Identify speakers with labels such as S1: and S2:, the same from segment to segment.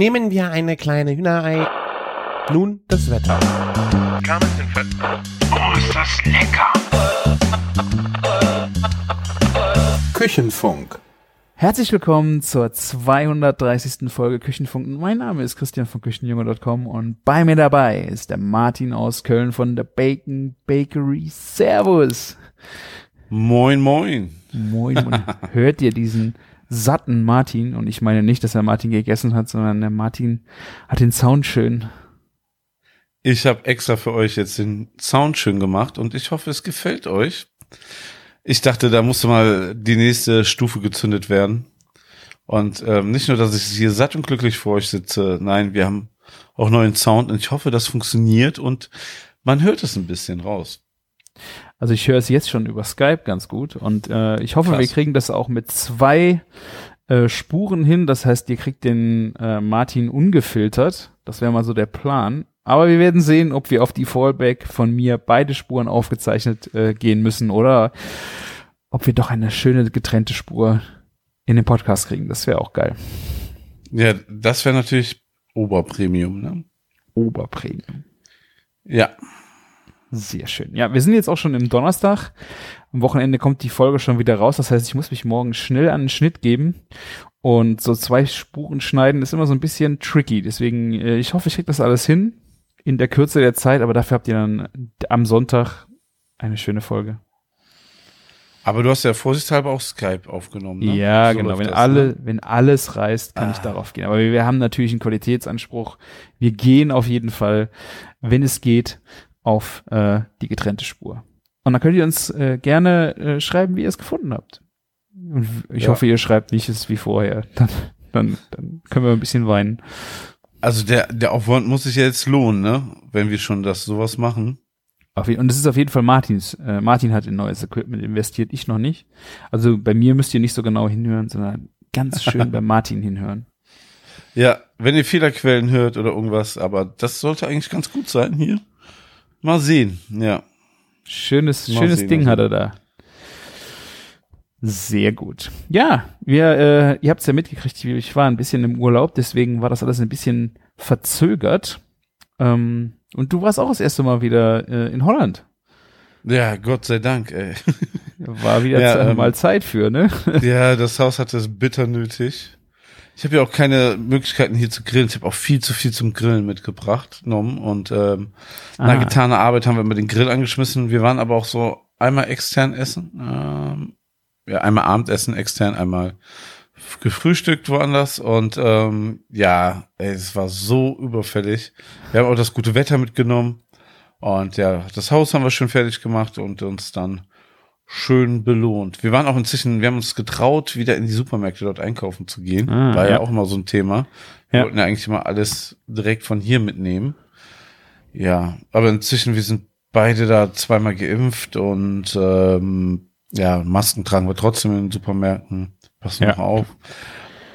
S1: Nehmen wir eine kleine Hühnerei. Nun das Wetter.
S2: Oh, ist das lecker!
S3: Küchenfunk.
S4: Herzlich willkommen zur 230. Folge Küchenfunk. Mein Name ist Christian von Küchenjunge.com und bei mir dabei ist der Martin aus Köln von der Bacon Bakery. Servus.
S3: Moin, moin.
S4: Moin, moin. Hört ihr diesen satten Martin? Und ich meine nicht, dass er Martin gegessen hat, sondern der Martin hat den Sound schön.
S3: Ich habe extra für euch jetzt den Sound schön gemacht und ich hoffe, es gefällt euch. Ich dachte, da musste mal die nächste Stufe gezündet werden. Und ähm, nicht nur, dass ich hier satt und glücklich vor euch sitze, nein, wir haben auch neuen Sound und ich hoffe, das funktioniert und man hört es ein bisschen raus.
S4: Also ich höre es jetzt schon über Skype ganz gut und äh, ich hoffe,
S3: Krass.
S4: wir kriegen das auch mit zwei äh, Spuren hin. Das heißt, ihr kriegt den äh, Martin ungefiltert. Das wäre mal so der Plan. Aber wir werden sehen, ob wir auf die Fallback von mir beide Spuren aufgezeichnet äh, gehen müssen oder ob wir doch eine schöne getrennte Spur in den Podcast kriegen. Das wäre auch geil.
S3: Ja, das wäre natürlich Oberpremium, ne?
S4: Oberprämie.
S3: Ja.
S4: Sehr schön. Ja, wir sind jetzt auch schon im Donnerstag. Am Wochenende kommt die Folge schon wieder raus. Das heißt, ich muss mich morgen schnell an den Schnitt geben. Und so zwei Spuren schneiden ist immer so ein bisschen tricky. Deswegen, äh, ich hoffe, ich kriege das alles hin in der Kürze der Zeit. Aber dafür habt ihr dann am Sonntag eine schöne Folge.
S3: Aber du hast ja vorsichtshalber auch Skype aufgenommen, ne?
S4: Ja,
S3: So
S4: genau. Wenn
S3: das,
S4: alle,
S3: Ne?
S4: wenn alles reißt, kann ich
S3: Ah.
S4: darauf gehen. Aber wir, wir haben natürlich einen Qualitätsanspruch. Wir gehen auf jeden Fall, wenn es geht, auf äh, die getrennte Spur. Und dann könnt ihr uns äh, gerne äh, schreiben, wie ihr es gefunden habt. Und ich
S3: Ja.
S4: hoffe, ihr schreibt nicht es wie vorher. Dann, dann, dann können wir ein bisschen weinen.
S3: Also der, der Aufwand muss sich ja jetzt lohnen, ne? Wenn wir schon das sowas machen.
S4: Und das ist auf jeden Fall Martins. Äh, Martin hat in neues Equipment investiert, ich noch nicht. Also bei mir müsst ihr nicht so genau hinhören, sondern ganz schön bei Martin hinhören.
S3: Ja, wenn ihr Fehlerquellen hört oder irgendwas, aber das sollte eigentlich ganz gut sein hier. Mal sehen, ja.
S4: Schönes,
S3: Mal
S4: schönes
S3: sehen,
S4: Ding
S3: mal
S4: hat er da. Sehr gut. Ja, wir, äh, ihr habt es ja mitgekriegt, ich war ein bisschen im Urlaub, deswegen war das alles ein bisschen verzögert. Ähm, und du warst auch das erste Mal wieder äh, in Holland.
S3: Ja, Gott sei Dank, ey.
S4: War wieder
S3: Ja, ähm,
S4: mal Zeit für, ne?
S3: ja, das Haus hatte es bitter nötig. Ich habe ja auch keine Möglichkeiten hier zu grillen. Ich habe auch viel zu viel zum Grillen mitgebracht, genommen. Und ähm, nach
S4: Ah.
S3: getaner Arbeit haben wir immer den Grill angeschmissen. Wir waren aber auch so einmal extern essen. Ähm, ja, einmal Abendessen extern, einmal gefrühstückt woanders und ähm, ja, ey, es war so überfällig. Wir haben auch das gute Wetter mitgenommen und ja, das Haus haben wir schön fertig gemacht und uns dann schön belohnt. Wir waren auch inzwischen, wir haben uns getraut, wieder in die Supermärkte dort einkaufen zu gehen.
S4: Ah,
S3: war ja.
S4: ja.
S3: auch immer so ein Thema. Wir
S4: Ja.
S3: wollten ja eigentlich immer alles direkt von hier mitnehmen. Ja, aber inzwischen, wir sind beide da zweimal geimpft und ähm, ja, Masken tragen wir trotzdem in den Supermärkten. Passen
S4: Ja.
S3: noch auf.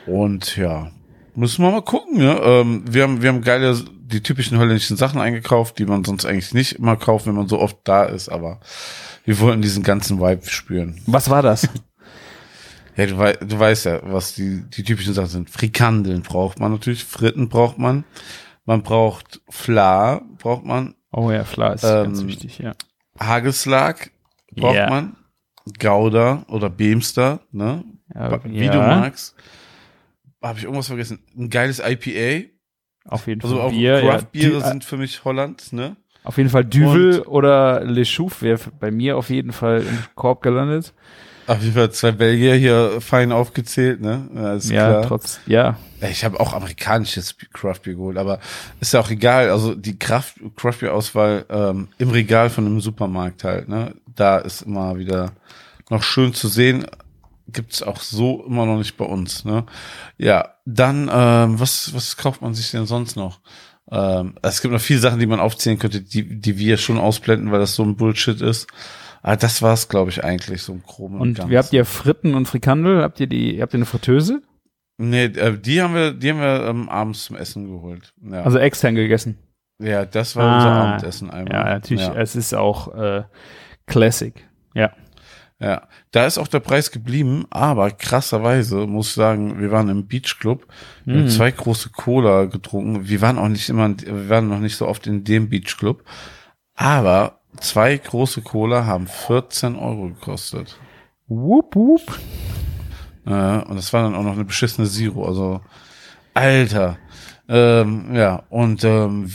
S3: Und ja, müssen wir mal gucken. Ne? Ähm, wir haben, wir haben geile, die typischen holländischen Sachen eingekauft, die man sonst eigentlich nicht immer kauft, wenn man so oft da ist. Aber wir wollten diesen ganzen Vibe spüren.
S4: Was war das?
S3: Ja, du, wei du weißt ja, was die, die typischen Sachen sind. Frikandeln braucht man natürlich, Fritten braucht man. Man braucht Fla, braucht man.
S4: Oh ja, klar, ist
S3: Ähm,
S4: ganz wichtig, ja.
S3: Hagelslag braucht
S4: Ja.
S3: man. Gouda oder Beemster, ne?
S4: ja
S3: Wie du magst. Habe ich irgendwas vergessen? Ein geiles IPA.
S4: Auf jeden
S3: Also
S4: Fall
S3: auch
S4: Bier. Ja.
S3: Craft-Biere
S4: Dü-
S3: sind für mich Holland, ne?
S4: Auf jeden Fall Düvel oder Le Chouf wäre bei mir auf jeden Fall im Korb gelandet.
S3: Auf jeden Fall zwei Belgier hier fein aufgezählt, ne? Ja,
S4: ja,
S3: klar.
S4: trotz, ja.
S3: Ich habe auch amerikanisches Craftbier geholt, aber ist ja auch egal. Also die Kraft Craftbier-Auswahl ähm, im Regal von einem Supermarkt halt, ne? Da ist immer wieder noch schön zu sehen. Gibt's auch so immer noch nicht bei uns, ne? Ja, dann ähm, was was kauft man sich denn sonst noch? Ähm, es gibt noch viele Sachen, die man aufzählen könnte, die die wir schon ausblenden, weil das so ein Bullshit ist. Aber das war's, glaube ich, eigentlich so im Groben
S4: Und
S3: Ganzen.
S4: wie habt ihr Fritten und Frikandel? Habt ihr die, habt ihr eine Fritteuse?
S3: Nee, äh, die haben wir, die haben wir ähm, abends zum Essen geholt. Ja.
S4: Also extern gegessen.
S3: Ja, das war unser
S4: Ah,
S3: Abendessen einmal.
S4: Ja, natürlich,
S3: Ja.
S4: es ist auch äh, Classic. Ja.
S3: Ja, da ist auch der Preis geblieben, aber krasserweise muss ich sagen, wir waren im Beach Club, wir haben zwei große Cola getrunken. Wir waren auch nicht immer, wir waren noch nicht so oft in dem Beach Club, aber zwei große Cola haben 14 Euro gekostet.
S4: Wupp, wupp.
S3: Ja, und das war dann auch noch eine beschissene Zero, also Alter. Ähm, ja, und ähm,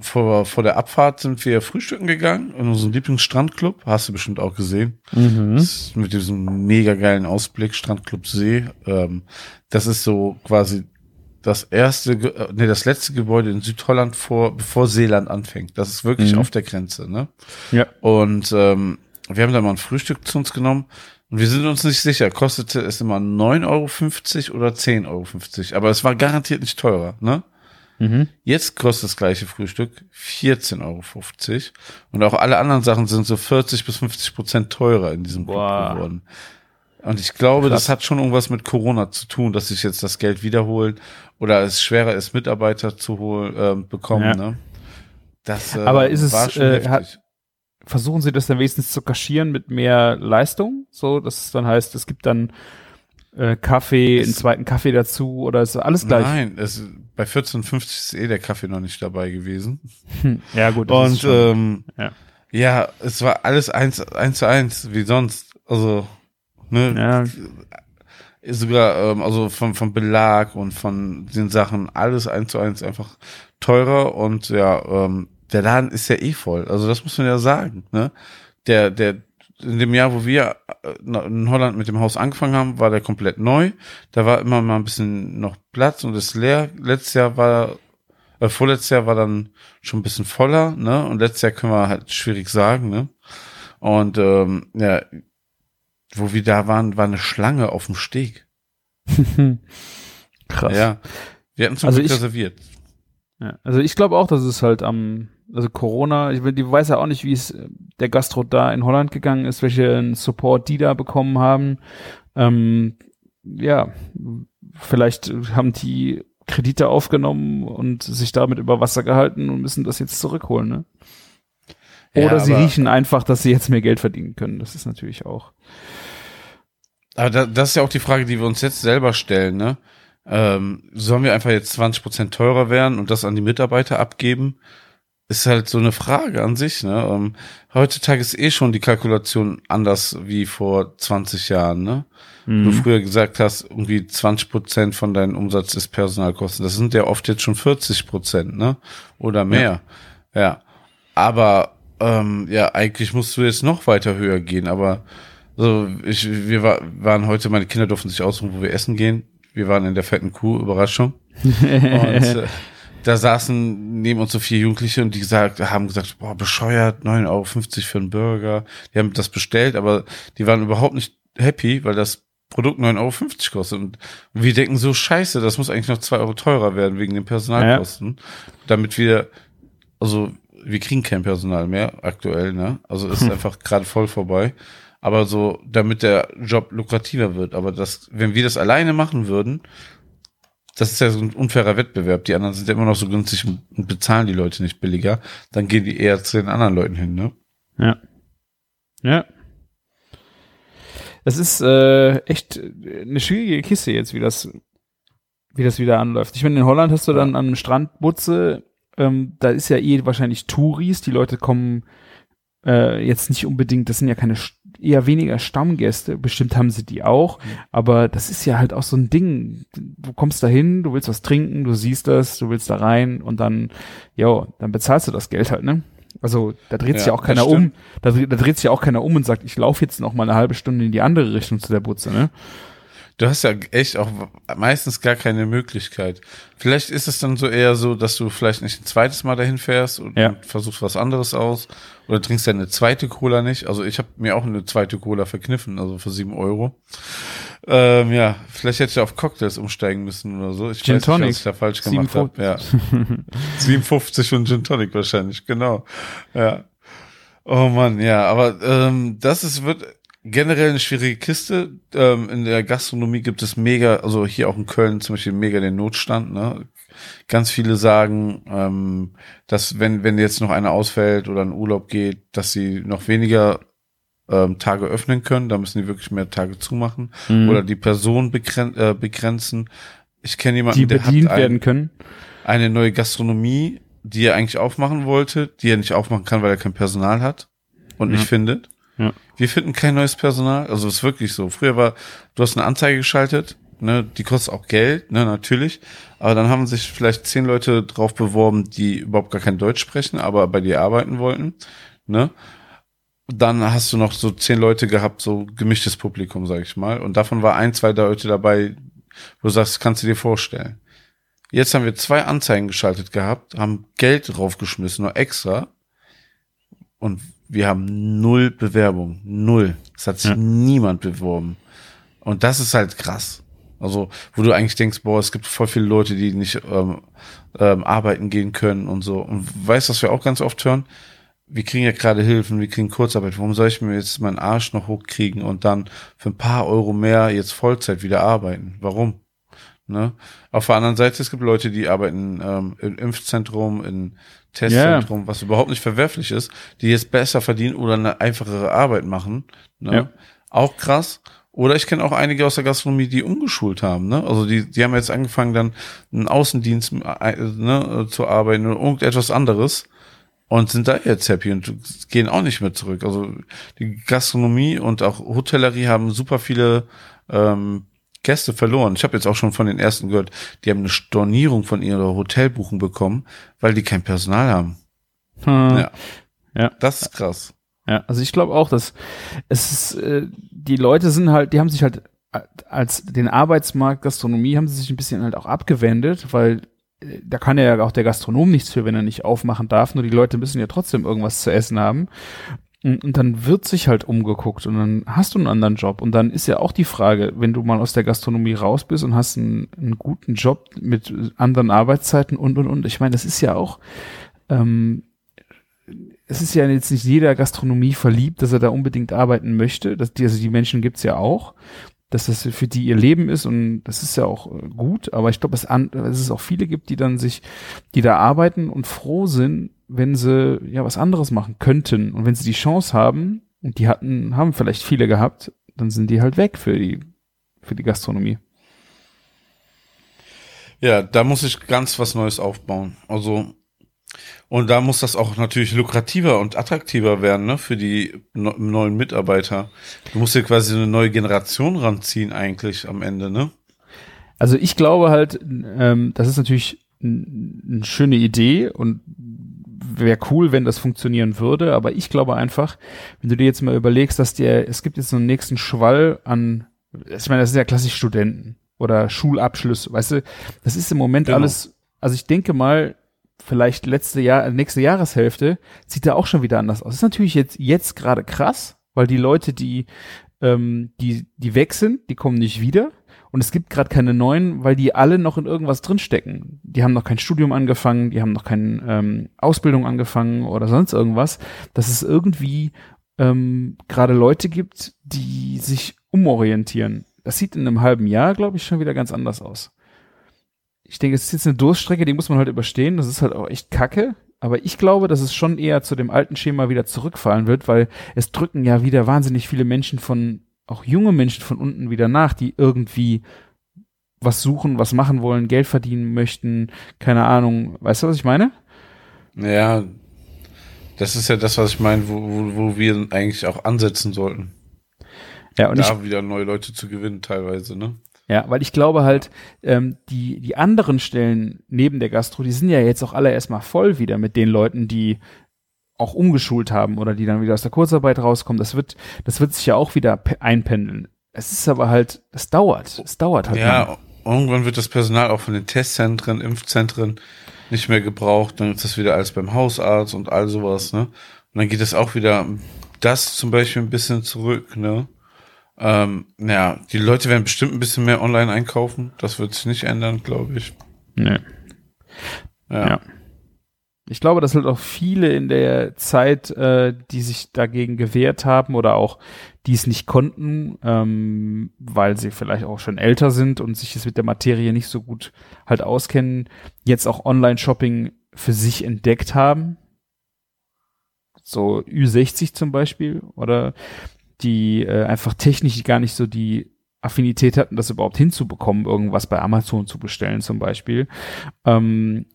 S3: vor, vor der Abfahrt sind wir frühstücken gegangen in unseren Lieblingsstrandclub. Hast du bestimmt auch gesehen. Ist mit diesem mega geilen Ausblick, Strandclub See. Ähm, das ist so quasi das erste, äh, nee, das letzte Gebäude in Südholland vor, bevor Seeland anfängt. Das ist wirklich
S4: Mhm.
S3: auf der Grenze, ne?
S4: Ja.
S3: Und ähm, wir haben da mal ein Frühstück zu uns genommen und wir sind uns nicht sicher, kostete es immer 9,50 Euro oder 10,50 Euro. Aber es war garantiert nicht teurer, ne?
S4: Mhm.
S3: Jetzt kostet das gleiche Frühstück 14,50 Euro. Und auch alle anderen Sachen sind so 40 bis 50 Prozent teurer in diesem Club
S4: Boah.
S3: geworden. Und ich glaube,
S4: Krass.
S3: das hat schon irgendwas mit Corona zu tun, dass sich jetzt das Geld wiederholen oder es schwerer ist, Mitarbeiter zu holen, äh, bekommen.
S4: Ja.
S3: Ne? Das äh,
S4: Aber ist es, äh, hat- Versuchen Sie das dann wenigstens zu kaschieren mit mehr Leistung, so dass es dann heißt, es gibt dann äh, Kaffee, einen
S3: Es-
S4: zweiten Kaffee dazu oder ist alles gleich?
S3: Nein, es, bei 14,50 ist eh der Kaffee noch nicht dabei gewesen.
S4: Hm. Ja gut. das ist
S3: Und
S4: schon-
S3: ähm,
S4: ja.
S3: ja, es war alles eins, eins zu eins, wie sonst. Also, ne,
S4: ja,
S3: sogar, ähm, also vom, vom Belag und von den Sachen, alles eins zu eins einfach teurer und ja, ähm, der Laden ist ja eh voll. Also das muss man ja sagen, ne? Der, der, in dem Jahr, wo wir äh, in Holland mit dem Haus angefangen haben, war der komplett neu. Da war immer mal ein bisschen noch Platz und ist leer. Letztes Jahr war, äh, vorletztes Jahr war dann schon ein bisschen voller, ne? Und letztes Jahr können wir halt schwierig sagen, ne? Und ähm, ja, wo wir da waren, war eine Schlange auf dem Steg.
S4: krass.
S3: Ja. Wir hatten zum
S4: Also
S3: Glück
S4: ich-
S3: reserviert.
S4: Ja, also ich glaube auch, dass es halt am, also Corona, ich, die weiß ja auch nicht, wie es der Gastro da in Holland gegangen ist, welchen Support die da bekommen haben. Ähm, ja, vielleicht haben die Kredite aufgenommen und sich damit über Wasser gehalten und müssen das jetzt zurückholen, ne?
S3: Ja,
S4: Oder sie
S3: aber-
S4: riechen einfach, dass sie jetzt mehr Geld verdienen können. Das ist natürlich auch.
S3: Aber da, das ist ja auch die Frage, die wir uns jetzt selber stellen, ne? Ähm, sollen wir einfach jetzt 20 Prozent teurer werden und das an die Mitarbeiter abgeben? Ist halt so eine Frage an sich, ne? Ähm, heutzutage ist eh schon die Kalkulation anders wie vor 20 Jahren, ne? Du früher gesagt hast, irgendwie 20 Prozent von deinem Umsatz ist Personalkosten. Das sind ja oft jetzt schon 40 Prozent, ne? Oder mehr. Ja. Aber ähm, ja, eigentlich musst du jetzt noch weiter höher gehen. Aber so, ich, wir war, waren heute, meine Kinder durften sich aussuchen, wo wir essen gehen. Wir waren in der fetten Kuh, Überraschung. Und äh, da saßen neben uns so vier Jugendliche und die gesagt, haben gesagt, boah, bescheuert, 9,50 Euro für einen Burger. Die haben das bestellt, aber die waren überhaupt nicht happy, weil das Produkt 9,50 Euro kostet. Und wir denken so, scheiße, das muss eigentlich noch zwei Euro teurer werden wegen den Personalkosten. Damit wir, also wir kriegen kein Personal mehr aktuell, ne? Also ist einfach gerade voll vorbei. Aber so, damit der Job lukrativer wird. Aber das, wenn wir das alleine machen würden, das ist ja so ein unfairer Wettbewerb. Die anderen sind ja immer noch so günstig und bezahlen die Leute nicht billiger. Dann gehen die eher zu den anderen Leuten hin, ne?
S4: Ja. Ja. Es ist äh, echt eine schwierige Kiste jetzt, wie das, wie das wieder anläuft. Ich meine, in Holland hast du dann an einem Strand Butze, ähm, da ist ja eh wahrscheinlich Touris, die Leute kommen äh, jetzt nicht unbedingt, das sind ja keine, St- eher weniger Stammgäste, bestimmt haben sie die auch, aber das ist ja halt auch so ein Ding. Du kommst da hin, du willst was trinken, du siehst das, du willst da rein und dann, ja, dann bezahlst du das Geld halt, ne? Also da dreht sich
S3: Ja,
S4: ja auch keiner um. Da, dreht- da dreht sich ja auch keiner um und sagt, ich laufe jetzt noch mal eine halbe Stunde in die andere Richtung zu der Butze, ne?
S3: Du hast ja echt auch meistens gar keine Möglichkeit. Vielleicht ist es dann so eher so, dass du vielleicht nicht ein zweites Mal dahin fährst und,
S4: Ja.
S3: versuchst was anderes aus oder trinkst dann eine zweite Cola nicht. Also ich habe mir auch eine zweite Cola verkniffen, also für sieben Euro. Ähm, ja, vielleicht hätte ich auf Cocktails umsteigen müssen oder so. Ich
S4: Gin
S3: weiß
S4: Tonic.
S3: nicht, was ich da falsch gemacht habe.
S4: 57.
S3: Ja. 57 und Gin Tonic wahrscheinlich, genau. Ja. Oh Mann, ja, aber ähm, das ist wird generell eine schwierige Kiste. Ähm, in der Gastronomie gibt es mega, also hier auch in Köln zum Beispiel mega den Notstand. Ne? Ganz viele sagen, ähm, dass wenn wenn jetzt noch einer ausfällt oder in Urlaub geht, dass sie noch weniger ähm, Tage öffnen können. Da müssen die wirklich mehr Tage zumachen
S4: Mhm.
S3: oder die Person begren äh, begrenzen. Ich kenne jemanden,
S4: die
S3: der hat
S4: bedient
S3: ein,
S4: werden können.
S3: eine neue Gastronomie, die er eigentlich aufmachen wollte, die er nicht aufmachen kann, weil er kein Personal hat und nicht
S4: Ja.
S3: findet. Wir finden kein neues Personal. Also es ist wirklich so. Früher war, du hast eine Anzeige geschaltet, ne, die kostet auch Geld, ne, natürlich. Aber dann haben sich vielleicht zehn Leute drauf beworben, die überhaupt gar kein Deutsch sprechen, aber bei dir arbeiten wollten, ne. Dann hast du noch so zehn Leute gehabt, so gemischtes Publikum, sag ich mal. Und davon war ein, zwei Leute dabei, wo du sagst, kannst du dir vorstellen. Jetzt haben wir zwei Anzeigen geschaltet gehabt, haben Geld draufgeschmissen, nur extra. Und wir haben null Bewerbung. Null. Es hat sich
S4: Ja.
S3: niemand beworben. Und das ist halt krass. Also, wo du eigentlich denkst, boah, es gibt voll viele Leute, die nicht ähm, ähm, arbeiten gehen können und so. Und weißt du, was wir auch ganz oft hören? Wir kriegen ja gerade Hilfen, wir kriegen Kurzarbeit. Warum soll ich mir jetzt meinen Arsch noch hochkriegen und dann für ein paar Euro mehr jetzt Vollzeit wieder arbeiten? Warum? Ne? Auf der anderen Seite, es gibt Leute, die arbeiten ähm, im Impfzentrum, in Testzentrum, was überhaupt nicht verwerflich ist, die jetzt besser verdienen oder eine einfachere Arbeit machen. Ne?
S4: Ja.
S3: Auch krass. Oder ich kenne auch einige aus der Gastronomie, die umgeschult haben. Ne? Also die, die haben jetzt angefangen, dann einen Außendienst äh, ne, zu arbeiten oder irgendetwas anderes und sind da jetzt happy und gehen auch nicht mehr zurück. Also die Gastronomie und auch Hotellerie haben super viele ähm, Gäste verloren. Ich habe jetzt auch schon von den ersten gehört, die haben eine Stornierung von ihrer Hotelbuchung bekommen, weil die kein Personal haben.
S4: Hm.
S3: Ja.
S4: Ja.
S3: Das ist krass.
S4: Ja, also ich glaube auch, dass es ist, äh, die Leute sind halt, die haben sich halt als den Arbeitsmarkt Gastronomie haben sie sich ein bisschen halt auch abgewendet, weil äh, da kann ja auch der Gastronom nichts für, wenn er nicht aufmachen darf. Nur die Leute müssen ja trotzdem irgendwas zu essen haben. Und, und dann wird sich halt umgeguckt und dann hast du einen anderen Job. Und dann ist ja auch die Frage, wenn du mal aus der Gastronomie raus bist und hast einen, einen guten Job mit anderen Arbeitszeiten und und und. Ich meine, das ist ja auch ähm, es ist ja jetzt nicht jeder Gastronomie verliebt, dass er da unbedingt arbeiten möchte. Das, die, also die Menschen gibt's ja auch, dass das für die ihr Leben ist und das ist ja auch äh, gut. Aber ich glaube, es, an, es ist auch viele gibt, die dann sich, die da arbeiten und froh sind, wenn sie ja was anderes machen könnten und wenn sie die Chance haben und die hatten, haben vielleicht viele gehabt, dann sind die halt weg für die für die Gastronomie.
S3: Ja, da muss ich ganz was Neues aufbauen. Also, und da muss das auch natürlich lukrativer und attraktiver werden, ne, für die no neuen Mitarbeiter. Du musst dir quasi eine neue Generation ranziehen, eigentlich am Ende, ne?
S4: Also ich glaube halt, ähm, das ist natürlich eine schöne Idee und wäre cool, wenn das funktionieren würde, aber ich glaube einfach, wenn du dir jetzt mal überlegst, dass dir, es gibt jetzt so einen nächsten Schwall an, ich meine, das sind ja klassisch Studenten oder Schulabschluss, weißt du, das ist im Moment
S3: Genau.
S4: alles, also ich denke mal, vielleicht letzte Jahr, nächste Jahreshälfte sieht da auch schon wieder anders aus. Das ist natürlich jetzt, jetzt gerade krass, weil die Leute, die, ähm, die, die weg sind, die kommen nicht wieder. Und es gibt gerade keine neuen, weil die alle noch in irgendwas drinstecken. Die haben noch kein Studium angefangen, die haben noch keine ähm, Ausbildung angefangen oder sonst irgendwas. Dass es irgendwie ähm, gerade Leute gibt, die sich umorientieren. Das sieht in einem halben Jahr, glaube ich, schon wieder ganz anders aus. Ich denke, es ist jetzt eine Durststrecke, die muss man halt überstehen. Das ist halt auch echt kacke. Aber ich glaube, dass es schon eher zu dem alten Schema wieder zurückfallen wird, weil es drücken ja wieder wahnsinnig viele Menschen von, auch junge Menschen von unten wieder nach, die irgendwie was suchen, was machen wollen, Geld verdienen möchten, keine Ahnung. Weißt du, was ich meine?
S3: Ja, das ist ja das, was ich meine, wo, wo, wo wir eigentlich auch ansetzen sollten.
S4: Ja, und ich,
S3: da wieder neue Leute zu gewinnen, teilweise, ne?
S4: Ja, weil ich glaube halt, ähm, die, die anderen Stellen neben der Gastro, die sind ja jetzt auch alle erstmal voll wieder mit den Leuten, die auch umgeschult haben oder die dann wieder aus der Kurzarbeit rauskommen. Das wird, das wird sich ja auch wieder pe- einpendeln. Es ist aber halt, es dauert. Es dauert halt. lang.
S3: Ja, irgendwann wird das Personal auch von den Testzentren, Impfzentren nicht mehr gebraucht. Dann ist das wieder alles beim Hausarzt und all sowas, ne? Und dann geht es auch wieder das zum Beispiel ein bisschen zurück, ne? Ähm, ja, die Leute werden bestimmt ein bisschen mehr online einkaufen. Das wird sich nicht ändern, glaube ich.
S4: Nee.
S3: Ja.
S4: Ja. Ich glaube, dass halt auch viele in der Zeit, äh, die sich dagegen gewehrt haben oder auch die es nicht konnten, ähm, weil sie vielleicht auch schon älter sind und sich jetzt mit der Materie nicht so gut halt auskennen, jetzt auch Online-Shopping für sich entdeckt haben. So Ü60 zum Beispiel oder die äh, einfach technisch gar nicht so die Affinität hatten, das überhaupt hinzubekommen, irgendwas bei Amazon zu bestellen zum Beispiel. Ähm,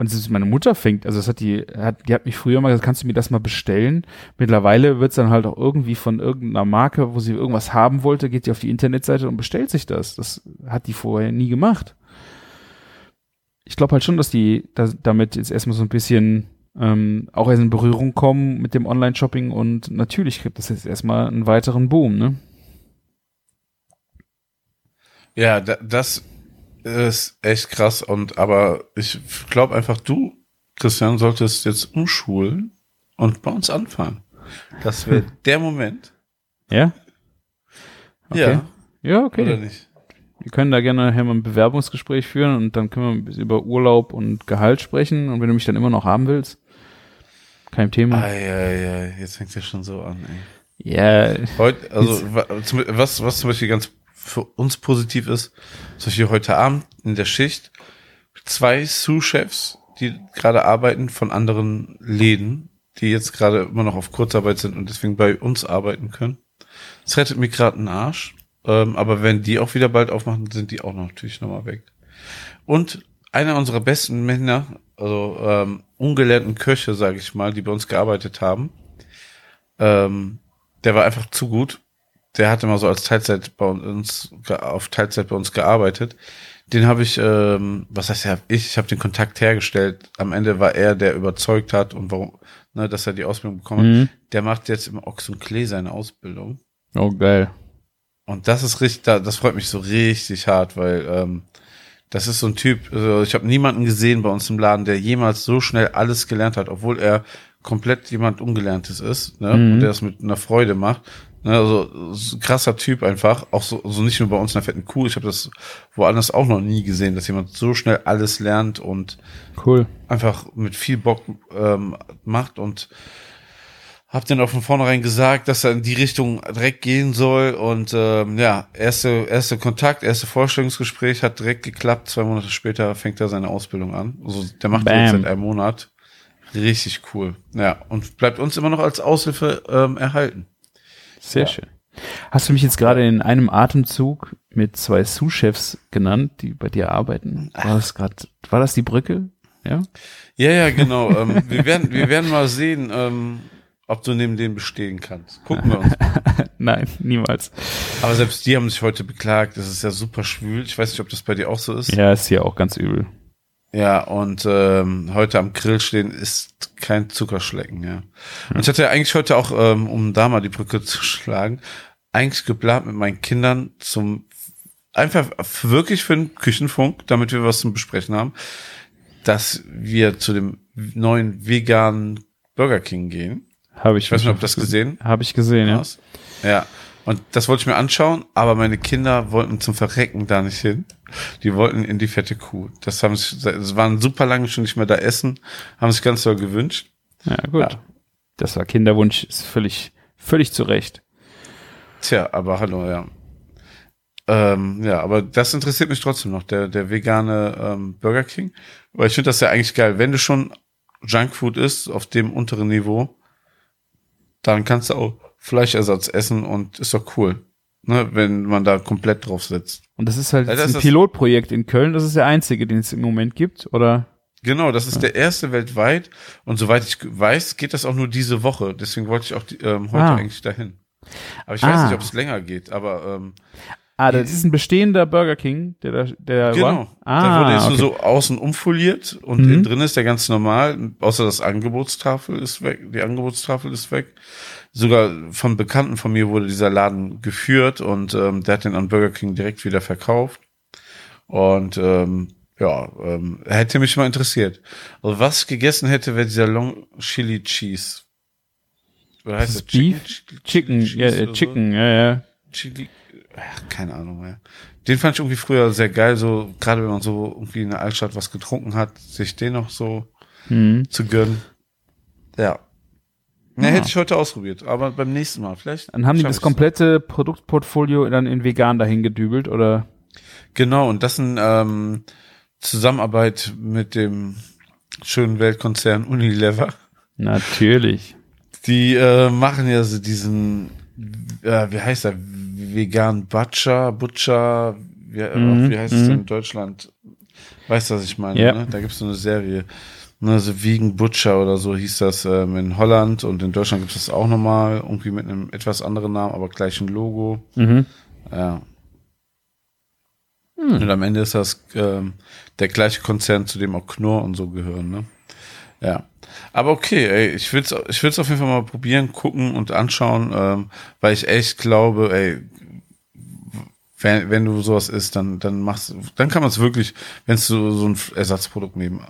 S4: und es meine Mutter fängt, also das hat die, hat, die hat mich früher mal gesagt, kannst du mir das mal bestellen? Mittlerweile wird's dann halt auch irgendwie von irgendeiner Marke, wo sie irgendwas haben wollte, geht die auf die Internetseite und bestellt sich das. Das hat die vorher nie gemacht. Ich glaube halt schon, dass die da, damit jetzt erstmal so ein bisschen ähm, auch erst in Berührung kommen mit dem Online-Shopping und natürlich gibt das jetzt erstmal einen weiteren Boom, ne?
S3: Ja, da, das ist echt krass und aber ich glaube einfach, du, Christian, solltest jetzt umschulen und bei uns anfangen. Das wäre der Moment.
S4: Ja? Okay.
S3: Ja.
S4: Ja, okay.
S3: Oder nicht?
S4: Wir können da gerne nachher mal ein Bewerbungsgespräch führen und dann können wir ein bisschen über Urlaub und Gehalt sprechen. Und wenn du mich dann immer noch haben willst, kein Thema.
S3: Ei, ei, jetzt fängt ja schon so an, ey.
S4: Ja,
S3: Heute, also was, was zum Beispiel ganz für uns positiv ist, zum Beispiel heute Abend in der Schicht zwei Sous-Chefs, die gerade arbeiten von anderen Läden, die jetzt gerade immer noch auf Kurzarbeit sind und deswegen bei uns arbeiten können. Das rettet mir gerade einen Arsch. Ähm, aber wenn die auch wieder bald aufmachen, sind die auch natürlich nochmal weg. Und einer unserer besten Männer, also ähm, ungelernten Köche, sage ich mal, die bei uns gearbeitet haben, ähm, der war einfach zu gut. Der hatte mal so als Teilzeit bei uns auf Teilzeit bei uns gearbeitet. Den habe ich, ähm, was heißt ja, ich, ich habe den Kontakt hergestellt. Am Ende war er, der überzeugt hat und warum, ne, dass er die Ausbildung bekommen hat.
S4: Mhm.
S3: Der macht jetzt im Ochs und Klee seine Ausbildung.
S4: oh geil.
S3: Und das ist richtig, da- das freut mich so richtig hart, weil ähm, das ist so ein Typ, also ich habe niemanden gesehen bei uns im Laden, der jemals so schnell alles gelernt hat, obwohl er komplett jemand Ungelerntes ist, ne?
S4: Mhm.
S3: Und der das mit einer Freude macht. Ne? Also so krasser Typ einfach, auch so, so nicht nur bei uns in der fetten Kuh, ich habe das woanders auch noch nie gesehen, dass jemand so schnell alles lernt und
S4: Cool.
S3: einfach mit viel Bock ähm, macht und hab dann auch von vornherein gesagt, dass er in die Richtung direkt gehen soll und ähm, ja, erste erste Kontakt, erste Vorstellungsgespräch hat direkt geklappt. Zwei Monate später fängt er seine Ausbildung an. Also der macht die jetzt
S4: Bam.
S3: seit einem Monat. Richtig cool. Ja und bleibt uns immer noch als Aushilfe ähm, erhalten.
S4: Sehr
S3: Ja.
S4: schön. Hast du mich jetzt gerade in einem Atemzug mit zwei Sous-Chefs genannt, die bei dir arbeiten? War das gerade, war das die Brücke? Ja?
S3: Ja ja genau. ähm, wir werden wir werden mal sehen, ähm, ob du neben denen bestehen kannst. Gucken wir uns.
S4: Nein, niemals.
S3: Aber selbst die haben sich heute beklagt. Das ist ja super schwül. Ich weiß nicht, ob das bei dir auch so ist.
S4: Ja, ist hier auch ganz übel.
S3: Ja, und ähm, heute am Grill stehen ist kein Zuckerschlecken, ja. Und ich hatte ja eigentlich heute auch, ähm, um da mal die Brücke zu schlagen, eigentlich geplant mit meinen Kindern zum einfach wirklich für den Küchenfunk, damit wir was zum Besprechen haben, dass wir zu dem neuen veganen Burger King gehen.
S4: Habe ich.
S3: Ich weiß nicht, ob das gesehen
S4: Habe ich gesehen, ja.
S3: Ja. Und das wollte ich mir anschauen, aber meine Kinder wollten zum Verrecken da nicht hin. Die wollten in die fette Kuh. Das haben sich, es waren super lange schon nicht mehr da essen, haben sich ganz doll gewünscht.
S4: Ja, gut.
S3: Ja.
S4: Das war Kinderwunsch, ist völlig, völlig zu Recht.
S3: Tja, aber hallo, ja. Ähm, ja, aber das interessiert mich trotzdem noch, der, der vegane ähm, Burger King. Weil ich finde das ja eigentlich geil. Wenn du schon Junkfood isst auf dem unteren Niveau, dann kannst du auch Fleischersatz essen und ist doch cool. Ne, wenn man da komplett drauf sitzt.
S4: Und das ist halt
S3: Ja,
S4: jetzt
S3: das
S4: ein
S3: ist-
S4: Pilotprojekt in Köln. Das ist der einzige, den es im Moment gibt, oder?
S3: Genau, das ist der erste weltweit. Und soweit ich weiß, geht das auch nur diese Woche. Deswegen wollte ich auch die, ähm, heute
S4: Ah.
S3: eigentlich dahin. Aber ich weiß
S4: Ah.
S3: nicht, ob es länger geht. Aber ähm,
S4: Ah, das ist ein bestehender Burger King, der da, der
S3: genau,
S4: war. Ah,
S3: da wurde jetzt
S4: okay.
S3: nur so außen umfoliert und
S4: Mhm.
S3: innen drin ist der ganz normal. Außer das Angebotstafel ist weg. Die Angebotstafel ist weg. Sogar von Bekannten von mir wurde dieser Laden geführt und ähm, der hat den an Burger King direkt wieder verkauft. Und ähm, ja, ähm, hätte mich mal interessiert. Also was gegessen hätte, wäre dieser Long Chili Cheese. Oder heißt
S4: Das
S3: das
S4: Beef?
S3: Chicken,
S4: Chicken,
S3: Cheese
S4: ja, äh,
S3: so?
S4: Chicken, ja, ja.
S3: Chili, ach, keine Ahnung mehr. Den fand ich irgendwie früher sehr geil, so gerade wenn man so irgendwie in der Altstadt was getrunken hat, sich den noch so
S4: Hm.
S3: zu gönnen. Ja. Ja,
S4: Ah.
S3: hätte ich heute ausprobiert, aber beim nächsten Mal vielleicht.
S4: Dann haben die das komplette Produktportfolio dann in vegan dahin gedübelt, oder?
S3: Genau, und das in ähm, Zusammenarbeit mit dem schönen Weltkonzern Unilever.
S4: Natürlich.
S3: Die äh, machen ja so diesen äh, wie heißt er? Vegan Butcher, Butcher, wie,
S4: Mhm,
S3: wie heißt es denn
S4: mhm.
S3: in Deutschland? Weißt du, was ich meine?
S4: Ja.
S3: Ne? Da gibt es so eine Serie. Ne, so Vegan Butcher oder so hieß das ähm, in Holland und in Deutschland gibt es das auch nochmal, irgendwie mit einem etwas anderen Namen, aber gleichen Logo.
S4: Mhm.
S3: Ja.
S4: Hm.
S3: Und am Ende ist das ähm, der gleiche Konzern, zu dem auch Knorr und so gehören, ne? Ja. Aber okay, ey, ich will's, ich will's auf jeden Fall mal probieren, gucken und anschauen, ähm, weil ich echt glaube, ey, wenn, wenn du sowas isst, dann, dann machst dann kann man es wirklich, wenn du so ein Ersatzprodukt nehmen.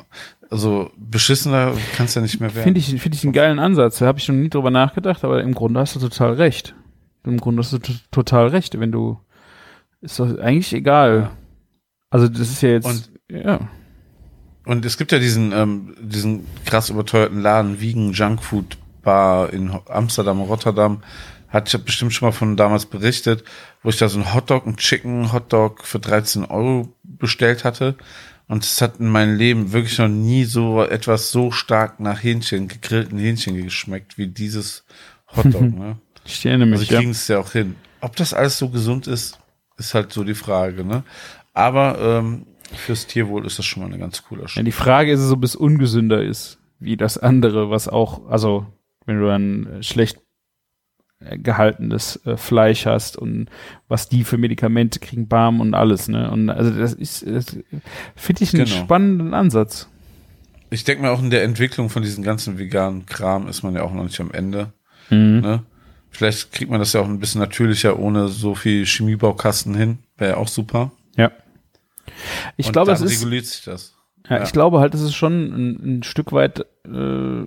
S3: Also beschissener kannst du ja nicht mehr werden.
S4: Finde ich, finde ich einen geilen Ansatz. Da habe ich noch nie drüber nachgedacht, aber im Grunde hast du total recht. Im Grunde hast du total recht, wenn du ist doch eigentlich egal. Also das ist ja jetzt
S3: Und-
S4: ja.
S3: Und es gibt ja diesen, ähm, diesen krass überteuerten Laden, Wiegen Junkfood Bar in Amsterdam, Rotterdam. Hat ich bestimmt schon mal von damals berichtet, wo ich da so ein Hotdog, ein Chicken Hotdog für 13 Euro bestellt hatte. Und es hat in meinem Leben wirklich noch nie so etwas so stark nach Hähnchen, gegrillten Hähnchen geschmeckt wie dieses Hotdog. ne?
S4: Ich erinnere mich,
S3: Also
S4: ja.
S3: kriegen es ja auch hin. Ob das alles so gesund ist, ist halt so die Frage, ne? Aber ähm, fürs Tierwohl ist das schon mal eine ganz coole
S4: ja.
S3: Sache.
S4: Die Frage ist, es, ob es ungesünder ist, wie das andere, was auch, also wenn du dann schlecht gehaltenes äh, Fleisch hast und was die für Medikamente kriegen, Barm und alles, ne? Und also das ist, finde ich einen
S3: Genau.
S4: spannenden Ansatz.
S3: Ich denke mal auch in der Entwicklung von diesem ganzen veganen Kram ist man ja auch noch nicht am Ende.
S4: Mhm.
S3: Ne? Vielleicht kriegt man das ja auch ein bisschen natürlicher ohne so viel Chemiebaukasten hin. Wäre ja auch super.
S4: Ja. Ich
S3: Und
S4: glaube, es ist,
S3: reguliert sich das.
S4: ja,
S3: ja.
S4: ich glaube halt, es ist schon ein, ein Stück weit, äh,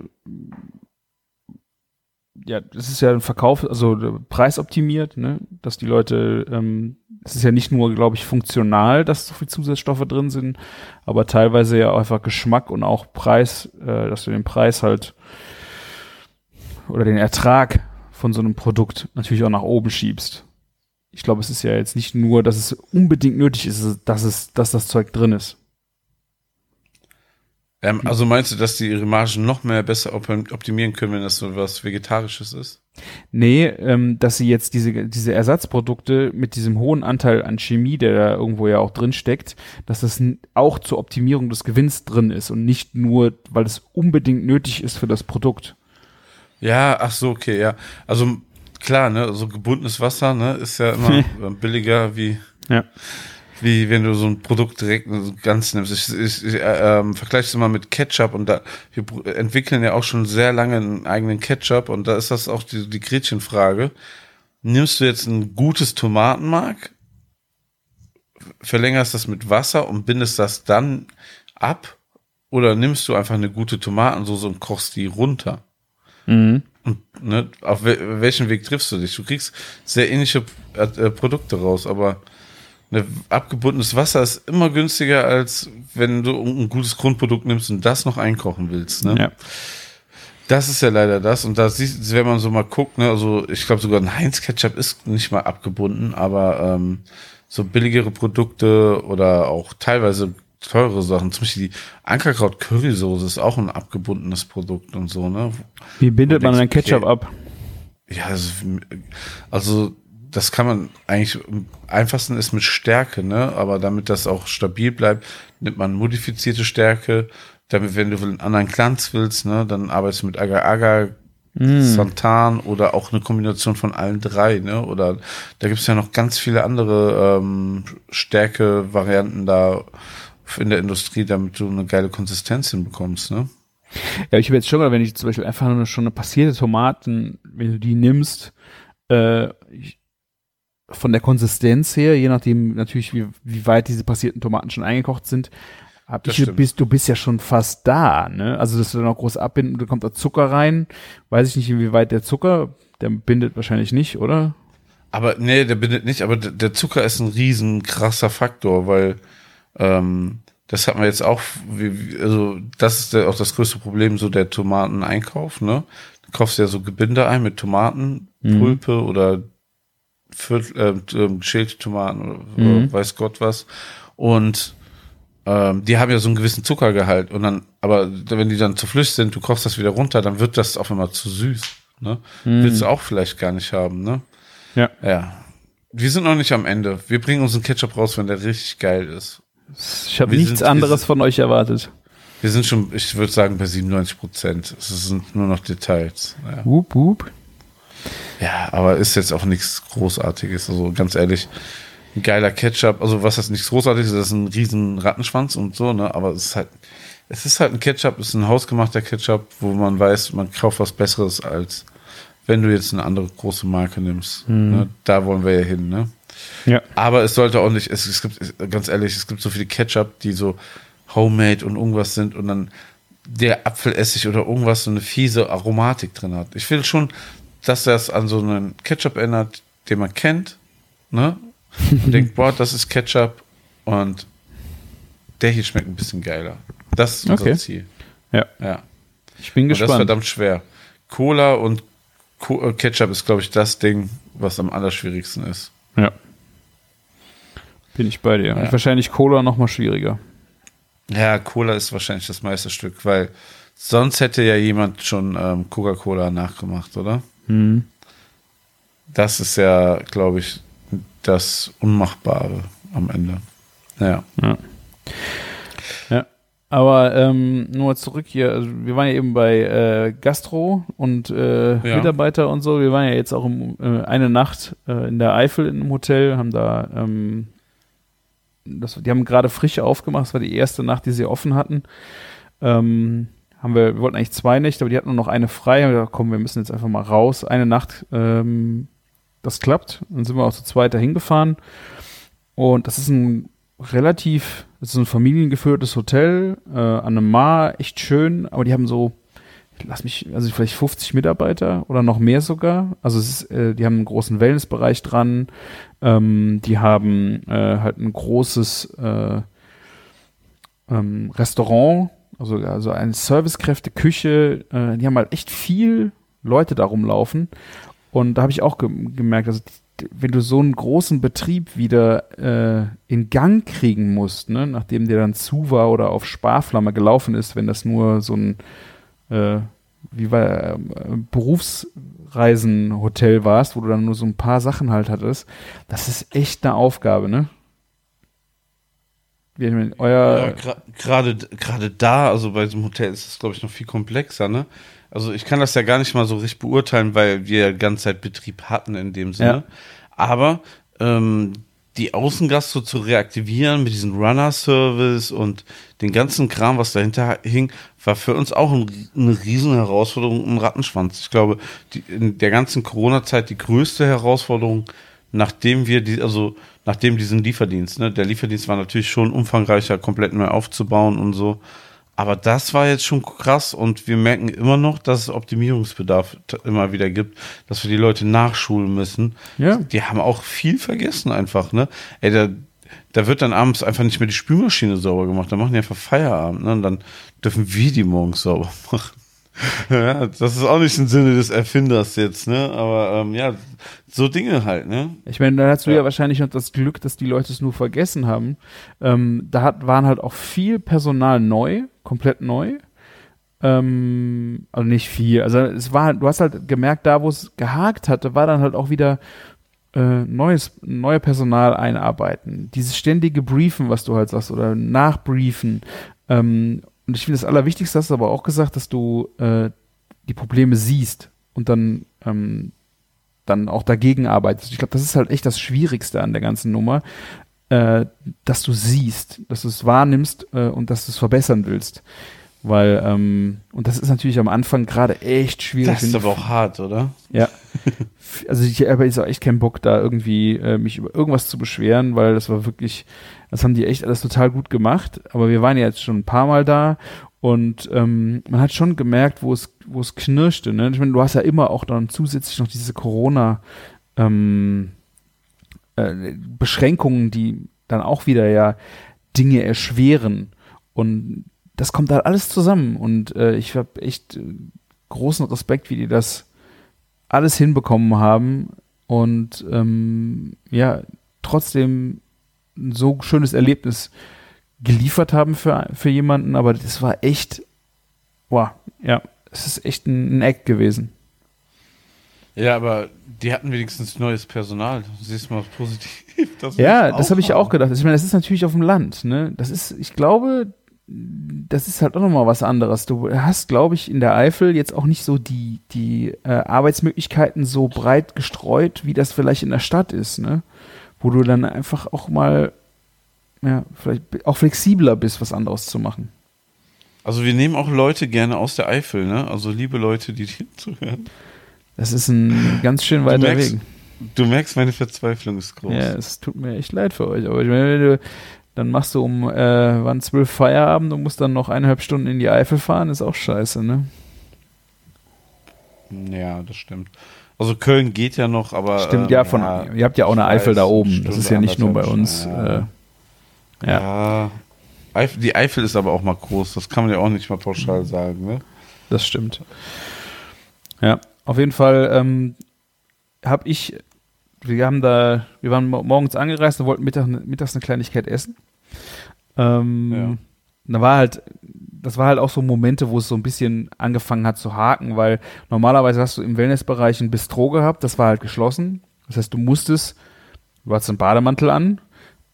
S4: ja, das ist ja ein Verkauf, also äh, preisoptimiert, ne, dass die Leute, ähm, es ist ja nicht nur, glaube ich, funktional, dass so viel Zusatzstoffe drin sind, aber teilweise ja einfach Geschmack und auch Preis, äh, dass du den Preis halt oder den Ertrag von so einem Produkt natürlich auch nach oben schiebst. Ich glaube, es ist ja jetzt nicht nur, dass es unbedingt nötig ist, dass es, dass das Zeug drin ist.
S3: Ähm, also meinst du, dass die ihre Margen noch mehr besser op optimieren können, wenn das so was Vegetarisches ist?
S4: Nee, ähm, dass sie jetzt diese, diese Ersatzprodukte mit diesem hohen Anteil an Chemie, der da irgendwo ja auch drin steckt, dass das auch zur Optimierung des Gewinns drin ist und nicht nur, weil es unbedingt nötig ist für das Produkt.
S3: Ja, ach so, okay, ja. Also klar, ne, so gebundenes Wasser, ne, ist ja immer billiger wie
S4: Ja.
S3: Wie wenn du so ein Produkt direkt ganz nimmst. Ich, ich, ich äh, ähm, vergleiche es immer mit Ketchup und da wir entwickeln ja auch schon sehr lange einen eigenen Ketchup und da ist das auch die, die Gretchenfrage. Nimmst du jetzt ein gutes Tomatenmark, verlängerst das mit Wasser und bindest das dann ab oder nimmst du einfach eine gute Tomatensauce und kochst die runter?
S4: Mhm.
S3: Und ne, auf wel welchen Weg triffst du dich? Du kriegst sehr ähnliche äh, äh, Produkte raus, aber ne, abgebundenes Wasser ist immer günstiger, als wenn du ein gutes Grundprodukt nimmst und das noch einkochen willst. Ne?
S4: Ja.
S3: Das ist ja leider das. Und da siehst wenn man so mal guckt, ne, also ich glaube sogar ein Heinz-Ketchup ist nicht mal abgebunden, aber ähm, so billigere Produkte oder auch teilweise teure Sachen, zum Beispiel die Ankerkraut Currysoße ist auch ein abgebundenes Produkt und so, ne?
S4: Wie bindet man dann Ketchup
S3: okay.
S4: ab?
S3: Ja, also, also das kann man eigentlich am einfachsten ist mit Stärke, ne? Aber damit das auch stabil bleibt, nimmt man modifizierte Stärke. Damit, wenn du einen anderen Glanz willst, ne, dann arbeitest du mit Agar-Agar, Santan oder auch eine Kombination von allen drei, ne? Oder da gibt's ja noch ganz viele andere ähm, Stärke-Varianten da in der Industrie, damit du eine geile Konsistenz hinbekommst, ne?
S4: Ja, ich habe jetzt schon mal, wenn ich zum Beispiel einfach nur schon eine passierte Tomaten, wenn du die nimmst, äh, ich, von der Konsistenz her, je nachdem natürlich, wie, wie weit diese passierten Tomaten schon eingekocht sind, hab ich,
S3: stimmt.
S4: bist, du bist ja schon fast da, ne? Also, dass du dann auch groß abbinden, da kommt da Zucker rein. Weiß ich nicht, inwieweit der Zucker, der bindet wahrscheinlich nicht, oder?
S3: Aber nee, der bindet nicht, aber der, Zucker ist ein riesen krasser Faktor, weil ähm, das hat man jetzt auch, also das ist der, auch das größte Problem, so der Tomateneinkauf, ne? Du kaufst ja so Gebinde ein mit Tomatenpulpe oder Viertel, äh, ähm, geschälte Tomaten oder
S4: Mhm.
S3: weiß Gott was. Und ähm, die haben ja so einen gewissen Zuckergehalt. Und dann, aber wenn die dann zu flüssig sind, du kochst das wieder runter, dann wird das auf einmal zu süß. Ne? Willst du auch vielleicht gar nicht haben, ne?
S4: Ja.
S3: Ja. Wir sind noch nicht am Ende. Wir bringen unseren Ketchup raus, wenn der richtig geil ist.
S4: Ich habe nichts
S3: sind-
S4: anderes
S3: sind-
S4: von euch erwartet.
S3: Wir sind schon, ich würde sagen, bei 97 Prozent. Es sind nur noch Details. Ja.
S4: Wup, wup.
S3: Ja, aber ist jetzt auch nichts Großartiges. Also ganz ehrlich, ein geiler Ketchup. Also was heißt nichts Großartiges? Das ist ein riesen Rattenschwanz und so, ne? Aber es ist halt, es ist halt ein Ketchup, es ist ein hausgemachter Ketchup, wo man weiß, man kauft was Besseres als wenn du jetzt eine andere große Marke nimmst. Ne? Da wollen wir ja hin, ne?
S4: Ja.
S3: Aber es sollte auch nicht, es, es gibt, ganz ehrlich, es gibt so viele Ketchup, die so homemade und irgendwas sind und dann der Apfelessig oder irgendwas so eine fiese Aromatik drin hat. Ich will schon, dass das an so einen Ketchup erinnert, den man kennt, ne? Und denkt, boah, das ist Ketchup und der hier schmeckt ein bisschen geiler. Das ist unser
S4: Okay.
S3: Ziel.
S4: Ja.
S3: Ja.
S4: Ich bin
S3: Und das ist
S4: gespannt.
S3: verdammt schwer. Cola und Co äh, Ketchup ist, glaube ich, das Ding, was am allerschwierigsten ist.
S4: Ja. Bin ich bei dir.
S3: Ja.
S4: Und wahrscheinlich Cola noch mal schwieriger.
S3: Ja, Cola ist wahrscheinlich das Meisterstück, weil sonst hätte ja jemand schon ähm, Coca-Cola nachgemacht, oder?
S4: Mhm.
S3: Das ist ja, glaube ich, das Unmachbare am Ende. Ja.
S4: Ja. Ja. Aber ähm, nur zurück hier, also wir waren ja eben bei äh, Gastro und äh,
S3: Ja.
S4: Mitarbeiter und so. Wir waren ja jetzt auch im, äh, eine Nacht äh, in der Eifel in einem Hotel, haben da, ähm, das, die haben gerade frisch aufgemacht, das war die erste Nacht, die sie offen hatten. Ähm, haben wir, wir wollten eigentlich zwei Nächte, aber die hatten nur noch eine frei. Haben wir gedacht, komm, wir müssen jetzt einfach mal raus. Eine Nacht, ähm, das klappt. Dann sind wir auch zu zweit dahin gefahren. Und das ist ein relativ, das ist ein familiengeführtes Hotel äh, an einem Mar, echt schön, aber die haben so, lass mich, also vielleicht 50 Mitarbeiter oder noch mehr sogar. Also es ist, äh, die haben einen großen Wellnessbereich dran, ähm, die haben äh, halt ein großes äh, ähm, Restaurant, also, also eine Servicekräfte, Küche, äh, die haben halt echt viel Leute da rumlaufen. Und da habe ich auch ge gemerkt, also wenn du so einen großen Betrieb wieder äh, in Gang kriegen musst, ne, nachdem der dann zu war oder auf Sparflamme gelaufen ist, wenn das nur so ein äh, wie war äh, Berufsreisenhotel warst, wo du dann nur so ein paar Sachen halt hattest, das ist echt eine Aufgabe, ne? Wie, ich mein, euer
S3: Ja, Gerade gerade da, also bei diesem Hotel ist es, glaube ich, noch viel komplexer, ne? Also ich kann das ja gar nicht mal so richtig beurteilen, weil wir ja die ganze Zeit Betrieb hatten in dem Sinne.
S4: Ja.
S3: Aber ähm, die Außengastro zu reaktivieren mit diesem Runner-Service und den ganzen Kram, was dahinter hing, war für uns auch ein, eine riesen Herausforderung, ein Rattenschwanz. Ich glaube, die, in der ganzen Corona-Zeit die größte Herausforderung, nachdem wir die, also nachdem diesen Lieferdienst, ne, der Lieferdienst war natürlich schon umfangreicher, komplett neu aufzubauen und so. Aber das war jetzt schon krass und wir merken immer noch, dass es Optimierungsbedarf immer wieder gibt, dass wir die Leute nachschulen müssen.
S4: Ja.
S3: Die haben auch viel vergessen einfach, ne? Ey, da, da wird dann abends einfach nicht mehr die Spülmaschine sauber gemacht, da machen die einfach Feierabend, ne? Und dann dürfen wir die morgens sauber machen. ja, das ist auch nicht im Sinne des Erfinders jetzt, ne? Aber ähm, ja, so Dinge halt, ne?
S4: Ich meine, da hast du ja.
S3: Ja.
S4: wahrscheinlich noch das Glück, dass die Leute es nur vergessen haben. Ähm, da hat, waren halt auch viel Personal neu, komplett neu. Ähm, also nicht viel. Also es war, du hast halt gemerkt, da wo es gehakt hatte, war dann halt auch wieder äh, neues, neue Personal einarbeiten. Dieses ständige Briefen, was du halt sagst, oder Nachbriefen. Ähm, und ich finde das Allerwichtigste, hast du aber auch gesagt, dass du äh, die Probleme siehst und dann ähm, dann auch dagegen arbeitest. Ich glaube, das ist halt echt das Schwierigste an der ganzen Nummer, äh, dass du siehst, dass du es wahrnimmst äh, und dass du es verbessern willst. Weil, ähm, und das ist natürlich am Anfang gerade echt schwierig.
S3: Das ist aber auch hart, oder?
S4: ja. Also ich habe jetzt auch echt keinen Bock, da irgendwie äh, mich über irgendwas zu beschweren, weil das war wirklich, das haben die echt alles total gut gemacht. Aber wir waren ja jetzt schon ein paar Mal da und ähm, man hat schon gemerkt, wo es, wo es knirschte. Ne? Ich meine, du hast ja immer auch dann zusätzlich noch diese Corona ähm, äh, Beschränkungen, die dann auch wieder ja Dinge erschweren. Und das kommt halt alles zusammen. Und äh, ich habe echt äh, großen Respekt, wie die das alles hinbekommen haben und ähm, ja, trotzdem ein so schönes Erlebnis geliefert haben für, für jemanden, aber das war echt, wow, ja, es ist echt ein, ein Act gewesen.
S3: Ja, aber die hatten wenigstens neues Personal. Du siehst mal positiv. Das
S4: Ja,
S3: du
S4: das habe ich auch gedacht. Ich meine, das ist natürlich auf dem Land, ne? Das ist, ich glaube, das ist halt auch nochmal was anderes. Du hast, glaube ich, in der Eifel jetzt auch nicht so die, die äh, Arbeitsmöglichkeiten so breit gestreut, wie das vielleicht in der Stadt ist, ne? Wo du dann einfach auch mal, ja, vielleicht auch flexibler bist, was anderes zu machen.
S3: Also wir nehmen auch Leute gerne aus der Eifel, ne? Also liebe Leute, die hier zuhören.
S4: Das ist ein ganz schön
S3: Du
S4: weiter
S3: merkst,
S4: Weg.
S3: du merkst, meine Verzweiflung ist groß.
S4: Ja, es tut mir echt leid für euch. Aber ich meine, wenn du, dann machst du um, äh, wann zwölf Feierabend und musst dann noch eineinhalb Stunden in die Eifel fahren, ist auch scheiße, ne?
S3: Ja, das stimmt. Also Köln geht ja noch, aber
S4: Stimmt,
S3: ähm,
S4: ja, von, ihr habt ja auch eine Eifel da oben. Das
S3: Stunde,
S4: ist ja nicht nur bei uns.
S3: ja.
S4: Äh, ja.
S3: Ja. Eifel, die Eifel ist aber auch mal groß. Das kann man ja auch nicht mal pauschal sagen, ne?
S4: das stimmt. Ja, auf jeden Fall ähm, habe ich, wir haben da, wir waren mo- morgens angereist und wollten Mittag, mittags eine Kleinigkeit essen. Ähm, Da war halt, das war halt auch so Momente, wo es so ein bisschen angefangen hat zu haken, weil normalerweise hast du im Wellnessbereich ein Bistro gehabt, das war halt geschlossen. Das heißt, du musstest, du hattest einen Bademantel an,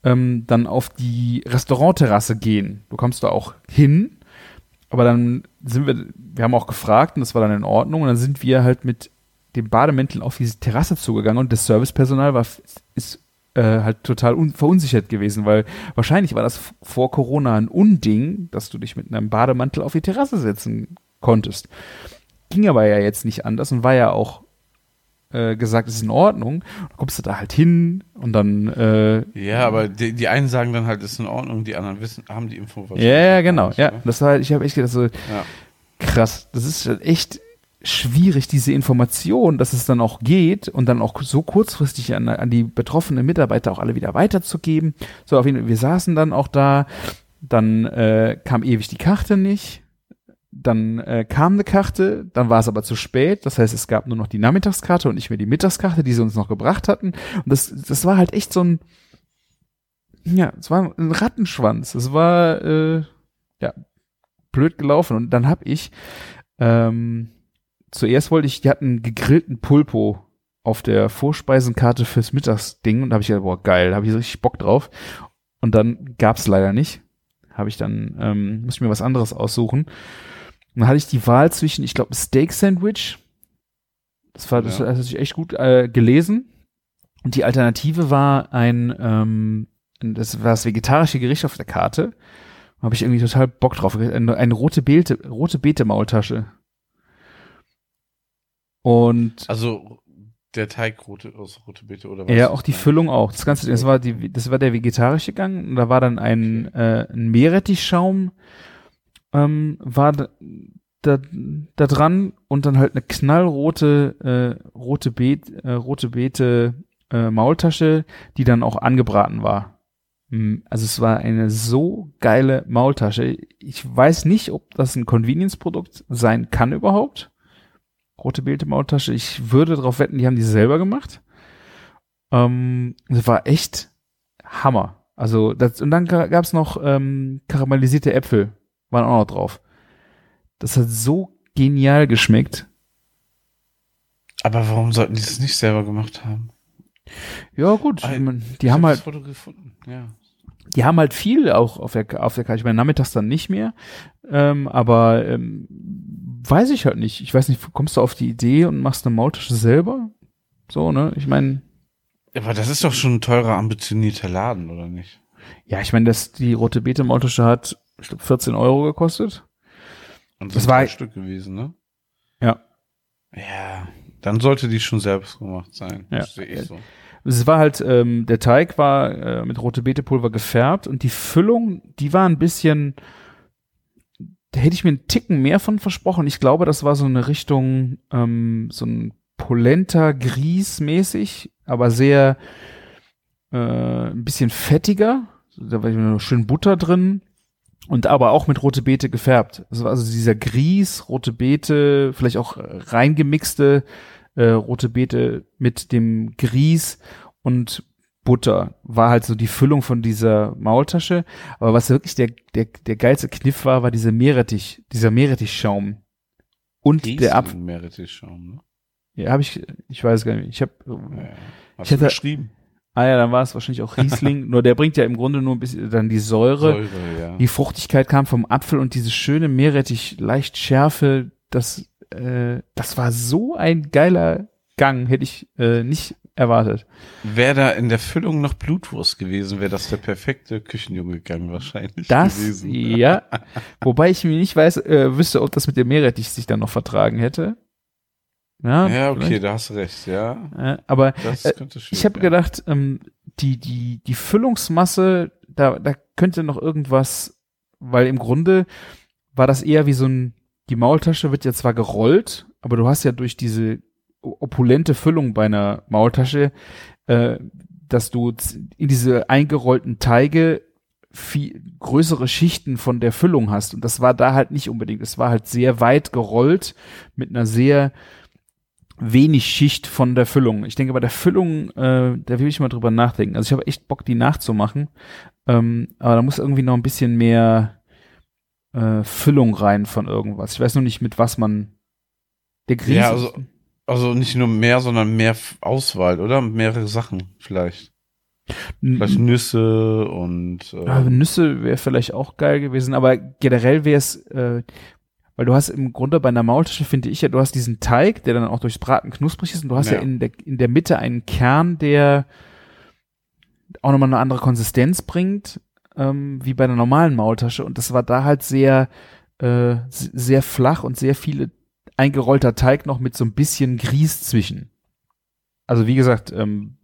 S4: ähm, dann auf die Restaurantterrasse gehen. Du kommst da auch hin, aber dann sind wir, wir haben auch gefragt und das war dann in Ordnung und dann sind wir halt mit dem Bademantel auf diese Terrasse zugegangen und das Servicepersonal war, ist äh, halt total un verunsichert gewesen, weil wahrscheinlich war das vor Corona ein Unding, dass du dich mit einem Bademantel auf die Terrasse setzen konntest. Ging aber ja jetzt nicht anders und war ja auch äh, gesagt, ist in Ordnung. Dann kommst du da halt hin und dann äh,
S3: Ja, aber die, die einen sagen dann halt, ist in Ordnung, die anderen wissen, haben die Info
S4: ja, ja, genau.
S3: nicht,
S4: Ja,
S3: ne?
S4: das war halt, ich habe echt gedacht, so
S3: Ja.
S4: krass. Das ist halt echt schwierig, diese Information, dass es dann auch geht und dann auch so kurzfristig an, an die betroffenen Mitarbeiter auch alle wieder weiterzugeben. So, auf jeden Fall, wir saßen dann auch da, dann äh, kam ewig die Karte nicht. Dann äh, kam eine Karte, dann war es aber zu spät. Das heißt, es gab nur noch die Nachmittagskarte und nicht mehr die Mittagskarte, die sie uns noch gebracht hatten. Und das, das war halt echt so ein, ja, es war ein Rattenschwanz. Es war, äh, ja, blöd gelaufen. Und dann hab ich, ähm, zuerst wollte ich, die hatten gegrillten Pulpo auf der Vorspeisenkarte fürs Mittagsding und da habe ich gedacht, boah, geil, da habe ich richtig Bock drauf. Und dann gab's leider nicht. Habe ich dann, ähm, muss ich mir was anderes aussuchen. Und dann hatte ich die Wahl zwischen, ich glaube, Steak Sandwich. Das war, das,
S3: Ja.
S4: das hatte ich echt gut äh, gelesen. Und die Alternative war ein, ähm, das war das vegetarische Gericht auf der Karte. Habe ich irgendwie total Bock drauf. Eine, eine rote Beete, rote Beete-Maultasche. Und
S3: Also der Teig rote, aus rote Beete oder was?
S4: ja, auch die Füllung auch. Das ganze, das war die, das war der vegetarische Gang. Und da war dann ein, äh, ein Meerrettichschaum, ähm, war da, da, da dran und dann halt eine knallrote, äh, rote Beet, äh, rote Beete, äh, Maultasche, die dann auch angebraten war. Mm, Also es war eine so geile Maultasche. Ich weiß nicht, ob das ein Convenience-Produkt sein kann überhaupt. Rote Beete Maultasche. Ich würde darauf wetten, die haben die selber gemacht. Ähm, das war echt Hammer. Also das, und dann gab es noch ähm, karamellisierte Äpfel, waren auch noch drauf. Das hat so genial geschmeckt.
S3: Aber warum sollten die das nicht selber gemacht haben?
S4: Ja gut,
S3: Ah,
S4: man- die
S3: Ich
S4: haben
S3: hab
S4: halt
S3: das Foto gefunden. Ja.
S4: die haben halt viel auch auf der auf der Karte. Ich meine, nachmittags dann nicht mehr. Ähm, aber ähm, weiß ich halt nicht. Ich weiß nicht, kommst du auf die Idee und machst eine Maultasche selber? So, ne? Ich meine,
S3: Aber das ist doch schon ein teurer, ambitionierter Laden, oder nicht?
S4: ja, ich meine, dass die rote Beete Maultasche hat, ich glaube, 14 Euro gekostet.
S3: Und
S4: Das war-
S3: drei Stück gewesen, ne?
S4: Ja.
S3: Ja. Dann sollte die schon selbst gemacht sein.
S4: Ja.
S3: Das sehe ich so.
S4: Es war halt, ähm, der Teig war äh, mit rote Beete-Pulver gefärbt und die Füllung, die war ein bisschen, da hätte ich mir einen Ticken mehr von versprochen. Ich glaube, das war so eine Richtung, ähm, so ein Polenta Grieß mäßig, aber sehr, äh, ein bisschen fettiger. Da war schön Butter drin und aber auch mit rote Beete gefärbt. War also dieser Grieß, rote Beete, vielleicht auch reingemixte äh, rote Beete mit dem Grieß und Butter war halt so die Füllung von dieser Maultasche. Aber was wirklich der, der, der geilste Kniff war, war dieser Meerrettich, dieser Meerrettichschaum. Und der Apfel.
S3: Meerrettichschaum, ne?
S4: Ja, habe ich, ich weiß gar nicht. Ich habe,
S3: Ja.
S4: Ich
S3: du geschrieben?
S4: Ah ja, dann war es wahrscheinlich auch Riesling. nur der bringt ja im Grunde nur ein bisschen dann die Säure.
S3: Säure, ja.
S4: Die Fruchtigkeit kam vom Apfel und diese schöne Meerrettich, leicht Schärfe, das, äh, das war so ein geiler Gang, hätte ich äh, nicht erwartet.
S3: Wäre da in der Füllung noch Blutwurst gewesen, wäre das der perfekte Küchenjunge Gang wahrscheinlich
S4: Das,
S3: gewesen.
S4: ja. Wobei ich mir nicht weiß, äh, wüsste, ob das mit dem Meerrettich sich dann noch vertragen hätte. Ja,
S3: Ja, okay,
S4: vielleicht.
S3: da hast du recht, ja.
S4: Äh, aber Äh, ich habe gedacht, ähm, die, die, die Füllungsmasse, da, da könnte noch irgendwas, weil im Grunde war das eher wie so ein, die Maultasche wird ja zwar gerollt, aber du hast ja durch diese opulente Füllung bei einer Maultasche, äh, dass du in diese eingerollten Teige viel größere Schichten von der Füllung hast. Und das war da halt nicht unbedingt. Es war halt sehr weit gerollt mit einer sehr wenig Schicht von der Füllung. Ich denke, bei der Füllung, äh, da will ich mal drüber nachdenken. Also ich habe echt Bock, die nachzumachen. Ähm, aber da muss irgendwie noch ein bisschen mehr äh, Füllung rein von irgendwas. Ich weiß nur nicht, mit was man der Grieß.
S3: Ja, also- Also nicht nur mehr, sondern mehr Auswahl, oder? Mehrere Sachen vielleicht. Vielleicht Nüsse und
S4: Ja,
S3: äh,
S4: Nüsse wäre vielleicht auch geil gewesen, aber generell wäre es, äh, weil du hast im Grunde bei einer Maultasche, finde ich ja, du hast diesen Teig, der dann auch durchs Braten knusprig ist und du hast ja,
S3: Ja.
S4: in, der, in der Mitte einen Kern, der auch nochmal eine andere Konsistenz bringt, ähm, wie bei einer normalen Maultasche und das war da halt sehr, äh, sehr flach und sehr viele eingerollter Teig noch mit so ein bisschen Grieß zwischen. Also wie gesagt, ähm,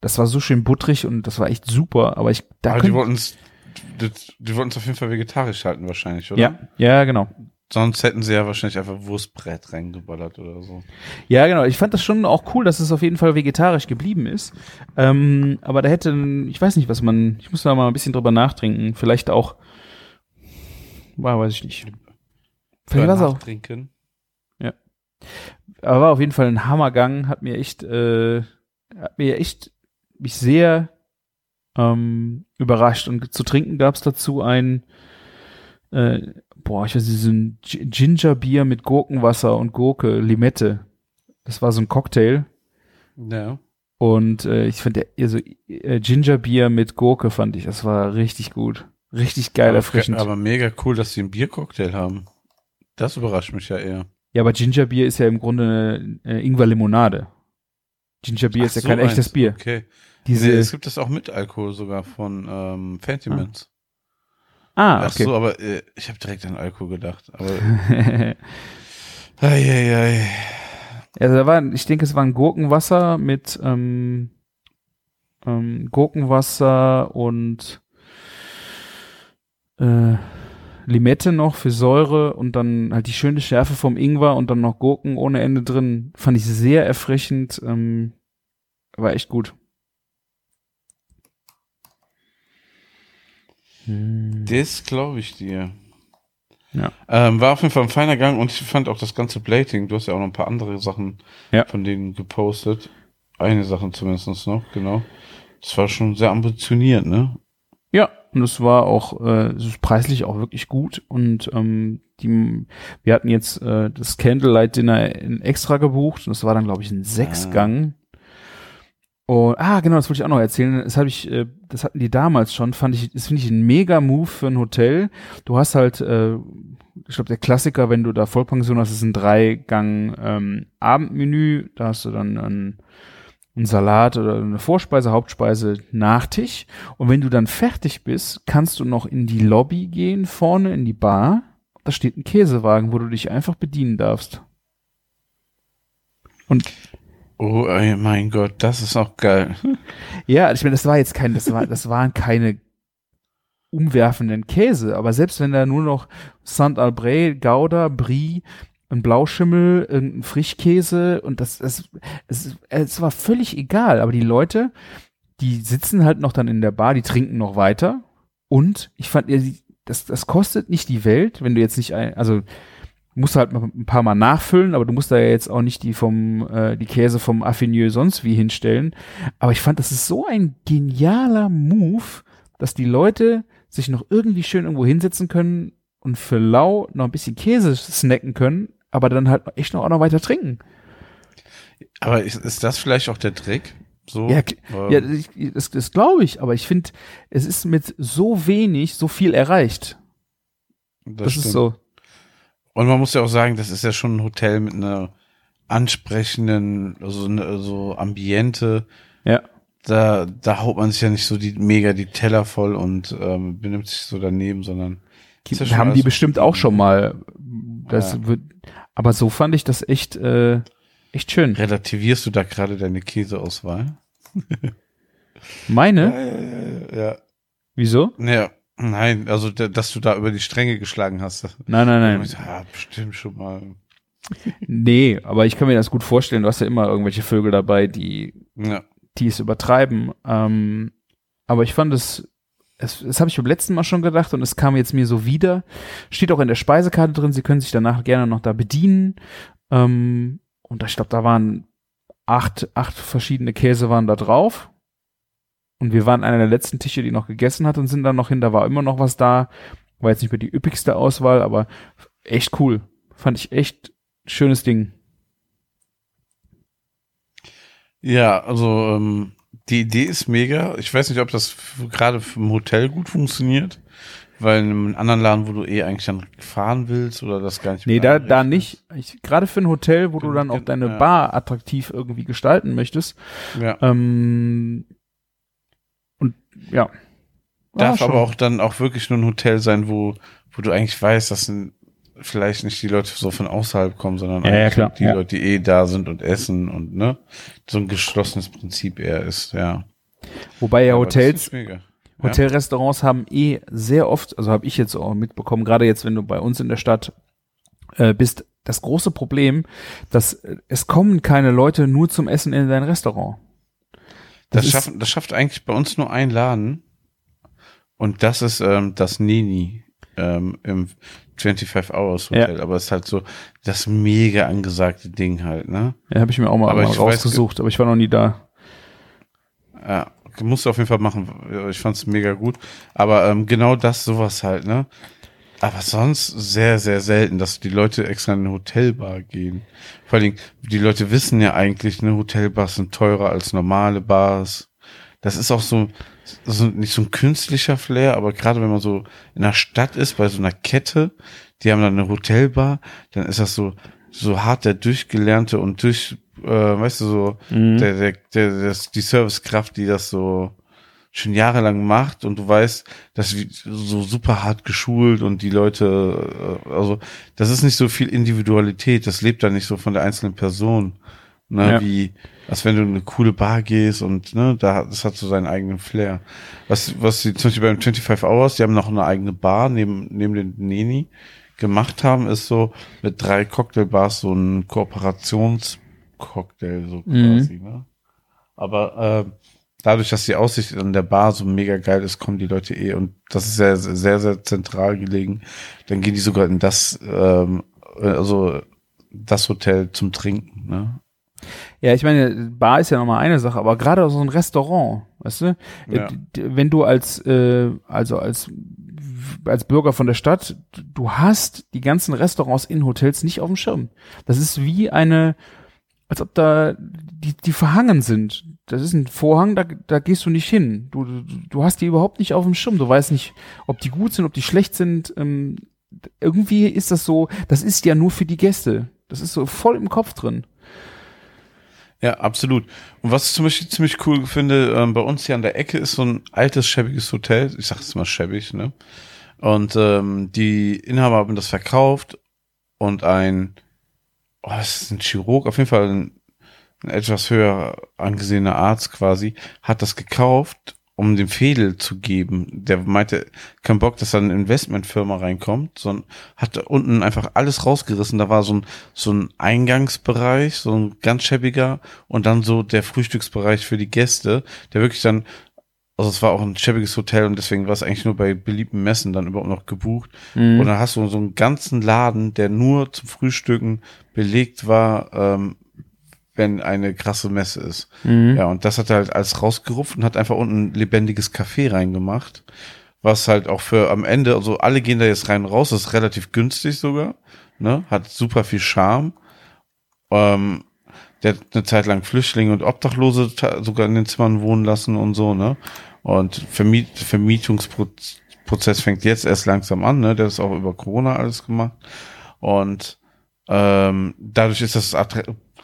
S4: das war so schön butterig und das war echt super, aber ich da
S3: aber die wollten es die wollten es auf jeden Fall vegetarisch halten wahrscheinlich, oder?
S4: Ja, ja, genau.
S3: Sonst hätten sie ja wahrscheinlich einfach Wurstbrett reingeballert oder so.
S4: Ja, genau. Ich fand das schon auch cool, dass es auf jeden Fall vegetarisch geblieben ist. Ähm, aber da hätte, ich weiß nicht, was man, ich muss da mal ein bisschen drüber nachdenken. Vielleicht auch, war, weiß ich nicht. Vielleicht war es auch,
S3: trinken.
S4: aber war auf jeden Fall ein Hammergang, hat mir echt, äh, hat mir echt mich sehr ähm, überrascht. Und zu trinken gab es dazu ein, äh, boah, ich weiß nicht, so ein Gi- Gingerbier mit Gurkenwasser und Gurke, Limette. Das war so ein Cocktail.
S3: Ja.
S4: Und äh, ich fand also äh, Gingerbier mit Gurke fand ich, das war richtig gut. Richtig geil
S3: aber,
S4: erfrischend.
S3: aber mega cool, dass sie einen Biercocktail haben. Das überrascht mich ja eher.
S4: ja, aber Gingerbier ist ja im Grunde eine äh, Ingwer-Limonade. Gingerbier ist ja
S3: so
S4: kein echtes
S3: eins.
S4: Bier.
S3: Okay.
S4: Diese,
S3: nee, es gibt das auch mit Alkohol sogar von ähm, Fantimans.
S4: Ah,
S3: Ach
S4: okay.
S3: so, aber äh, ich habe direkt an Alkohol gedacht. Aber ei, ei, ei.
S4: also da war, ich denke, es war ein Gurkenwasser mit ähm, ähm, Gurkenwasser und äh, Limette noch für Säure und dann halt die schöne Schärfe vom Ingwer und dann noch Gurken ohne Ende drin. Fand ich sehr erfrischend. Ähm, war echt gut. Hm.
S3: Das glaube ich dir.
S4: Ja.
S3: Ähm, war auf jeden Fall ein feiner Gang und ich fand auch das ganze Plating. Du hast ja auch noch ein paar andere Sachen
S4: Ja.
S3: von denen gepostet. Eine Sache zumindest noch, genau. Das war schon sehr ambitioniert, ne?
S4: Ja, und es war auch äh, es ist preislich auch wirklich gut und ähm, die, wir hatten jetzt äh, das Candlelight Dinner in extra gebucht und das war dann glaube ich ein Sechsgang. Und ah genau, das wollte ich auch noch erzählen. Das habe ich, äh, das hatten die damals schon. Fand ich, das finde ich ein mega Move für ein Hotel. Du hast halt, äh, ich glaube der Klassiker, wenn du da Vollpension hast, ist ein Dreigang ähm, Abendmenü. Da hast du dann ein ein Salat oder eine Vorspeise, Hauptspeise, Nachtisch. Und wenn du dann fertig bist, kannst du noch in die Lobby gehen, vorne in die Bar. Da steht ein Käsewagen, wo du dich einfach bedienen darfst. Und
S3: Oh, mein Gott, das ist auch geil.
S4: ja, ich meine, das war jetzt kein, das war, das waren keine umwerfenden Käse, aber selbst wenn da nur noch Saint-Albret, Gouda, Brie, ein Blauschimmel, irgendein Frischkäse und das, das es, es war völlig egal, aber die Leute, die sitzen halt noch dann in der Bar, die trinken noch weiter und ich fand, das, das kostet nicht die Welt, wenn du jetzt nicht ein, also musst halt mal ein paar Mal nachfüllen, aber du musst da ja jetzt auch nicht die vom, äh, die Käse vom Affineux sonst wie hinstellen. Aber ich fand, das ist so ein genialer Move, dass die Leute sich noch irgendwie schön irgendwo hinsetzen können und für lau noch ein bisschen Käse snacken können, aber dann halt echt noch auch noch weiter trinken.
S3: Aber ist, ist das vielleicht auch der Trick? So,
S4: Ja,
S3: ähm,
S4: ja ich, das, das glaube ich, aber ich finde, es ist mit so wenig so viel erreicht. Das, ist
S3: stimmt.
S4: so.
S3: Und man muss ja auch sagen, das ist ja schon ein Hotel mit einer ansprechenden, also eine, so Ambiente.
S4: Ja.
S3: Da, da haut man sich ja nicht so die mega die Teller voll und ähm, benimmt sich so daneben, sondern ist ja
S4: haben die bestimmt auch schon mal. Das
S3: Ja.
S4: wird, aber so fand ich das echt, äh, echt schön.
S3: Relativierst du da gerade deine Käseauswahl?
S4: Meine?
S3: Ja.
S4: Wieso?
S3: Ja. Nein, also da- dass du da über die Stränge geschlagen hast.
S4: Nein, nein, nein.
S3: Ja, bestimmt schon mal.
S4: Nee, aber ich kann mir das gut vorstellen. Du hast ja immer irgendwelche Vögel dabei, die,
S3: Ja.
S4: die es übertreiben. Ähm, aber ich fand es, es, das habe ich beim letzten Mal schon gedacht und es kam jetzt mir so wieder. Steht auch in der Speisekarte drin. Sie können sich danach gerne noch da bedienen. Ähm, und ich glaube, da waren acht, acht verschiedene Käse waren da drauf. Und wir waren einer der letzten Tische, die noch gegessen hat und sind dann noch hin. Da war immer noch was da. War jetzt nicht mehr die üppigste Auswahl, aber echt cool. Fand ich echt schönes Ding.
S3: Ja, also ähm, die Idee ist mega. Ich weiß nicht, ob das gerade im Hotel gut funktioniert, weil in einem anderen Laden, wo du eh eigentlich dann fahren willst oder das gar nicht
S4: Nee, da, da nicht. Ich, Gerade für ein Hotel, wo du dann auch deine
S3: ja.
S4: Bar attraktiv irgendwie gestalten möchtest.
S3: Ja.
S4: Ähm, ja.
S3: Darf aber auch dann auch wirklich nur ein Hotel sein, wo, wo du eigentlich weißt, dass sind vielleicht nicht die Leute so von außerhalb kommen, sondern
S4: Ja, ja,
S3: die
S4: ja.
S3: Leute, die eh da sind und essen und ne, so ein geschlossenes Prinzip eher ist, ja.
S4: Wobei ja
S3: Aber
S4: Hotels. Hotelrestaurants haben eh sehr oft, also habe ich jetzt auch mitbekommen, gerade jetzt, wenn du bei uns in der Stadt äh, bist, das große Problem, dass äh, es kommen keine Leute nur zum Essen in dein Restaurant.
S3: Das,
S4: ist-
S3: schafft, das schafft eigentlich bei uns nur ein Laden. Und das ist ähm, das Nini ähm, im 25 Hours Hotel. Aber es ist halt so das mega angesagte Ding halt, ne?
S4: Ja, habe ich mir auch mal,
S3: Aber
S4: mal
S3: ich weiß-
S4: rausgesucht, aber ich war noch nie da.
S3: Ja, musst du auf jeden Fall machen. Ich fand's mega gut. Aber ähm, genau das, sowas halt, ne? Aber sonst sehr, sehr selten, dass die Leute extra in eine Hotelbar gehen. Vor allen Dingen, die Leute wissen ja eigentlich, ne, Hotelbars sind teurer als normale Bars. Das ist auch so, so nicht so ein künstlicher Flair, aber gerade wenn man so in der Stadt ist, bei so einer Kette, die haben dann eine Hotelbar, dann ist das so, so hart der Durchgelernte und durch, äh, weißt du, so,
S4: Mhm.
S3: der, der, der, das, die Servicekraft, die das so schon jahrelang macht und du weißt, dass so super hart geschult und die Leute, äh, also das ist nicht so viel Individualität, das lebt da nicht so von der einzelnen Person, ne,
S4: Ja.
S3: wie als wenn du in eine coole Bar gehst und ne, da das hat so seinen eigenen Flair. Was was sie zum Beispiel beim 25 Hours, die haben noch eine eigene Bar neben neben den Neni gemacht haben, ist so mit drei Cocktailbars so ein Kooperationscocktail so
S4: Mhm.
S3: quasi, ne? Aber äh, dadurch, dass die Aussicht an der Bar so mega geil ist, kommen die Leute eh und das ist sehr, sehr, sehr, sehr zentral gelegen. Dann gehen die sogar in das, ähm, also das Hotel zum Trinken, ne?
S4: Ja, ich meine, Bar ist ja nochmal eine Sache, aber gerade so ein Restaurant, weißt du,
S3: Ja.
S4: Äh, d- wenn du als, äh, also als, als Bürger von der Stadt, du hast die ganzen Restaurants in Hotels nicht auf dem Schirm. Das ist wie eine, als ob da die, die verhangen sind. Das ist ein Vorhang, da, da gehst du nicht hin. Du, du, du hast die überhaupt nicht auf dem Schirm. Du weißt nicht, ob die gut sind, ob die schlecht sind. Ähm, irgendwie ist das so, das ist ja nur für die Gäste. Das ist so voll im Kopf drin.
S3: Ja, absolut. Und was ich zum Beispiel ziemlich cool finde, ähm, bei uns hier an der Ecke ist so ein altes, schäbiges Hotel. Ich sag es mal schäbig, ne? Und ähm, die Inhaber haben das verkauft und ein, oh, das ist ein Chirurg, auf jeden Fall ein, ein etwas höher angesehener Arzt quasi, hat das gekauft, um dem Fädel zu geben. Der meinte, kein Bock, dass da eine Investmentfirma reinkommt, sondern hat da unten einfach alles rausgerissen. Da war so ein, so ein Eingangsbereich, so ein ganz schäbiger und dann so der Frühstücksbereich für die Gäste, der wirklich dann also es war auch ein schäbiges Hotel und deswegen war es eigentlich nur bei beliebten Messen dann überhaupt noch gebucht.
S4: Mhm.
S3: Und dann hast du so einen ganzen Laden, der nur zum Frühstücken belegt war, ähm, wenn eine krasse Messe ist.
S4: Mhm.
S3: Ja, und das hat er halt alles rausgerupft und hat einfach unten ein lebendiges Café reingemacht. Was halt auch für am Ende, also alle gehen da jetzt rein und raus, das ist relativ günstig sogar, ne? Hat super viel Charme. Ähm, der hat eine Zeit lang Flüchtlinge und Obdachlose sogar in den Zimmern wohnen lassen und so, ne? Und Vermiet Vermietungsprozess fängt jetzt erst langsam an, ne? Der ist auch über Corona alles gemacht. Und ähm, dadurch ist das,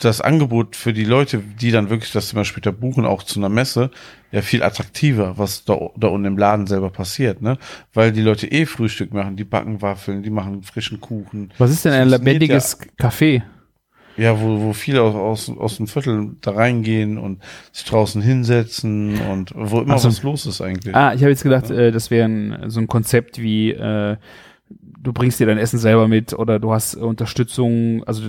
S3: das Angebot für die Leute, die dann wirklich das Zimmer später buchen, auch zu einer Messe, ja viel attraktiver, was da, da unten im Laden selber passiert, ne? Weil die Leute eh Frühstück machen, die backen Waffeln, die machen frischen Kuchen.
S4: Was ist denn ein lebendiges Café?
S3: Ja, wo, wo viele aus, aus, aus dem Viertel da reingehen und sich draußen hinsetzen und wo immer
S4: so.
S3: was los ist eigentlich.
S4: Ah, ich habe jetzt gedacht, äh, das wäre ein, so ein Konzept wie äh, du bringst dir dein Essen selber mit oder du hast Unterstützung, also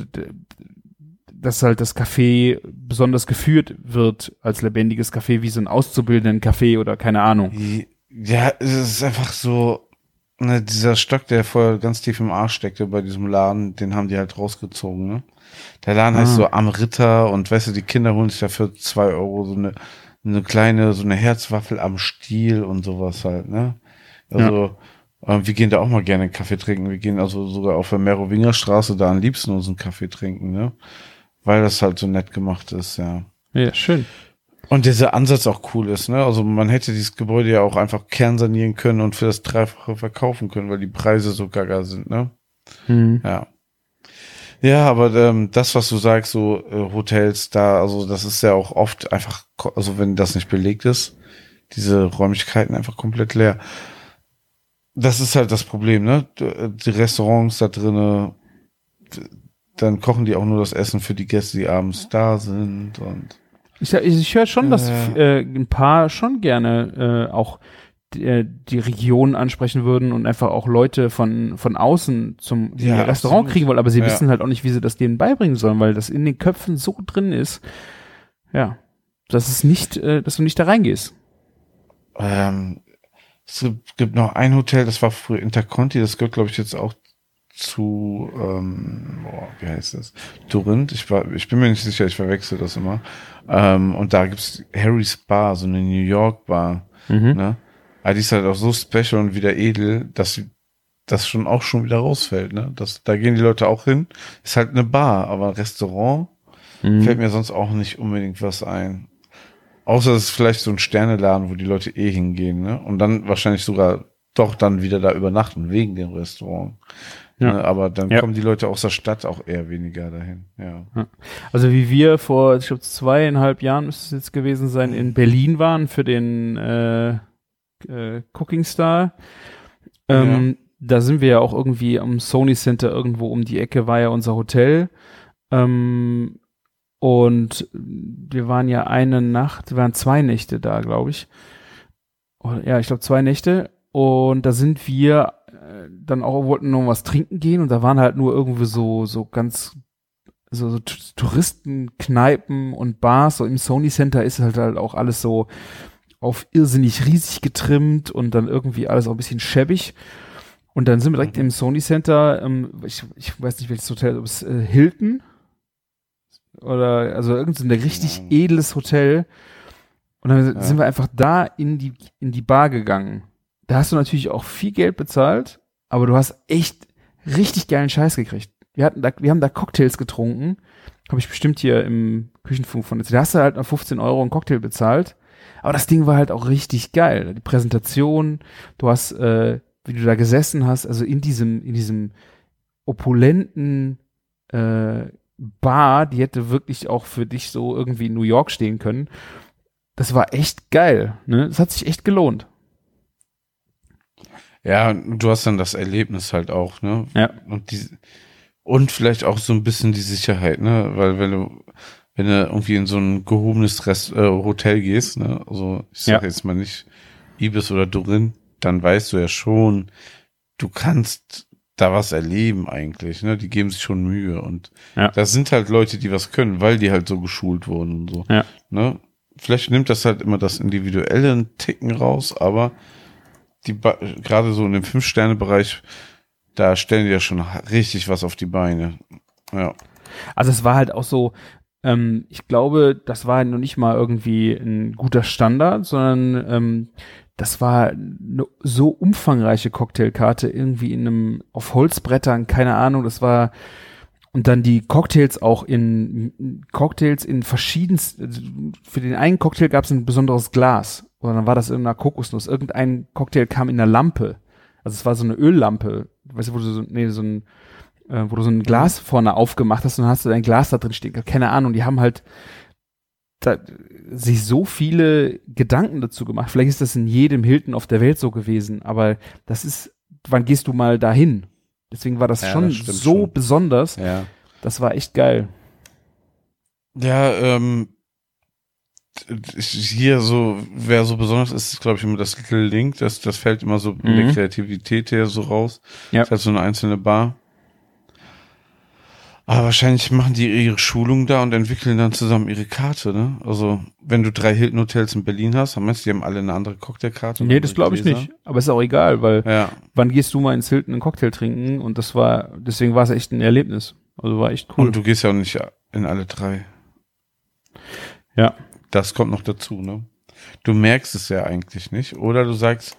S4: dass halt das Café besonders geführt wird als lebendiges Café, wie so ein auszubildenden Café oder keine Ahnung.
S3: Ja, es ist einfach so, ne, dieser Stock, der vorher ganz tief im Arsch steckte bei diesem Laden, den haben die halt rausgezogen, ne? Der Laden heißt
S4: Ah.
S3: so Am Ritter und weißt du, die Kinder holen sich da für zwei Euro so eine, eine kleine, so eine Herzwaffel am Stiel und sowas halt, ne? Also, ähm, wir gehen da auch mal gerne einen Kaffee trinken. Wir gehen also sogar auf der Merowinger Straße da am liebsten unseren Kaffee trinken, ne? Weil das halt so nett gemacht ist, ja.
S4: Ja, schön.
S3: Und dieser Ansatz auch cool ist, ne? Also man hätte dieses Gebäude ja auch einfach kernsanieren können und für das Dreifache verkaufen können, weil die Preise so gaga sind, ne?
S4: Hm.
S3: Ja. Ja, aber ähm, das, was du sagst, so äh, Hotels da, also das ist ja auch oft einfach, also wenn das nicht belegt ist, diese Räumlichkeiten einfach komplett leer. Das ist halt das Problem, ne? Die Restaurants da drinnen, dann kochen die auch nur das Essen für die Gäste, die abends da sind und
S4: Ich, ich, ich höre schon, dass äh, ein paar schon gerne äh, auch die, äh, die Region ansprechen würden und einfach auch Leute von, von außen zum
S3: Ja,
S4: Restaurant
S3: absolut.
S4: kriegen wollen, aber sie
S3: Ja.
S4: wissen halt auch nicht, wie sie das denen beibringen sollen, weil das in den Köpfen so drin ist, ja, dass es nicht, äh, dass du nicht da reingehst.
S3: Ähm, es gibt noch ein Hotel, das war früher Interconti, das gehört, glaube ich, jetzt auch zu, ähm, boah, wie heißt das? Dorinth. Ich war, ich bin mir nicht sicher, ich verwechsel das immer. Ähm, und da gibt's Harry's Bar, so eine New York Bar. Ne? Aber die ist halt auch so special und wieder edel, dass das schon auch schon wieder rausfällt. Ne? Das, da gehen die Leute auch hin. Ist halt eine Bar, aber ein Restaurant
S4: Mhm.
S3: fällt mir sonst auch nicht unbedingt was ein. Außer es ist vielleicht so ein Sterneladen, wo die Leute eh hingehen, ne? Und dann wahrscheinlich sogar doch dann wieder da übernachten, wegen dem Restaurant.
S4: Ja.
S3: Ne? Aber dann
S4: Ja.
S3: kommen die Leute aus der Stadt auch eher weniger dahin. Ja.
S4: Also wie wir vor, ich glaube, zweieinhalb Jahren müsste es jetzt gewesen sein, in Berlin waren für den äh, äh, Cooking Star. Ähm, Da sind wir ja auch irgendwie am Sony Center irgendwo um die Ecke, war ja unser Hotel. Ähm, und wir waren ja eine Nacht, wir waren zwei Nächte da, glaube ich. Ja, ich glaube zwei Nächte. Und da sind wir dann auch, wollten noch was trinken gehen und da waren halt nur irgendwie so, so ganz so, so Touristenkneipen und Bars, so im Sony Center ist halt halt auch alles so auf irrsinnig riesig getrimmt und dann irgendwie alles auch ein bisschen schäbig. Und dann sind wir direkt im Sony Center, ähm, ich, ich weiß nicht welches Hotel, ob es äh, Hilton oder also irgend so ein richtig edles Hotel. Und dann
S3: Ja.
S4: sind wir einfach da in die, in die Bar gegangen. Da hast du natürlich auch viel Geld bezahlt, aber du hast echt richtig geilen Scheiß gekriegt. Wir hatten da, wir haben da Cocktails getrunken. Habe ich bestimmt hier im Küchenfunk von. Da hast du halt mal 15 Euro einen Cocktail bezahlt. Aber das Ding war halt auch richtig geil. Die Präsentation, du hast, äh, wie du da gesessen hast, also in diesem, in diesem opulenten äh, Bar, die hätte wirklich auch für dich so irgendwie in New York stehen können. Das war echt geil. Ne? Das hat sich echt gelohnt.
S3: Ja, du hast dann das Erlebnis halt auch, ne?
S4: Ja.
S3: Und die, und vielleicht auch so ein bisschen die Sicherheit, ne? Weil wenn du, wenn du irgendwie in so ein gehobenes Rest, äh, Hotel gehst, ne? Also ich sag
S4: Ja.
S3: jetzt mal nicht Ibis oder Dorin, dann weißt du ja schon, du kannst da was erleben eigentlich, ne? Die geben sich schon Mühe und
S4: Ja.
S3: das sind halt Leute, die was können, weil die halt so geschult wurden und so.
S4: Ja.
S3: Ne? Vielleicht nimmt das halt immer das individuelle Ticken raus, aber die gerade so in dem Fünf-Sterne-Bereich, da stellen die ja schon richtig was auf die Beine. Ja.
S4: Also es war halt auch so, ähm, ich glaube, das war noch nicht mal irgendwie ein guter Standard, sondern ähm, das war eine so umfangreiche Cocktailkarte irgendwie in einem auf Holzbrettern, keine Ahnung, das war und dann die Cocktails auch in Cocktails in verschiedensten, für den einen Cocktail gab es ein besonderes Glas. Oder dann war das irgendeiner Kokosnuss. Irgendein Cocktail kam in einer Lampe. Also es war so eine Öllampe. Weißt du, wo du so, nee, so ein, äh, wo du so ein Glas vorne aufgemacht hast und dann hast du dein Glas da drin stehen. Keine Ahnung, die haben halt da, sich so viele Gedanken dazu gemacht. Vielleicht ist das in jedem Hilton auf der Welt so gewesen, aber das ist, wann gehst du mal dahin? Deswegen war das
S3: Ja,
S4: schon
S3: das
S4: so
S3: schon.
S4: besonders.
S3: Ja.
S4: Das war echt geil.
S3: Ja, ähm, hier so, wer so besonders ist, ist glaube ich immer das Little Link, das, das fällt immer so in
S4: Mhm.
S3: der Kreativität her so raus.
S4: Ja.
S3: Das ist halt so eine einzelne Bar. Aber wahrscheinlich machen die ihre Schulung da und entwickeln dann zusammen ihre Karte, ne? Also, wenn du drei Hilton Hotels in Berlin hast, dann meinst du, die haben alle eine andere Cocktailkarte?
S4: Nee, das glaube ich
S3: Gläser?
S4: nicht. Aber ist auch egal, weil
S3: Ja.
S4: wann gehst du mal ins Hilton einen Cocktail trinken? Und das war, deswegen war es echt ein Erlebnis. Also war echt cool.
S3: Und du gehst ja auch nicht in alle drei.
S4: Ja.
S3: Das kommt noch dazu, ne? Du merkst es ja eigentlich nicht. Oder du sagst,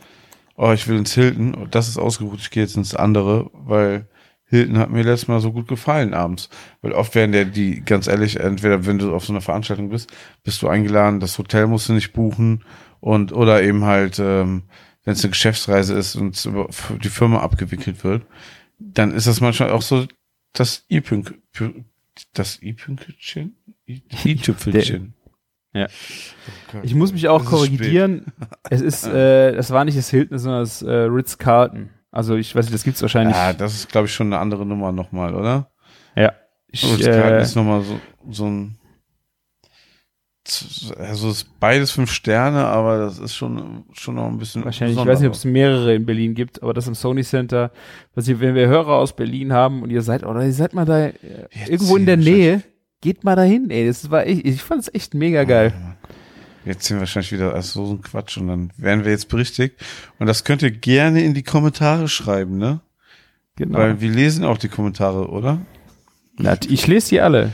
S3: oh, ich will ins Hilton, das ist ausgebucht, ich gehe jetzt ins andere, weil Hilton hat mir letztes Mal so gut gefallen abends. Weil oft werden ja die, ganz ehrlich, entweder wenn du auf so einer Veranstaltung bist, bist du eingeladen, das Hotel musst du nicht buchen und oder eben halt, ähm, wenn es eine Geschäftsreise ist und es über für die Firma abgewickelt wird, dann ist das manchmal auch so das i-Pünk, das i-Pünkelchen? I- i-Tüpfelchen.
S4: Ja.
S3: Oh Gott.
S4: Ich muss mich auch
S3: Es ist spät.
S4: korrigieren. Es ist, äh, das war nicht das Hilton, sondern das äh, Ritz-Carlton. Also ich weiß nicht, das gibt's wahrscheinlich.
S3: Ja, das ist, glaube ich, schon eine andere Nummer nochmal, oder?
S4: Ja. Ich,
S3: Oh, das
S4: äh,
S3: ist nochmal so, so ein. Also es ist beides fünf Sterne, aber das ist schon, schon noch ein bisschen.
S4: wahrscheinlich, ich weiß nicht, ob es mehrere in Berlin gibt, aber das im Sony Center, was ihr, wenn wir Hörer aus Berlin haben und ihr seid, oder ihr seid mal da äh,
S3: Jetzt
S4: irgendwo in der Nähe, geht mal dahin, ey. Das war echt, ich fand es echt mega geil.
S3: Jetzt sind wir wahrscheinlich wieder als so ein Quatsch und dann werden wir jetzt berichtigt. Und das könnt ihr gerne in die Kommentare schreiben, ne?
S4: Genau.
S3: Weil wir lesen auch die Kommentare, oder?
S4: Na, ich lese die alle.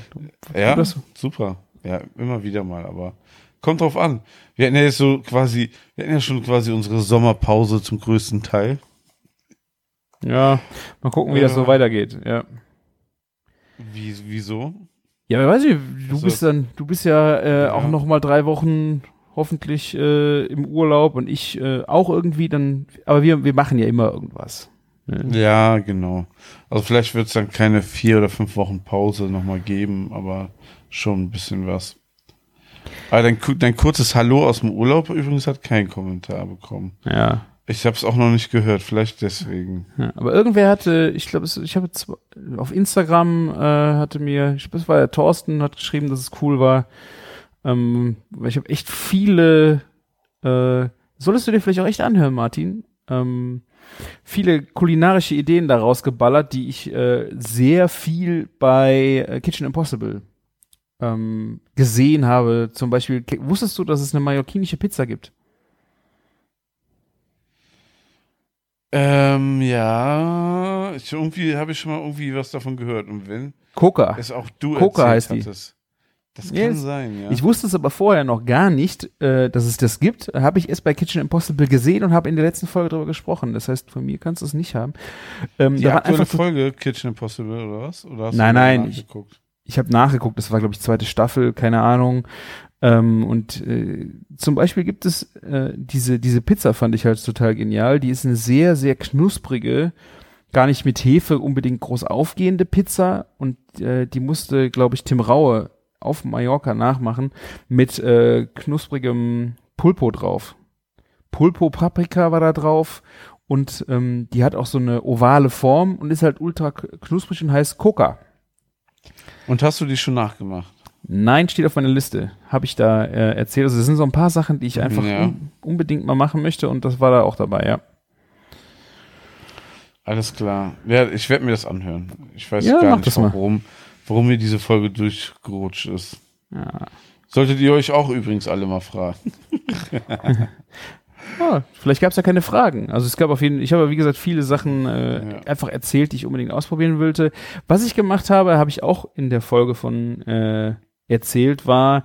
S3: Ja, super. Ja, immer wieder mal, aber kommt drauf an. Wir hatten ja jetzt so quasi, wir hatten ja schon quasi unsere Sommerpause zum größten Teil.
S4: Ja, mal gucken, wie das so
S3: Ja.
S4: weitergeht. Ja.
S3: Wie, wieso?
S4: Ja, aber weiß ich, du
S3: Also-
S4: bist dann, du bist ja, äh,
S3: Ja.
S4: auch noch mal drei Wochen hoffentlich äh, im Urlaub und ich äh, auch irgendwie dann, aber wir, wir machen ja immer irgendwas. Ne?
S3: Ja, genau. Also vielleicht wird es dann keine vier oder fünf Wochen Pause nochmal geben, aber schon ein bisschen was. Aber dein, dein kurzes Hallo aus dem Urlaub übrigens hat keinen Kommentar bekommen.
S4: Ja.
S3: Ich habe es auch noch nicht gehört, vielleicht deswegen.
S4: ja. Aber irgendwer hatte, ich glaube, ich habe auf Instagram äh, hatte mir, ich glaube, es war der Thorsten, hat geschrieben, dass es cool war. Ähm, weil ich habe echt viele, äh, solltest du dir vielleicht auch echt anhören, Martin. Ähm, viele kulinarische Ideen daraus geballert, die ich äh, sehr viel bei äh, Kitchen Impossible ähm, gesehen habe. Zum Beispiel, wusstest du, dass es eine mallorquinische Pizza gibt?
S3: Ähm, ja, ich, irgendwie habe ich schon mal irgendwie was davon gehört. Und wenn
S4: Coca.
S3: es auch du
S4: Coca heißt die.
S3: hattest. Das
S4: Ja,
S3: kann
S4: es-
S3: sein, ja.
S4: Ich wusste es aber vorher noch gar nicht, äh, dass es das gibt. Habe ich erst bei Kitchen Impossible gesehen und habe in der letzten Folge darüber gesprochen. Das heißt, von mir kannst du es nicht haben. Ähm,
S3: die aktuelle Folge Kitchen Impossible oder was? Oder hast
S4: Nein,
S3: du
S4: nein, ich- ich habe nachgeguckt, das war, glaube ich, zweite Staffel, keine Ahnung. Ähm, und äh, zum Beispiel gibt es äh, diese, diese Pizza, fand ich halt total genial. Die ist eine sehr, sehr knusprige, gar nicht mit Hefe unbedingt groß aufgehende Pizza. Und äh, die musste, glaube ich, Tim Raue auf Mallorca nachmachen mit äh, knusprigem Pulpo drauf. Pulpo Paprika war da drauf. Und ähm, die hat auch so eine ovale Form und ist halt ultra knusprig und heißt Coca.
S3: Und hast du die schon nachgemacht?
S4: Nein, steht auf meiner Liste. Habe ich da äh, erzählt. Also das sind so ein paar Sachen, die ich einfach
S3: Ja.
S4: un unbedingt mal machen möchte und das war da auch dabei, ja.
S3: Alles klar. Ja, ich werde mir das anhören. Ich weiß
S4: Ja,
S3: gar nicht, warum, warum mir diese Folge durchgerutscht ist.
S4: ja.
S3: Solltet ihr euch auch übrigens alle mal fragen.
S4: Ah, vielleicht gab es ja keine Fragen. Also es gab auf jeden ich habe wie gesagt viele Sachen äh,
S3: Ja.
S4: einfach erzählt, die ich unbedingt ausprobieren wollte. Was ich gemacht habe, habe ich auch in der Folge von äh, erzählt, war,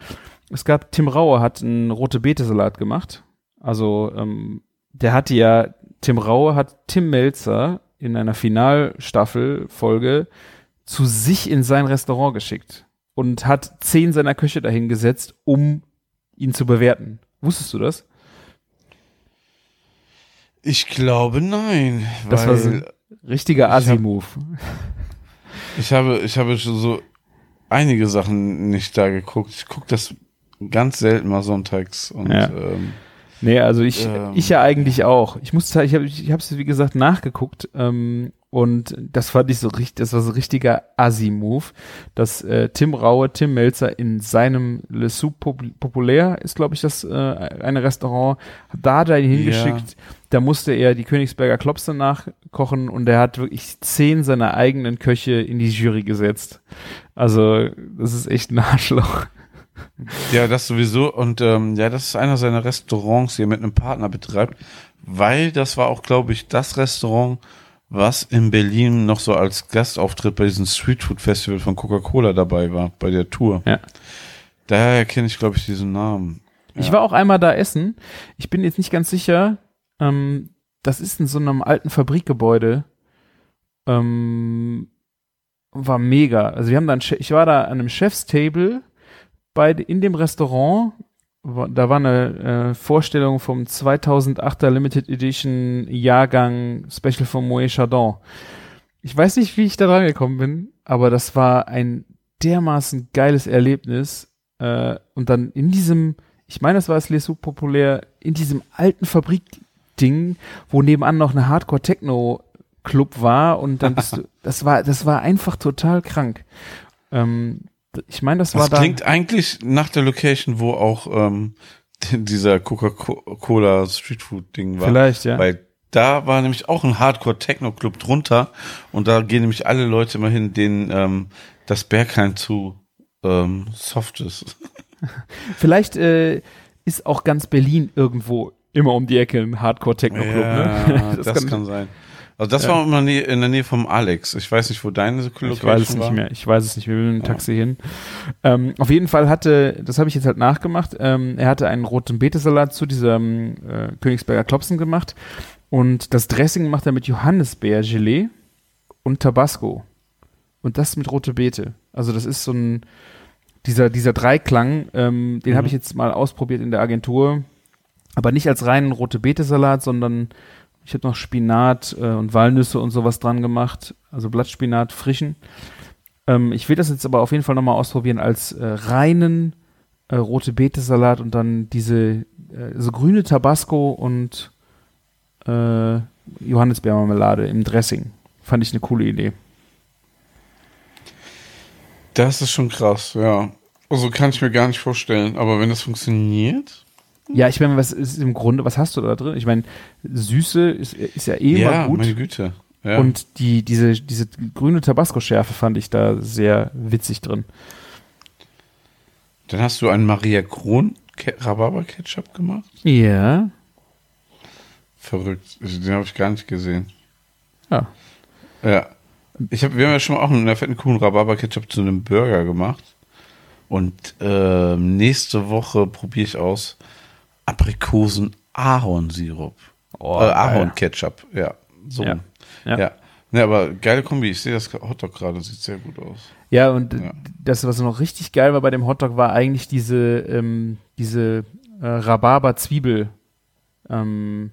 S4: es gab Tim Rauer hat einen rote Beete Salat gemacht. Also ähm, der hatte ja Tim Rauer hat Tim Melzer in einer Finalstaffel Folge zu sich in sein Restaurant geschickt und hat zehn seiner Köche dahin gesetzt, um ihn zu bewerten. Wusstest du das?
S3: Ich glaube nein.
S4: Das war so ein richtiger Assi-Move.
S3: Ich habe, ich habe schon so einige Sachen nicht da geguckt. Ich gucke das ganz selten mal sonntags und
S4: Ja.
S3: ähm,
S4: Nee, also ich,
S3: Ähm.
S4: ich ja eigentlich auch. Ich muss ich habe ich hab's wie gesagt nachgeguckt ähm, und das fand ich so richtig, das war so ein richtiger Assi-Move, dass äh, Tim Raue, Tim Melzer in seinem Le Soup Pop- Populaire ist, glaube ich, das äh, eine Restaurant, da da ihn hingeschickt. Da musste er die Königsberger Klopse nachkochen und er hat wirklich zehn seiner eigenen Köche in die Jury gesetzt. Also das ist echt ein Arschloch.
S3: Ja, das sowieso. Und ähm, ja, das ist einer seiner Restaurants, die er mit einem Partner betreibt, weil das war auch, glaube ich, das Restaurant, was in Berlin noch so als Gastauftritt bei diesem Streetfood Festival von Coca-Cola dabei war, bei der Tour.
S4: Ja.
S3: Daher kenne ich, glaube ich, diesen Namen.
S4: Ich
S3: Ja.
S4: war auch einmal da essen. Ich bin jetzt nicht ganz sicher. Ähm, das ist in so einem alten Fabrikgebäude. Ähm, war mega. Also wir haben dann, ich war da an einem Chefstable bei in dem Restaurant. Da war eine äh, Vorstellung vom 2008er Limited Edition Jahrgang Special von Moët Chardon. Ich weiß nicht, wie ich da dran gekommen bin, aber das war ein dermaßen geiles Erlebnis. Äh, und dann in diesem, ich meine, das war das Les Sous populär, in diesem alten Fabrikding, wo nebenan noch eine Hardcore-Techno-Club war und dann bist du, das war, das war einfach total krank. Ähm, ich meine, das war
S3: Das
S4: da.
S3: klingt eigentlich nach der Location, wo auch ähm, dieser Coca-Cola Streetfood-Ding war.
S4: Vielleicht, ja.
S3: Weil da war nämlich auch ein Hardcore-Techno-Club drunter und da gehen nämlich alle Leute immer hin, denen ähm, das Berghain zu ähm, soft ist.
S4: Vielleicht äh, ist auch ganz Berlin irgendwo immer um die Ecke ein Hardcore-Techno-Club.
S3: Ja,
S4: ne?
S3: das, kann, sein. Also das
S4: Ja.
S3: war immer in der Nähe vom Alex. Ich weiß nicht, wo deine Location
S4: Ich weiß es
S3: war.
S4: nicht mehr. Ich weiß es nicht. Wir will mit dem Taxi hin. Ähm, auf jeden Fall hatte, das habe ich jetzt halt nachgemacht. Ähm, er hatte einen roten Betesalat zu diesem äh, Königsberger Klopsen gemacht und das Dressing macht er mit Johannisbeergelee und Tabasco und das mit rote Beete. Also das ist so ein dieser dieser Dreiklang. Ähm, den
S3: Mhm.
S4: habe ich jetzt mal ausprobiert in der Agentur, aber nicht als reinen rote Beete-Salat, sondern ich habe noch Spinat äh, und Walnüsse und sowas dran gemacht, also Blattspinat frischen. Ähm, ich will das jetzt aber auf jeden Fall nochmal ausprobieren als äh, reinen äh, rote Beete-Salat und dann diese äh, so grüne Tabasco und äh, Johannisbeermarmelade im Dressing. Fand ich eine coole Idee.
S3: Das ist schon krass, ja. Also kann ich mir gar nicht vorstellen. Aber wenn das funktioniert,
S4: Ja, ich meine, was ist im Grunde, was hast du da drin? Ich meine, Süße ist, ist ja eh
S3: ja,
S4: immer gut.
S3: meine Güte. Ja.
S4: Und die, diese, diese grüne Tabasco-Schärfe fand ich da sehr witzig drin.
S3: dann hast du einen Maria Kron Ke- Rhabarber Ketchup gemacht.
S4: Ja.
S3: Verrückt. Den habe ich gar nicht gesehen.
S4: Ja.
S3: Ja. Ich hab, wir haben ja schon mal auch einen fetten Kuchen Rhabarber Ketchup zu einem Burger gemacht. Und ähm, nächste Woche probiere ich aus Aprikosen Ahornsirup.
S4: Oh,
S3: äh,
S4: geil.
S3: Ahorn Ketchup, ja. So.
S4: Ja.
S3: Ja.
S4: Ja.
S3: ja. aber geile Kombi. Ich sehe das Hotdog gerade, sieht sehr gut aus.
S4: Ja, und
S3: Ja.
S4: das, was noch richtig geil war bei dem Hotdog, war eigentlich diese, ähm, diese äh, Rhabarber-Zwiebel ähm.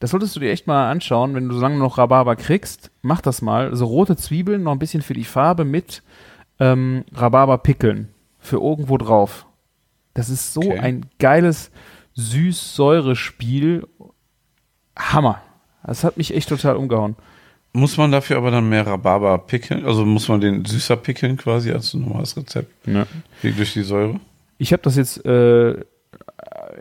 S4: Das solltest du dir echt mal anschauen, wenn du so lange noch Rhabarber kriegst. Mach das mal. Also rote Zwiebeln, noch ein bisschen für die Farbe mit ähm, Rhabarber-Pickeln. Für irgendwo drauf. Das ist so
S3: Okay.
S4: ein geiles Süß-Säure-Spiel. Hammer. Das hat mich echt total umgehauen.
S3: Muss man dafür aber dann mehr Rhabarber pickeln? Also muss man den süßer pickeln quasi als ein normales Rezept?
S4: Ja.
S3: Wegen durch die Säure?
S4: Ich habe das jetzt äh,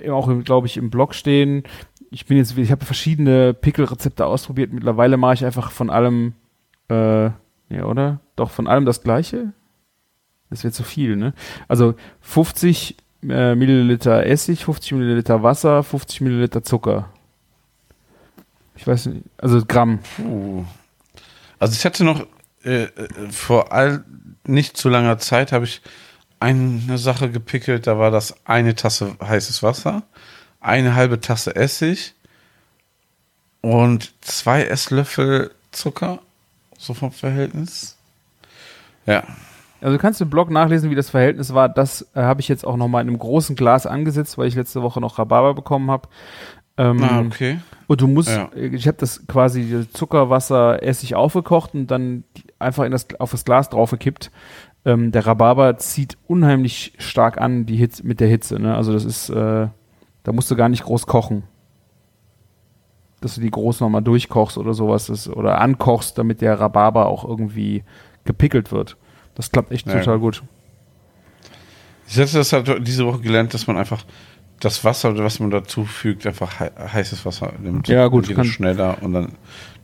S4: auch, glaube ich, im Blog stehen. Ich bin jetzt, ich habe verschiedene Pickelrezepte ausprobiert. Mittlerweile mache ich einfach von allem, äh, ja, oder? Doch von allem das Gleiche. Das wird zu viel, ne? Also 50 äh, Milliliter Essig, 50 Milliliter Wasser, 50 Milliliter Zucker. Ich weiß nicht, also Gramm.
S3: Uh. Also ich hatte noch äh, äh, vor all nicht zu langer Zeit habe ich eine Sache gepickelt, da war das eine Tasse heißes Wasser, eine halbe Tasse Essig und zwei Esslöffel Zucker. so vom Verhältnis. Ja.
S4: Also du kannst im Blog nachlesen, wie das Verhältnis war. Das äh, habe ich jetzt auch nochmal in einem großen Glas angesetzt, weil ich letzte Woche noch Rhabarber bekommen habe. Ähm,
S3: Ah, okay.
S4: Und du musst,
S3: Ja.
S4: äh, ich habe das quasi Zucker, Wasser, Essig aufgekocht und dann einfach in das, auf das Glas draufgekippt. Ähm, der Rhabarber zieht unheimlich stark an die Hitze, mit der Hitze. Ne? Also das ist, äh, da musst du gar nicht groß kochen. Dass du die groß nochmal durchkochst oder sowas das, oder ankochst, damit der Rhabarber auch irgendwie gepickelt wird. Das klappt echt
S3: Ja.
S4: total gut.
S3: Ich hatte das halt diese Woche gelernt, dass man einfach das Wasser, was man dazu fügt, einfach hei- heißes Wasser nimmt.
S4: Ja, gut,
S3: Dann geht schneller und dann,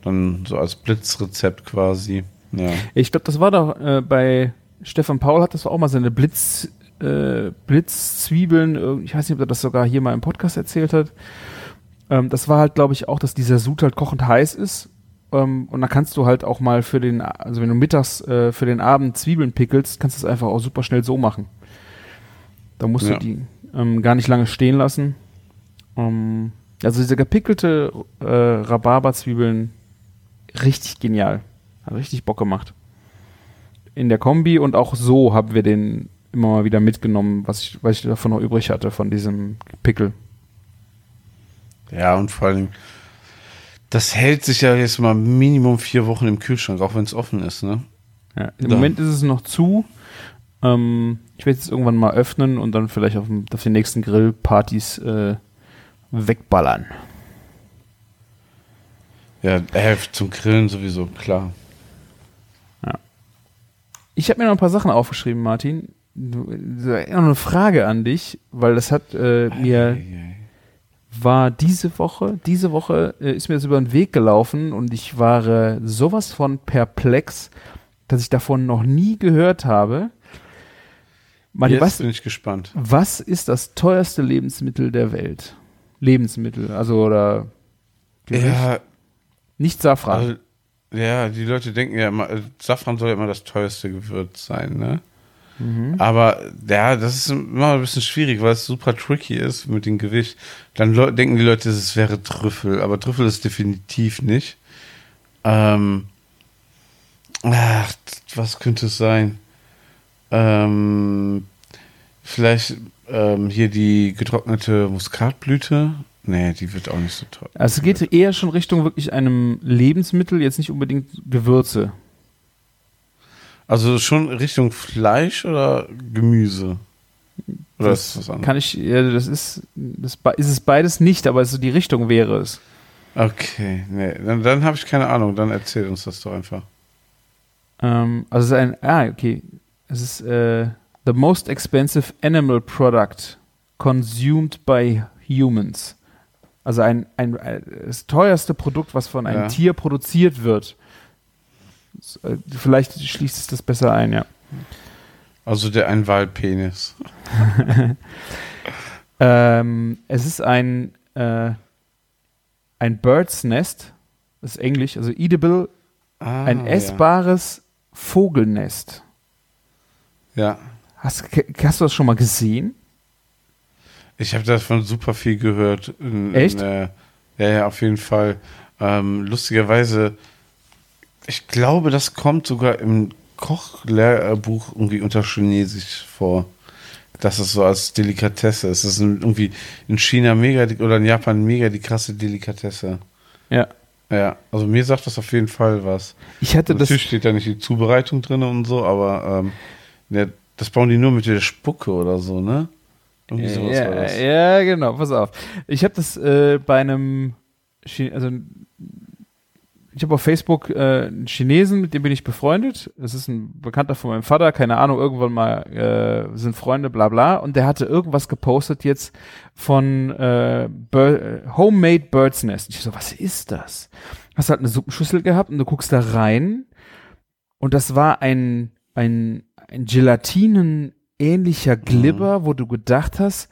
S3: dann so als Blitzrezept quasi. Ja.
S4: Ich glaube, das war doch äh, bei Stefan Paul hat das auch mal seine Blitz, äh, Blitzzwiebeln, ich weiß nicht, ob er das sogar hier mal im Podcast erzählt hat. Ähm, das war halt, glaube ich, auch, dass dieser Sud halt kochend heiß ist. Ähm, und dann kannst du halt auch mal für den, also wenn du mittags äh, für den Abend Zwiebeln pickelst, kannst du es einfach auch super schnell so machen. Da musst
S3: Ja.
S4: du die ähm, gar nicht lange stehen lassen. Ähm, also diese gepickelte äh, Rhabarberzwiebeln, richtig genial. Hat richtig Bock gemacht. In der Kombi und auch so haben wir den immer mal wieder mitgenommen, was ich, was ich davon noch übrig hatte, von diesem Pickel.
S3: Ja, und vor allem, das hält sich ja jetzt mal Minimum vier Wochen im Kühlschrank, auch wenn es offen ist, ne?
S4: Ja, Im
S3: Da.
S4: Moment ist es noch zu. Ähm, ich werde es irgendwann mal öffnen und dann vielleicht auf, dem- auf den nächsten Grillpartys äh, wegballern.
S3: Ja, äh, zum Grillen sowieso, klar.
S4: Ich habe mir noch ein paar Sachen aufgeschrieben, Martin. Noch eine Frage an dich, weil das hat äh, mir war diese Woche, diese Woche äh, ist mir das über den Weg gelaufen und ich war äh, sowas von perplex, dass ich davon noch nie gehört habe. Martin,
S3: Jetzt
S4: was,
S3: bin ich gespannt.
S4: was ist das teuerste Lebensmittel der Welt? Lebensmittel, also oder Gericht?
S3: Ja,
S4: nicht Safran.
S3: also, ja, die Leute denken ja immer, äh, Safran soll ja immer das teuerste Gewürz sein, ne?
S4: Mhm.
S3: Aber ja, das ist immer ein bisschen schwierig, weil es super tricky ist mit dem Gewicht. Dann denken die Leute, es wäre Trüffel, aber Trüffel ist definitiv nicht. Ähm, ach, was könnte es sein? Ähm, vielleicht ähm, hier die getrocknete Muskatblüte. Nee, die wird auch nicht so teuer.
S4: Also es geht eher schon Richtung wirklich einem Lebensmittel, jetzt nicht unbedingt Gewürze.
S3: Also schon Richtung Fleisch oder Gemüse? Oder
S4: das
S3: ist was anderes?
S4: kann ich, ja, das ist, das ist es beides nicht, aber so die Richtung wäre es.
S3: Okay, nee, dann, dann habe ich keine Ahnung. Dann erzähl uns das doch einfach.
S4: Ähm, also es ist ein, ah, okay. Es ist äh, the most expensive animal product consumed by humans. Also ein, ein, ein das teuerste Produkt, was von einem
S3: Ja.
S4: Tier produziert wird. Äh, Vielleicht schließt es das besser ein, ja.
S3: Also der Einwahlpenis.
S4: Ähm, es ist ein, äh, ein Bird's Nest. Das ist Englisch, also edible,
S3: Ah,
S4: ein essbares Vogelnest.
S3: Ja.
S4: Hast, hast du das schon mal gesehen?
S3: Ich habe davon super viel gehört. In,
S4: Echt?
S3: In, äh, ja, ja, auf jeden Fall. Ähm, lustigerweise, ich glaube, das kommt sogar im Kochlehrbuch irgendwie unter Chinesisch vor. Das ist so als Delikatesse. Es ist ein- irgendwie in China mega oder in Japan mega die krasse Delikatesse.
S4: Ja.
S3: Ja, also mir sagt das auf jeden Fall was.
S4: Ich hatte das.
S3: Natürlich steht da nicht die Zubereitung drin und so, aber ähm, ja, das bauen die nur mit der Spucke oder so, ne? Irgendwie sowas war
S4: Ja,
S3: das.
S4: ja, genau, pass auf. Ich habe das äh, bei einem, Chi also ich habe auf Facebook äh, einen Chinesen, mit dem bin ich befreundet. Das ist ein Bekannter von meinem Vater, keine Ahnung, irgendwann mal äh, sind Freunde, bla bla. Und der hatte irgendwas gepostet jetzt von äh, Bir äh, Homemade Bird's Nest. Ich so, was ist das? Hast halt eine Suppenschüssel gehabt und du guckst da rein und das war ein, ein, ein Gelatinen-ähnlicher Glibber, wo du gedacht hast,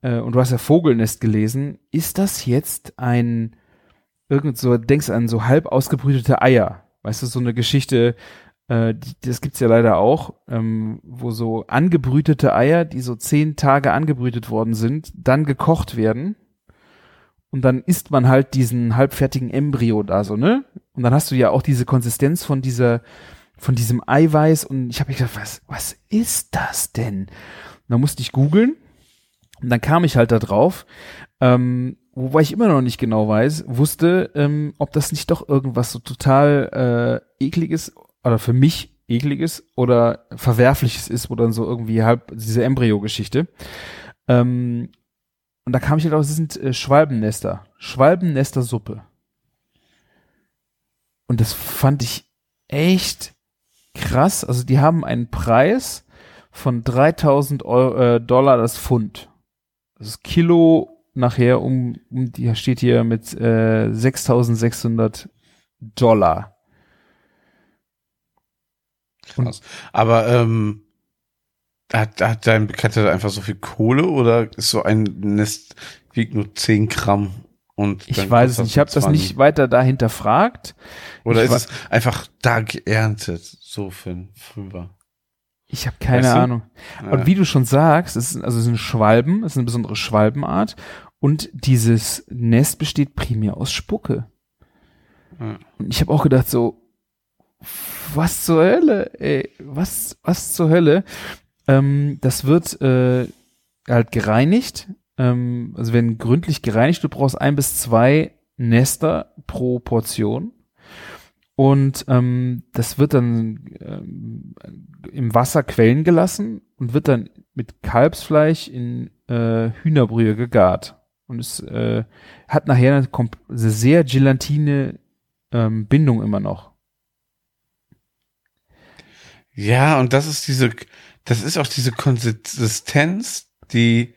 S4: äh, und du hast ja Vogelnest gelesen, ist das jetzt ein, irgend so, denkst an so halb ausgebrütete Eier. Weißt du, so eine Geschichte, äh, die, das gibt's ja leider auch, ähm, wo so angebrütete Eier, die so zehn Tage angebrütet worden sind, dann gekocht werden. Und dann isst man halt diesen halbfertigen Embryo da so, ne? Und dann hast du ja auch diese Konsistenz von dieser, von diesem Eiweiß und ich habe gedacht, was, was ist das denn? Und dann musste ich googeln und dann kam ich halt da drauf, ähm, wobei ich immer noch nicht genau weiß, wusste, ähm, ob das nicht doch irgendwas so total äh, ekliges oder für mich ekliges oder verwerfliches ist, wo dann so irgendwie halb diese Embryo-Geschichte. Ähm, und da kam ich halt auf, es sind äh, Schwalbennester. Schwalbennester-Suppe. Und das fand ich echt krass. Also die haben einen Preis von 3000 Euro, äh, Dollar das Pfund. Das Kilo nachher um, um die steht hier mit äh, 6600 Dollar.
S3: Krass. Aber ähm, hat, hat dein Bekannter einfach so viel Kohle oder ist so ein Nest wiegt nur 10 Gramm? Und
S4: Ich weiß es nicht. Ich habe das
S3: 20?
S4: nicht weiter da hinterfragt.
S3: Oder
S4: ich
S3: ist es einfach da geerntet, so für Fünfer?
S4: Ich habe keine
S3: Weißt du?
S4: Ahnung.
S3: Ja.
S4: Und wie du schon sagst, es ist, also es sind Schwalben, es ist eine besondere Schwalbenart und dieses Nest besteht primär aus Spucke.
S3: Ja.
S4: Und ich habe auch gedacht so, was zur Hölle, ey, was, was zur Hölle? Ähm, das wird äh, halt gereinigt, ähm, also werden gründlich gereinigt. Du brauchst ein bis zwei Nester pro Portion. Und ähm, das wird dann ähm, im Wasser quellen gelassen und wird dann mit Kalbsfleisch in äh, Hühnerbrühe gegart. Und es äh, hat nachher eine, eine sehr gelatine ähm, Bindung immer noch.
S3: Ja, und das ist diese, das ist auch diese Konsistenz, die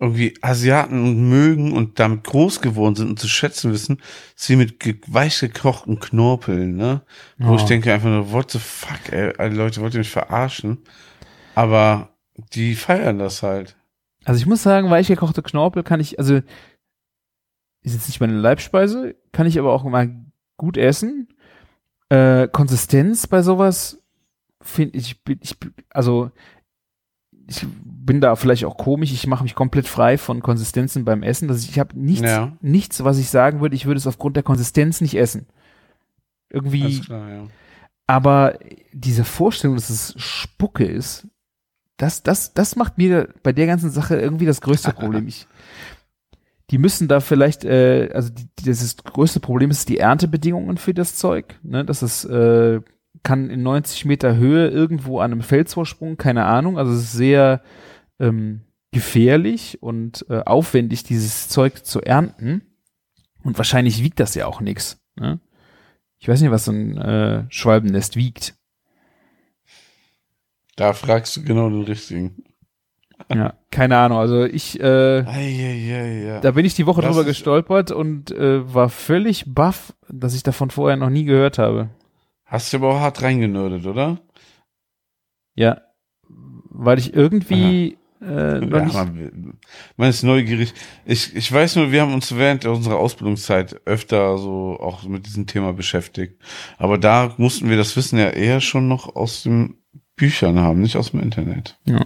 S3: irgendwie Asiaten mögen und damit groß geworden sind und zu schätzen wissen, sie mit ge weich gekochten Knorpeln, ne? Wo
S4: Ja.
S3: ich denke einfach nur, what the fuck, ey, ey, Leute, wollt ihr mich verarschen? Aber die feiern das halt.
S4: Also ich muss sagen, weich gekochte Knorpel kann ich, also ist jetzt nicht meine Leibspeise, kann ich aber auch mal gut essen. Äh, Konsistenz bei sowas finde ich, bin- ich, also ich bin da vielleicht auch komisch, ich mache mich komplett frei von Konsistenzen beim Essen. Das ich habe nichts,
S3: Ja.
S4: nichts, was ich sagen würde, ich würde es aufgrund der Konsistenz nicht essen. Irgendwie,
S3: klar, ja.
S4: aber diese Vorstellung, dass es Spucke ist, das, das, das macht mir bei der ganzen Sache irgendwie das größte Problem. Ich, die müssen da vielleicht, äh, also die, das, ist, das größte Problem ist die Erntebedingungen für das Zeug. Ne? Das ist, äh, kann in 90 Meter Höhe irgendwo an einem Felsvorsprung, keine Ahnung. Also es ist sehr ähm, gefährlich und äh, aufwendig, dieses Zeug zu ernten. Und wahrscheinlich wiegt das ja auch nichts. Ne? Ich weiß nicht, was so ein äh, Schwalbennest wiegt.
S3: Da fragst du genau den richtigen.
S4: Ja, keine Ahnung. Also ich, äh,
S3: Eieiei, ja.
S4: da bin ich die Woche
S3: Das
S4: drüber gestolpert und äh, war völlig baff, dass ich davon vorher noch nie gehört habe.
S3: Hast du aber auch hart reingenördet, oder?
S4: Ja, weil ich irgendwie äh,
S3: Ja, man, man ist neugierig. Ich, ich weiß nur, wir haben uns während unserer Ausbildungszeit öfter so auch mit diesem Thema beschäftigt. Aber da mussten wir das Wissen ja eher schon noch aus den Büchern haben, nicht aus dem Internet.
S4: Ja.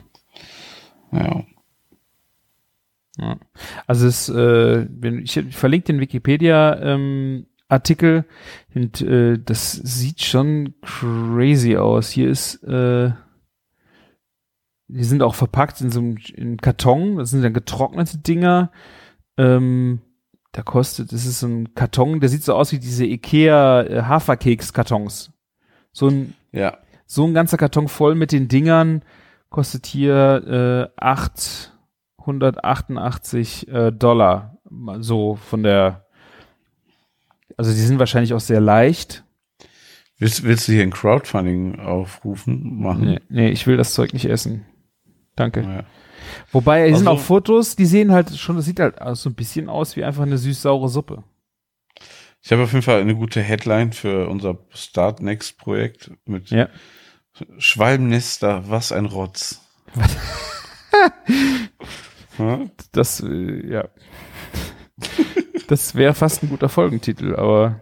S3: Ja.
S4: Ja. Also es, äh, ich, verlinke den Wikipedia ähm, und äh, das sieht schon crazy aus. Hier ist, äh, die sind auch verpackt in so einem in Karton. Das sind dann getrocknete Dinger. Ähm, da kostet, das ist so ein Karton, der sieht so aus wie diese Ikea äh, Haferkeks-Kartons. So ein
S3: Ja.
S4: So ein ganzer Karton voll mit den Dingern kostet hier äh, 888 äh, Dollar. So von der, also die sind wahrscheinlich auch sehr leicht.
S3: Willst, willst du hier ein Crowdfunding aufrufen, machen?
S4: Nee, nee, ich will das Zeug nicht essen. Danke.
S3: Ja.
S4: Wobei, hier sind
S3: Also-
S4: auch Fotos, die sehen halt schon, das sieht halt so ein bisschen aus wie einfach eine süß-saure Suppe.
S3: Ich habe auf jeden Fall eine gute Headline für unser Start Next Projekt mit
S4: Ja.
S3: Schwalbennester, was ein Rotz.
S4: Das, äh, ja. das wäre fast ein guter Folgentitel, aber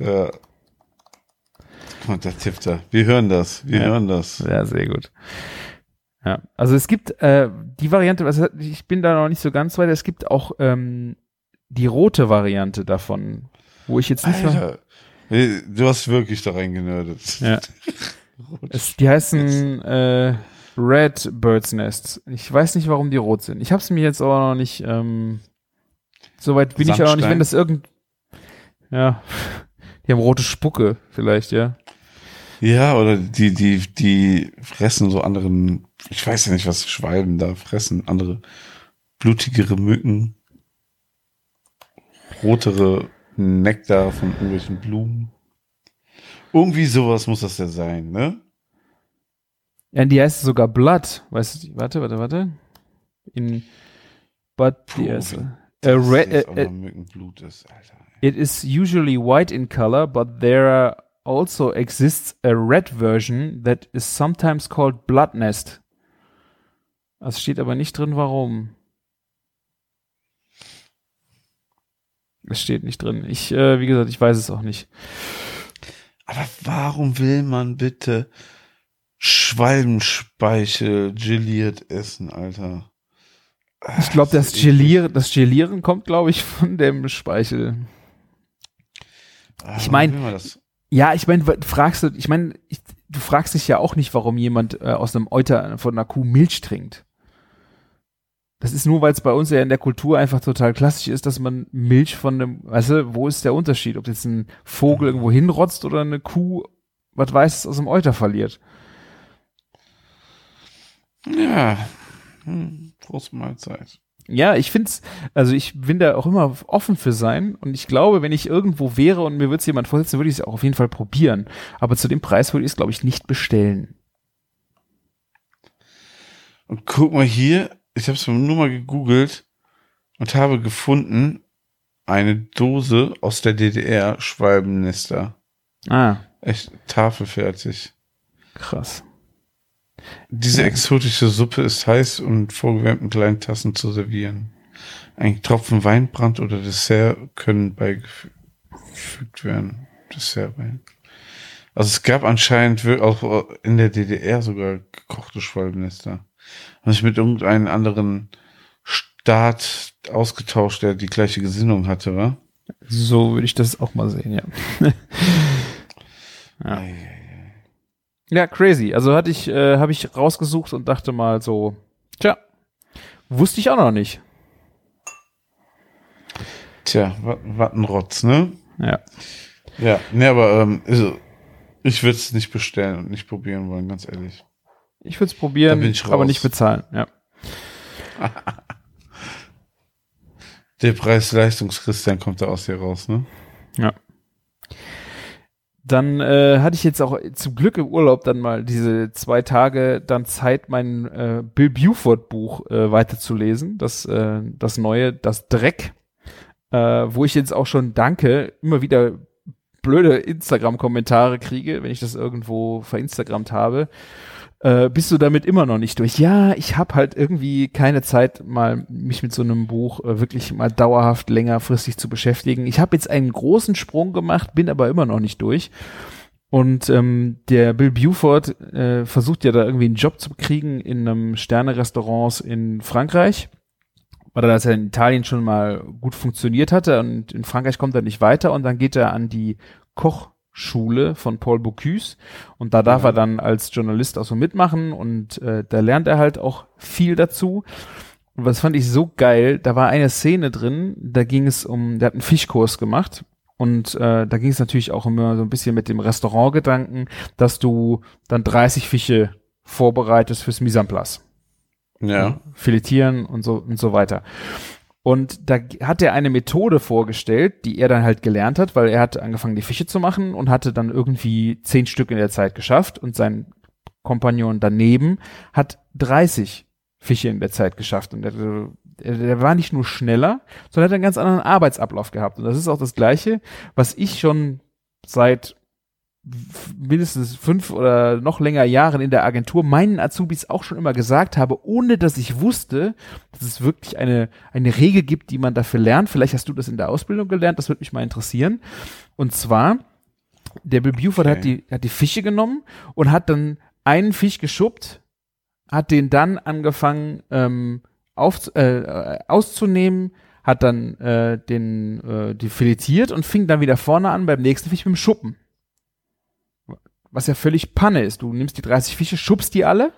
S3: Ja. Und da tippt er. Wir hören das. Wir
S4: Ja.
S3: hören das.
S4: Ja, sehr gut. Ja, also es gibt äh, die Variante, also ich bin da noch nicht so ganz weit, es gibt auch ähm, die rote Variante davon, wo ich jetzt nicht
S3: Alter, Du hast wirklich da reingenördet.
S4: Ja. Es, die heißen äh, Red Bird's Nest. Ich weiß nicht, warum die rot sind. Ich habe es mir jetzt aber noch nicht. Ähm, Soweit bin ich auch noch nicht, wenn das irgend. Ja, die haben rote Spucke vielleicht, ja.
S3: Ja, oder die, die, die fressen so anderen, ich weiß ja nicht, was Schwalben da fressen, andere blutigere Mücken, rotere Nektar von irgendwelchen Blumen. Irgendwie sowas muss das ja sein, ne?
S4: Ja, die heißt sogar Blood. Weißt du, warte, warte, warte. In But
S3: Puh,
S4: die erste. A red,
S3: jetzt noch Mückenblut ist, Alter.
S4: It is usually white in color, but there also exists a red version that is sometimes called blood nest. Es steht aber nicht drin, warum. Es steht nicht drin. Ich, äh, wie gesagt, ich weiß es auch nicht.
S3: Aber warum will man bitte Schwalbenspeichel geliert essen, Alter?
S4: Ich glaube, das
S3: ist
S4: Gelieren, das Gelieren kommt, glaube ich, von dem Speichel.
S3: Ah,
S4: Ich
S3: warum
S4: mein-
S3: will man das?
S4: Ja, ich meine, fragst du, ich meine, du fragst dich ja auch nicht, warum jemand äh, aus einem Euter von einer Kuh Milch trinkt. Das ist nur, weil es bei uns ja in der Kultur einfach total klassisch ist, dass man Milch von einem, weißt du, wo ist der Unterschied? Ob jetzt ein Vogel irgendwo hinrotzt oder eine Kuh, was weiß, aus dem Euter verliert.
S3: Ja. Hm, Mahlzeit.
S4: Ja, ich find's, also ich bin da auch immer offen für sein und ich glaube, wenn ich irgendwo wäre und mir würde jemand vorsetzen, würde ich es auch auf jeden Fall probieren. Aber zu dem Preis würde ich es, glaube ich, nicht bestellen.
S3: Und guck mal hier, ich habe es nur mal gegoogelt und habe gefunden eine Dose aus der DDR Schwalbennester.
S4: Ah,
S3: Echt tafelfertig.
S4: krass.
S3: Diese exotische Suppe ist heiß und vorgewärmten kleinen Tassen zu servieren. Ein Tropfen Weinbrand oder Dessert können beigefügt werden. Dessertwein. Also es gab anscheinend auch in der DDR sogar gekochte Schwalbennester. Haben sich mit irgendeinem anderen Staat ausgetauscht, der die gleiche Gesinnung hatte, wa?
S4: So würde ich das auch mal sehen, ja. Ja. Ja, crazy. Also hatte ich, äh, habe ich rausgesucht und dachte mal so, tja, wusste ich auch noch nicht.
S3: Tja, was ein Rotz, ne?
S4: Ja.
S3: Ja, ne, aber ähm, also, ich würde es nicht bestellen und nicht probieren wollen, ganz ehrlich.
S4: Ich würde es probieren,
S3: ich
S4: aber nicht bezahlen. Ja.
S3: Der Preis-Leistungs-Christian kommt da aus hier raus, ne?
S4: Ja. Dann äh, hatte ich jetzt auch zum Glück im Urlaub dann mal diese zwei Tage dann Zeit, mein äh, Bill Buford Buch äh, weiterzulesen. Das, äh, das neue, das Dreck, äh, wo ich jetzt auch schon danke, immer wieder blöde Instagram-Kommentare kriege, wenn ich das irgendwo verinstagrammt habe. Äh, bist du damit immer noch nicht durch? Ja, ich habe halt irgendwie keine Zeit, mal mich mit so einem Buch äh, wirklich mal dauerhaft längerfristig zu beschäftigen. Ich habe jetzt einen großen Sprung gemacht, bin aber immer noch nicht durch. Und ähm, der Bill Buford äh, versucht ja da irgendwie einen Job zu kriegen in einem Sterne-Restaurant in Frankreich, weil er das ja in Italien schon mal gut funktioniert hatte und in Frankreich kommt er nicht weiter und dann geht er an die Kochschule von Paul Bocuse und da darf
S3: Ja.
S4: er dann als Journalist auch so mitmachen und äh, da lernt er halt auch viel dazu. Und was fand ich so geil, da war eine Szene drin, da ging es um, der hat einen Fischkurs gemacht und äh, da ging es natürlich auch immer so ein bisschen mit dem Restaurantgedanken, dass du dann 30 Fische vorbereitest fürs Mise en place
S3: Ja.
S4: filetieren und so und so weiter. Und da hat er eine Methode vorgestellt, die er dann halt gelernt hat, weil er hat angefangen, die Fische zu machen und hatte dann irgendwie zehn Stück in der Zeit geschafft und sein Kompagnon daneben hat 30 Fische in der Zeit geschafft. Und der, der, war nicht nur schneller, sondern hat einen ganz anderen Arbeitsablauf gehabt. Und das ist auch das Gleiche, was ich schon seit mindestens fünf oder noch länger Jahren in der Agentur meinen Azubis auch schon immer gesagt habe, ohne dass ich wusste, dass es wirklich eine, eine Regel gibt, die man dafür lernt. Vielleicht hast du das in der Ausbildung gelernt, das würde mich mal interessieren. Und zwar, der Bill Buford
S3: Okay.
S4: hat, die, hat die Fische genommen und hat dann einen Fisch geschubbt, hat den dann angefangen ähm, auf, äh, äh, auszunehmen, hat dann äh, den äh, die filetiert und fing dann wieder vorne an beim nächsten Fisch mit dem Schuppen. Was ja völlig Panne ist. Du nimmst die 30 Fische, schubst die alle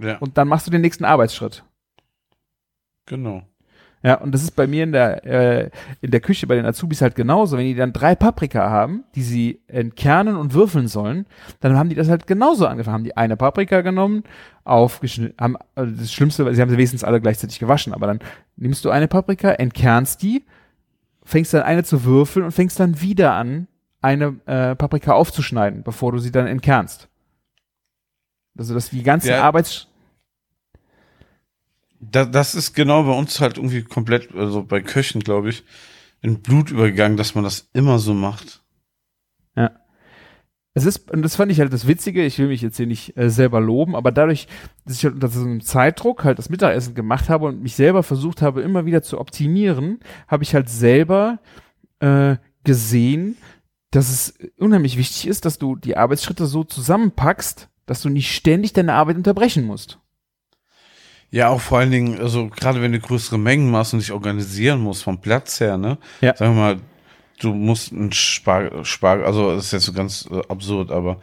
S3: Ja,
S4: und dann machst du den nächsten Arbeitsschritt.
S3: genau.
S4: Ja, und das ist bei mir in der, äh, in der Küche bei den Azubis halt genauso. Wenn die dann drei Paprika haben, die sie entkernen und würfeln sollen, dann haben die das halt genauso angefangen. Haben die eine Paprika genommen, aufgeschnitten, haben, also das Schlimmste, sie haben sie wenigstens alle gleichzeitig gewaschen, aber dann nimmst du eine Paprika, entkernst die, fängst dann eine zu würfeln und fängst dann wieder an, eine äh, Paprika aufzuschneiden, bevor du sie dann entkernst. Also, dass die ganze
S3: Ja.
S4: Arbeits...
S3: Da, das ist genau bei uns halt irgendwie komplett, also bei Köchen, glaube ich, in Blut übergegangen, dass man das immer so macht.
S4: Es ist, und das fand ich halt das Witzige, ich will mich jetzt hier nicht äh, selber loben, aber dadurch, dass ich halt unter so einem Zeitdruck halt das Mittagessen gemacht habe und mich selber versucht habe, immer wieder zu optimieren, habe ich halt selber äh, gesehen, dass es unheimlich wichtig ist, dass du die Arbeitsschritte so zusammenpackst, dass du nicht ständig deine Arbeit unterbrechen musst.
S3: Ja, auch vor allen Dingen, also gerade wenn du größere Mengen machst und dich organisieren musst vom Platz her, ne?
S4: Ja.
S3: Sagen wir mal, du musst einen Spargel, Spargel, also das ist jetzt so ganz äh, absurd, aber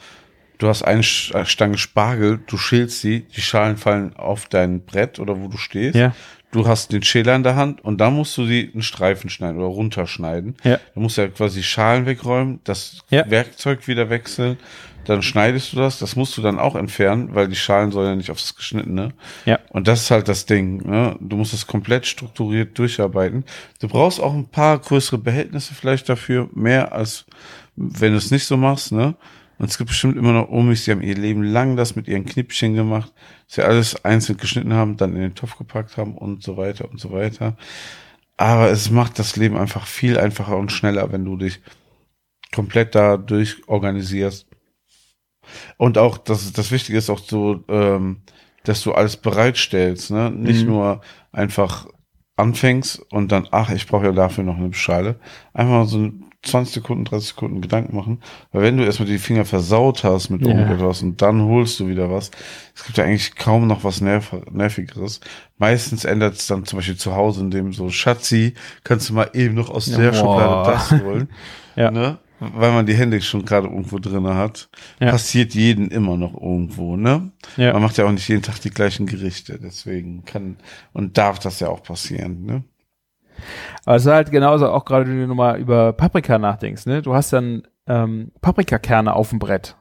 S3: du hast eine Stange Spargel, du schälst sie, die Schalen fallen auf dein Brett oder wo du stehst.
S4: Ja.
S3: Du hast den Schäler in der Hand und dann musst du die einen Streifen schneiden oder runterschneiden.
S4: Ja.
S3: Du musst ja quasi Schalen wegräumen, das
S4: Ja.
S3: Werkzeug wieder wechseln, dann schneidest du das, das musst du dann auch entfernen, weil die Schalen sollen ja nicht aufs Geschnittene.
S4: Ja.
S3: Und das ist halt das Ding. Ne? Du musst es komplett strukturiert durcharbeiten. Du brauchst auch ein paar größere Behältnisse vielleicht dafür, mehr als wenn du es nicht so machst. Ne? Und es gibt bestimmt immer noch Omis, die haben ihr Leben lang das mit ihren Knippchen gemacht, sie alles einzeln geschnitten haben, dann in den Topf gepackt haben und so weiter und so weiter. Aber es macht das Leben einfach viel einfacher und schneller, wenn du dich komplett dadurch organisierst. Und auch, das, das Wichtige ist auch so, ähm, dass du alles bereitstellst, ne? Nicht
S4: Mhm.
S3: nur einfach anfängst und dann, ach, ich brauche ja dafür noch eine Schale. Einfach so 20 Sekunden, 30 Sekunden Gedanken machen. Weil wenn du erstmal die Finger versaut hast mit
S4: Ja.
S3: irgendetwas und dann holst du wieder was, es gibt ja eigentlich kaum noch was Nerv Nervigeres. Meistens ändert es dann zum Beispiel zu Hause, in dem so Schatzi, kannst du mal eben noch aus
S4: Ja,
S3: der
S4: boah.
S3: Schublade das holen.
S4: Ja.
S3: Ne? Weil man die Hände schon gerade irgendwo drinne hat.
S4: Ja.
S3: Passiert jeden immer noch irgendwo, ne?
S4: Ja.
S3: Man macht ja auch nicht jeden Tag die gleichen Gerichte, deswegen kann und darf das ja auch passieren, ne?
S4: Aber es ist halt genauso, auch gerade wenn du nochmal über Paprika nachdenkst, ne? Du hast dann ähm, Paprikakerne auf dem Brett.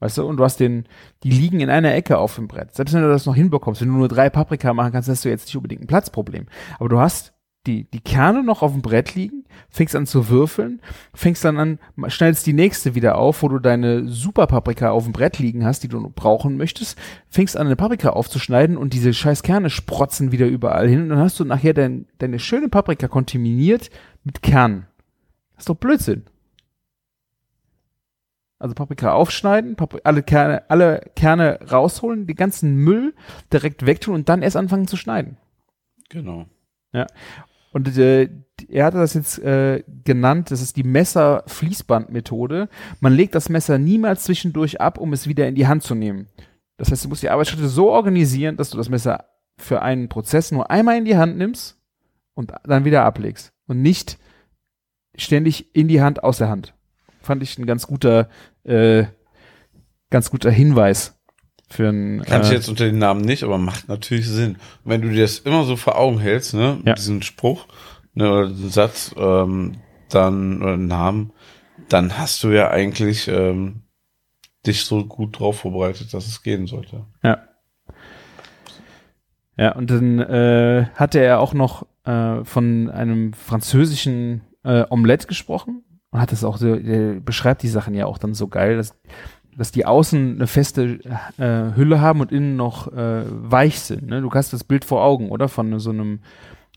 S4: Weißt du, und du hast den, die liegen in einer Ecke auf dem Brett. Selbst wenn du das noch hinbekommst, wenn du nur drei Paprika machen kannst, hast du jetzt nicht unbedingt ein Platzproblem. Aber du hast die, die Kerne noch auf dem Brett liegen, fängst an zu würfeln, fängst dann an, schneidest die nächste wieder auf, wo du deine Superpaprika auf dem Brett liegen hast, die du brauchen möchtest, fängst an, eine Paprika aufzuschneiden und diese scheiß Kerne sprotzen wieder überall hin und dann hast du nachher dein, deine schöne Paprika kontaminiert mit Kernen. Das ist doch Blödsinn. Also Paprika aufschneiden, Papri alle, Kerne, alle Kerne rausholen, die ganzen Müll direkt wegtun und dann erst anfangen zu schneiden.
S3: Genau.
S4: Und äh, er hatte das jetzt äh, genannt, das ist die Messer-Fließband-Methode. Man legt das Messer niemals zwischendurch ab, um es wieder in die Hand zu nehmen. Das heißt, du musst die Arbeitsschritte so organisieren, dass du das Messer für einen Prozess nur einmal in die Hand nimmst und dann wieder ablegst. Und nicht ständig in die Hand, aus der Hand. Fand ich ein ganz guter, äh, ganz guter Hinweis für ein.
S3: Kann ich
S4: äh,
S3: jetzt unter den Namen nicht, aber macht natürlich Sinn. Und wenn du dir das immer so vor Augen hältst, ne,
S4: Ja.
S3: diesen Spruch, ne, oder diesen Satz, ähm, dann, oder Namen, dann hast du ja eigentlich ähm, dich so gut drauf vorbereitet, dass es gehen sollte.
S4: Ja. Ja, und dann äh, hatte er auch noch äh, von einem französischen äh, Omelette gesprochen und hat das auch so, der beschreibt die Sachen ja auch dann so geil, dass, dass die außen eine feste äh, Hülle haben und innen noch äh, weich sind. Ne? Du hast das Bild vor Augen, oder? Von so einem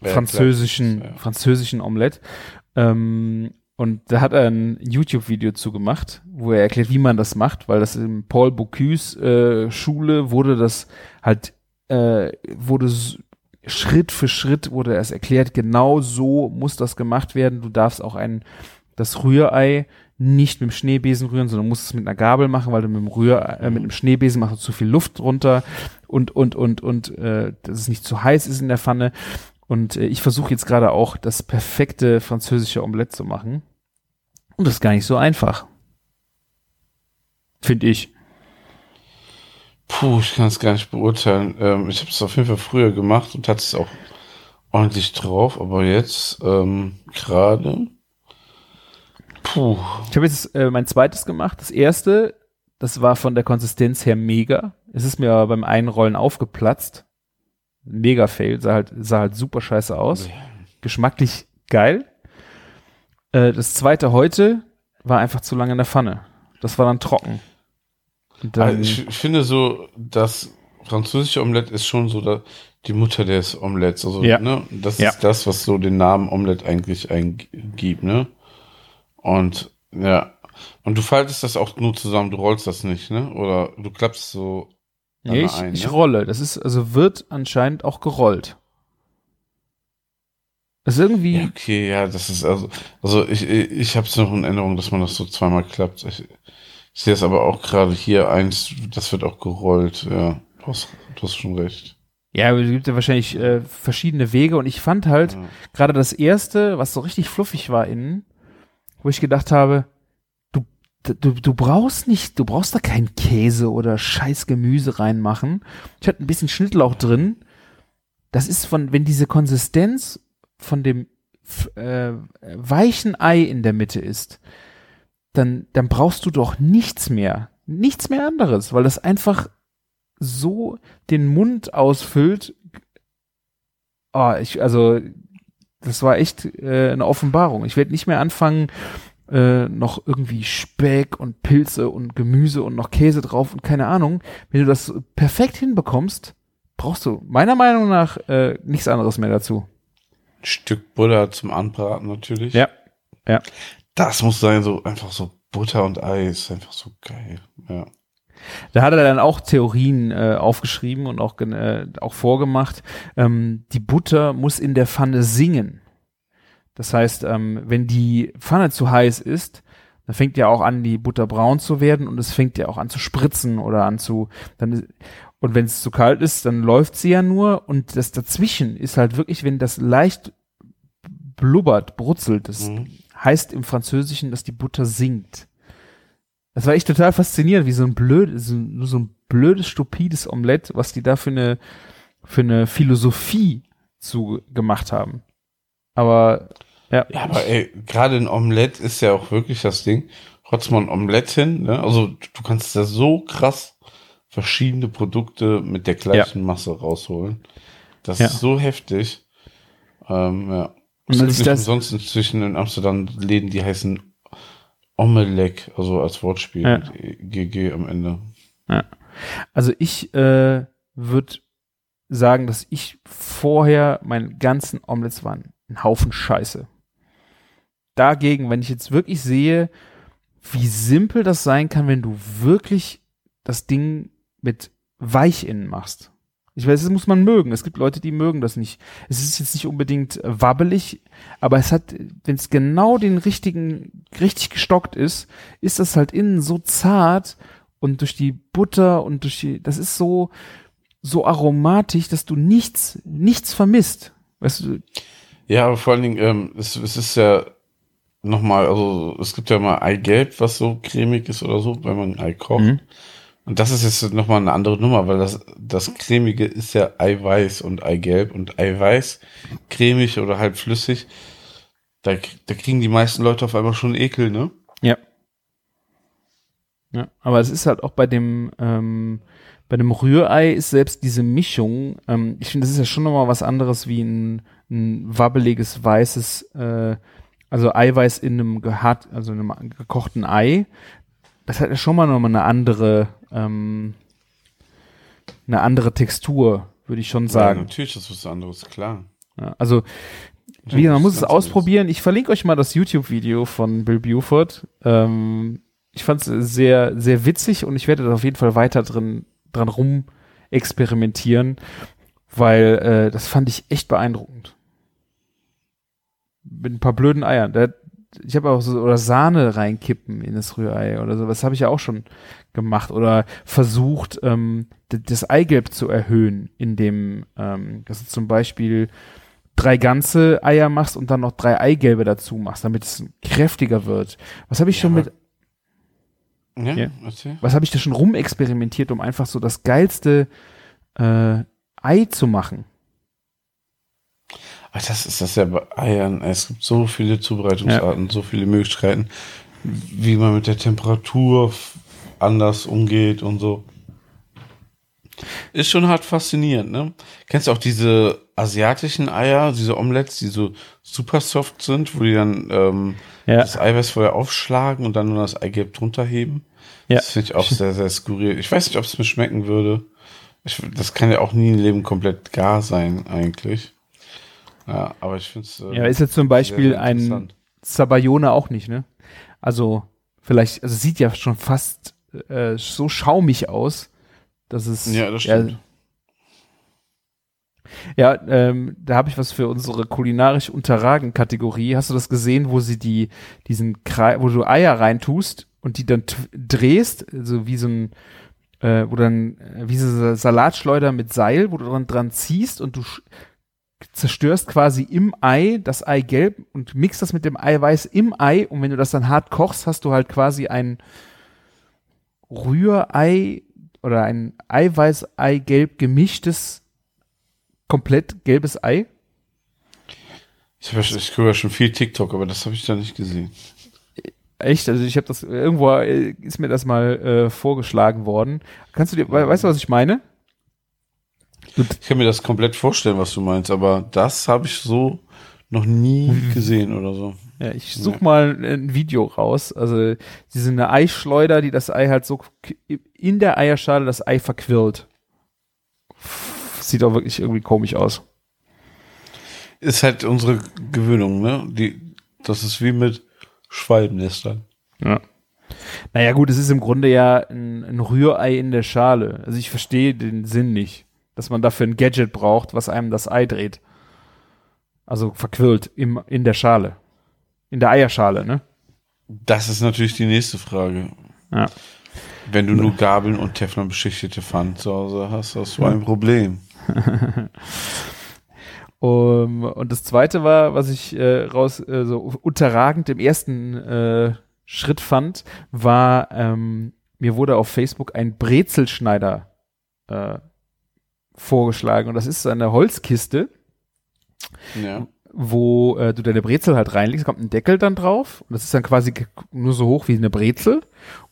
S3: Ja,
S4: französischen,
S3: klar,
S4: französischen Omelette. Ähm, und da hat er ein YouTube-Video zu gemacht, wo er erklärt, wie man das macht, weil das in Paul Bocuse äh, Schule wurde das halt, äh, wurde Schritt für Schritt wurde es erklärt, genau so muss das gemacht werden. Du darfst auch ein, das Rührei nicht mit dem Schneebesen rühren, sondern musst es mit einer Gabel machen, weil du mit dem Rühr, äh, mit dem Schneebesen machst du zu viel Luft drunter und, und, und, und, äh, dass es nicht zu heiß ist in der Pfanne. Und äh, ich versuche jetzt gerade auch das perfekte französische Omelette zu machen. Und das ist gar nicht so einfach. Finde ich.
S3: Puh, ich kann es gar nicht beurteilen. Ähm, ich habe es auf jeden Fall früher gemacht und hatte es auch ordentlich drauf, aber jetzt ähm, gerade. Puh.
S4: Ich habe jetzt äh, mein zweites gemacht. Das erste, das war von der Konsistenz her mega. Es ist mir aber beim Einrollen aufgeplatzt. Mega fail, sah halt, sah halt super scheiße aus. Geschmacklich geil. Äh, das zweite heute war einfach zu lange in der Pfanne. Das war dann trocken. Dann,
S3: Also ich, ich finde so, das französische Omelette ist schon so da, die Mutter des Omelettes. Also,
S4: Ja.
S3: ne, das
S4: Ja.
S3: ist das, was so den Namen Omelette eigentlich eingibt, ne? Und ja. Und du faltest das auch nur zusammen, du rollst das nicht, ne? Oder du klappst so
S4: nee, ich,
S3: ein,
S4: ich
S3: ne?
S4: rolle. Das ist, also wird anscheinend auch gerollt. Das ist irgendwie,
S3: Ja, okay, ja, das ist also, also ich, ich, ich habe es noch in Erinnerung, dass man das so zweimal klappt. Ich, ich sehe es aber auch gerade hier eins, das wird auch gerollt, ja. Du hast, du hast schon recht.
S4: ja, es gibt ja wahrscheinlich äh, verschiedene Wege und ich fand halt,
S3: Ja.
S4: gerade das erste, was so richtig fluffig war innen, wo ich gedacht habe, du, du, du brauchst nicht, du brauchst da keinen Käse oder scheiß Gemüse reinmachen. Ich hatte ein bisschen Schnittlauch drin. Das ist von, wenn diese Konsistenz von dem äh, weichen Ei in der Mitte ist, dann, dann brauchst du doch nichts mehr. Nichts mehr anderes, weil das einfach so den Mund ausfüllt. Oh, ich, also, das war echt äh, eine Offenbarung. Ich werde nicht mehr anfangen, äh, noch irgendwie Speck und Pilze und Gemüse und noch Käse drauf und keine Ahnung. Wenn du das perfekt hinbekommst, brauchst du meiner Meinung nach äh, nichts anderes mehr dazu.
S3: Ein Stück Butter zum Anbraten natürlich.
S4: Ja. Ja.
S3: Das muss sein, so einfach so Butter und Ei ist einfach so geil. Ja.
S4: Da hat er dann auch Theorien äh, aufgeschrieben und auch, äh, auch vorgemacht. Ähm, die Butter muss in der Pfanne singen. Das heißt, ähm, wenn die Pfanne zu heiß ist, dann fängt ja auch an, die Butter braun zu werden und es fängt ja auch an zu spritzen oder an zu, dann, und wenn es zu kalt ist, dann läuft sie ja nur und das dazwischen ist halt wirklich, wenn das leicht blubbert, brutzelt, das
S3: Mhm.
S4: heißt im Französischen, dass die Butter singt. Das war echt total faszinierend, wie so ein blöd, so, nur so ein blödes, stupides Omelett, was die da für eine, für eine Philosophie zu gemacht haben. Aber ja,
S3: Ja, aber ey, gerade ein Omelett ist ja auch wirklich das Ding. Rotzt mal ein Omelett hin, ne? Also du kannst da so krass verschiedene Produkte mit der gleichen Masse rausholen. Das
S4: Ja.
S3: ist so heftig. Ähm, ja. Es gibt
S4: ich
S3: nicht
S4: das-
S3: umsonst inzwischen in Amsterdam Läden, die heißen Omelek, also als Wortspiel
S4: Ja.
S3: mit GG am Ende.
S4: also ich äh, würde sagen, dass ich vorher meinen ganzen Omelettes waren ein Haufen Scheiße. Dagegen, wenn ich jetzt wirklich sehe, wie simpel das sein kann, wenn du wirklich das Ding mit Weichinnen machst. Ich weiß, das muss man mögen. Es gibt Leute, die mögen das nicht. Es ist jetzt nicht unbedingt äh, wabbelig, aber es hat, wenn es genau den richtigen, richtig gestockt ist, ist das halt innen so zart und durch die Butter und durch die, das ist so, so aromatisch, dass du nichts, nichts vermisst. Weißt du,
S3: Ja, aber vor allen Dingen, ähm, es, es ist ja nochmal, also es gibt ja mal Eigelb, was so cremig ist oder so, wenn man ein Ei kocht.
S4: Mhm.
S3: Und das ist jetzt nochmal eine andere Nummer, weil das, das cremige ist ja Eiweiß und Eigelb und Eiweiß, cremig oder halb flüssig. Da, da kriegen die meisten Leute auf einmal schon Ekel, ne?
S4: Ja. Ja, aber es ist halt auch bei dem, ähm, bei dem Rührei ist selbst diese Mischung, ähm, ich finde, das ist ja schon nochmal was anderes wie ein, ein wabbeliges, weißes, äh, also Eiweiß in einem gehart, also in einem gekochten Ei. Das hat ja schon mal nochmal eine andere, ähm, eine andere Textur, würde ich schon
S3: Ja,
S4: sagen.
S3: natürlich ist was anderes, klar.
S4: Ja, also,
S3: Ja,
S4: wie gesagt, man muss es ausprobieren. Ich verlinke euch mal das YouTube-Video von Bill Buford. Ähm, ich fand es sehr, sehr witzig und ich werde da auf jeden Fall weiter drin, dran rum experimentieren, weil äh, das fand ich echt beeindruckend. Mit ein paar blöden Eiern. Da, ich habe auch so, oder Sahne reinkippen in das Rührei oder so. Das habe ich ja auch schon gemacht oder versucht, ähm, das Eigelb zu erhöhen, in dem, ähm, also zum Beispiel drei ganze Eier machst und dann noch drei Eigelbe dazu machst, damit es kräftiger wird. Was habe ich schon mit,
S3: Ja,
S4: Ja.
S3: erzähl.
S4: was habe ich da schon rumexperimentiert, um einfach so das geilste äh, Ei zu machen?
S3: Aber das ist das ja bei Eiern. Es gibt so viele Zubereitungsarten, so viele Möglichkeiten, wie man mit der Temperatur anders umgeht und so. Ist schon hart faszinierend, ne? Kennst du auch diese asiatischen Eier, diese Omelettes, die so super soft sind, wo die dann ähm,
S4: Ja.
S3: das Eiweiß vorher aufschlagen und dann nur das Eigelb drunter heben?
S4: Ja.
S3: Das finde ich auch sehr, sehr skurril. Ich weiß nicht, ob es mir schmecken würde. Ich, das kann ja auch nie im Leben komplett gar sein, eigentlich. Ja, aber ich finde es. Äh,
S4: Ja, ist jetzt zum Beispiel ein. Sabayone auch nicht, ne? Also vielleicht, also sieht ja schon fast äh, so schaumig aus, dass es
S3: Ja, das stimmt.
S4: Ja, ähm, da habe ich was für unsere kulinarisch unterragen Kategorie. Hast du das gesehen, wo sie die diesen Krei wo du Eier reintust und die dann drehst, so wie so ein äh, wo dann äh, wie so Salatschleuder mit Seil, wo du dran, dran ziehst und du zerstörst quasi im Ei das Eigelb und mixt das mit dem Eiweiß im Ei und wenn du das dann hart kochst, hast du halt quasi ein Rührei oder ein Eiweiß-Eigelb gemischtes komplett gelbes Ei.
S3: Ich, ich gucke ja schon viel TikTok, aber das habe ich da nicht gesehen.
S4: Echt? Also ich habe das irgendwo äh, ist mir das mal äh, vorgeschlagen worden. Kannst du dir, we- weißt du, was ich meine?
S3: Ich kann mir das komplett vorstellen, was du meinst, aber das habe ich so noch nie gesehen oder so.
S4: Ja, ich such mal ein Video raus. Also sie sind eine Eischleuder, die das Ei halt so in der Eierschale das Ei verquirlt. Sieht auch wirklich irgendwie komisch aus.
S3: Ist halt unsere Gewöhnung, ne? Die, das ist wie mit Schwalbennestern.
S4: Ja. Naja, gut, es ist im Grunde ja ein, ein Rührei in der Schale. Also ich verstehe den Sinn nicht, dass man dafür ein Gadget braucht, was einem das Ei dreht. Also verquirlt im, in der Schale. In der Eierschale, ne?
S3: Das ist natürlich die nächste Frage.
S4: Ja.
S3: Wenn du nur Gabeln und Teflon beschichtete Pfannen zu Hause hast, hast du ein Problem.
S4: Um, und das zweite war, was ich äh, raus äh, so unterragend im ersten äh, Schritt fand, war, ähm, mir wurde auf Facebook ein Brezelschneider äh, vorgeschlagen. Und das ist eine Holzkiste,
S3: Ja.
S4: wo äh, du deine Brezel halt reinlegst, kommt ein Deckel dann drauf und das ist dann quasi nur so hoch wie eine Brezel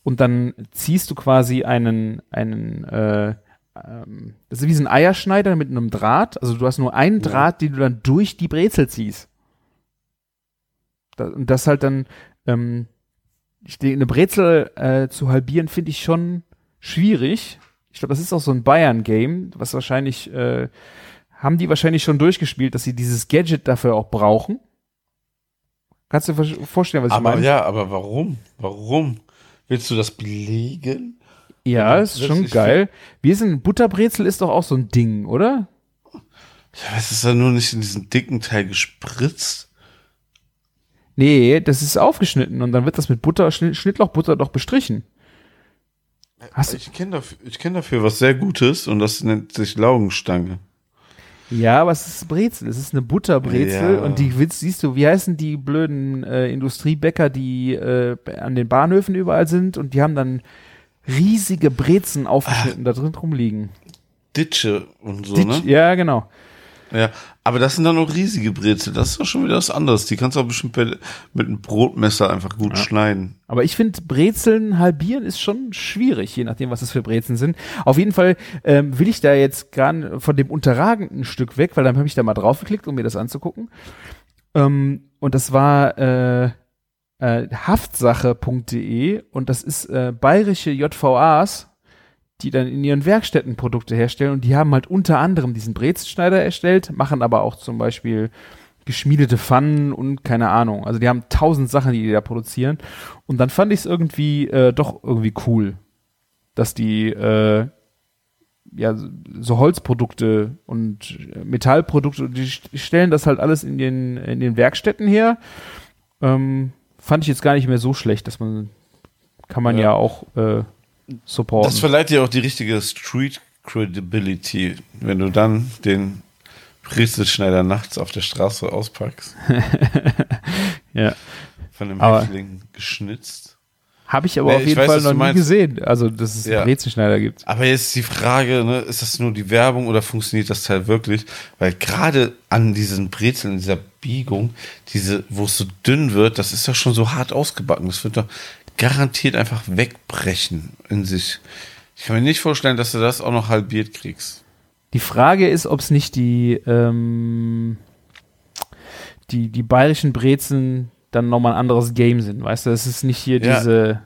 S4: und dann ziehst du quasi einen einen äh, ähm, das ist wie so ein Eierschneider mit einem Draht, also du hast nur einen
S3: Ja.
S4: Draht, den du dann durch die Brezel ziehst. Da, und das halt dann ähm, eine Brezel äh, zu halbieren finde ich schon schwierig. Ich glaube, das ist auch so ein Bayern-Game, was wahrscheinlich äh, haben die wahrscheinlich schon durchgespielt, dass sie dieses Gadget dafür auch brauchen. Kannst du dir vor- vorstellen, was ich
S3: Aber
S4: meine?
S3: ja, aber warum? Warum? Willst du das belegen?
S4: Ja, ist schon geil. Wir sind Butterbrezel ist doch auch so ein Ding, oder?
S3: Ja, es ist ja nur nicht in diesen dicken Teil gespritzt.
S4: Nee, das ist aufgeschnitten und dann wird das mit Butter, Schnitt, Schnittlochbutter doch bestrichen. Hast
S3: Ich kenne dafür, ich kenn dafür was sehr Gutes und das nennt sich Laugenstange.
S4: ja, aber es ist Brezel. Es ist eine Butterbrezel
S3: Ja.
S4: und die willst, siehst du, wie heißen die blöden äh, Industriebäcker, die äh, an den Bahnhöfen überall sind und die haben dann riesige Brezen aufgeschnitten da drin rumliegen.
S3: Ditsche und so,
S4: Die-
S3: ne?
S4: Ja, genau.
S3: Ja, aber das sind dann noch riesige Brezel. Das ist doch schon wieder was anderes. Die kannst du auch bestimmt mit, einem Brotmesser einfach gut schneiden.
S4: Aber ich finde, Brezeln halbieren ist schon schwierig, je nachdem, was das für Brezeln sind. Auf jeden Fall ähm, will ich da jetzt gar von dem unterragenden Stück weg, weil dann habe ich da mal draufgeklickt, um mir das anzugucken. Ähm, und das war äh, äh, haftsache.de und das ist äh, bayerische JVAs, die dann in ihren Werkstätten Produkte herstellen und die haben halt unter anderem diesen Brezelschneider erstellt, machen aber auch zum Beispiel geschmiedete Pfannen und keine Ahnung. Also die haben tausend Sachen, die die da produzieren. Und dann fand ich es irgendwie äh, doch irgendwie cool, dass die äh, ja so Holzprodukte und Metallprodukte, die st- stellen das halt alles in den in den Werkstätten her. Ähm, fand ich jetzt gar nicht mehr so schlecht, dass man kann man ja,
S3: Ja.
S4: auch äh, supporten.
S3: Das verleiht dir auch die richtige Street Credibility, wenn du dann den Brezelschneider nachts auf der Straße auspackst.
S4: Ja.
S3: Von einem
S4: Aber-
S3: Häftling geschnitzt.
S4: Habe ich aber
S3: Nee,
S4: auf jeden
S3: weiß,
S4: Fall noch nie gesehen. Also, dass es
S3: Ja.
S4: einen Brezenschneider gibt.
S3: Aber jetzt ist die Frage, ne, ist das nur die Werbung oder funktioniert das Teil wirklich? Weil gerade an diesen Brezeln, dieser Biegung, diese, wo es so dünn wird, das ist doch schon so hart ausgebacken. Das wird doch garantiert einfach wegbrechen in sich. Ich kann mir nicht vorstellen, dass du das auch noch halbiert kriegst.
S4: Die Frage ist, ob es nicht die, ähm, die, die bayerischen Brezen dann nochmal ein anderes Game sind. Weißt du, es ist nicht hier
S3: Ja.
S4: diese.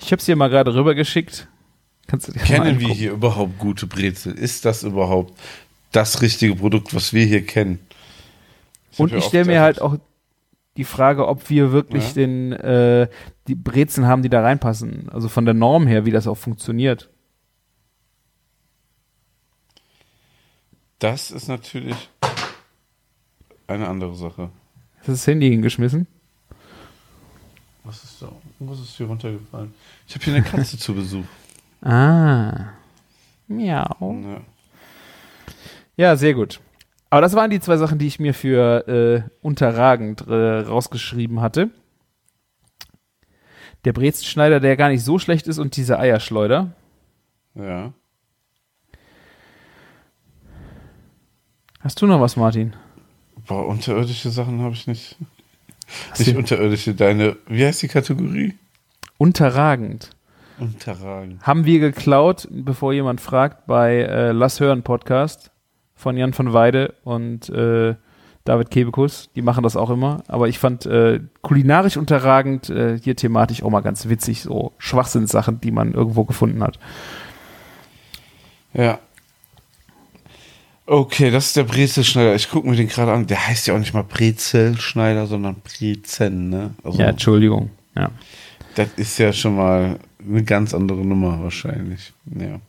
S4: Ich habe es dir mal gerade rübergeschickt. Kannst du dir
S3: Kennen wir hier überhaupt gute Brezel? Ist das überhaupt das richtige Produkt, was wir hier kennen? Das
S4: Und ich stelle mir halt auch die Frage, ob wir wirklich
S3: Ja.
S4: den, äh, die Brezen haben, die da reinpassen. Also von der Norm her, wie das auch funktioniert.
S3: Das ist natürlich eine andere Sache.
S4: Hast du das Handy hingeschmissen?
S3: Was ist da? Was ist hier runtergefallen? Ich habe hier eine Katze zu Besuch.
S4: Ah. Miau.
S3: Ja.
S4: Ja, sehr gut. Aber das waren die zwei Sachen, die ich mir für äh, unterragend äh, rausgeschrieben hatte. Der Brezenschneider, der gar nicht so schlecht ist und diese Eierschleuder.
S3: ja.
S4: Hast du noch was, Martin?
S3: Boah, unterirdische Sachen habe ich nicht.
S4: Hast
S3: Nicht unterirdische, deine, wie heißt die Kategorie?
S4: Unterragend.
S3: Unterragend.
S4: Haben wir geklaut, bevor jemand fragt, bei äh, Lass hören Podcast von Jan von Weide und äh, David Kebekus. Die machen das auch immer. Aber ich fand äh, kulinarisch unterragend, äh, hier thematisch auch mal ganz witzig, so Schwachsinnssachen, die man irgendwo gefunden hat.
S3: Ja. Okay, das ist der Brezelschneider. Ich gucke mir den gerade an. Der heißt ja auch nicht mal Brezelschneider, sondern Brezen, ne? Also,
S4: Ja, Entschuldigung. Ja.
S3: das ist ja schon mal eine ganz andere Nummer wahrscheinlich. Ja.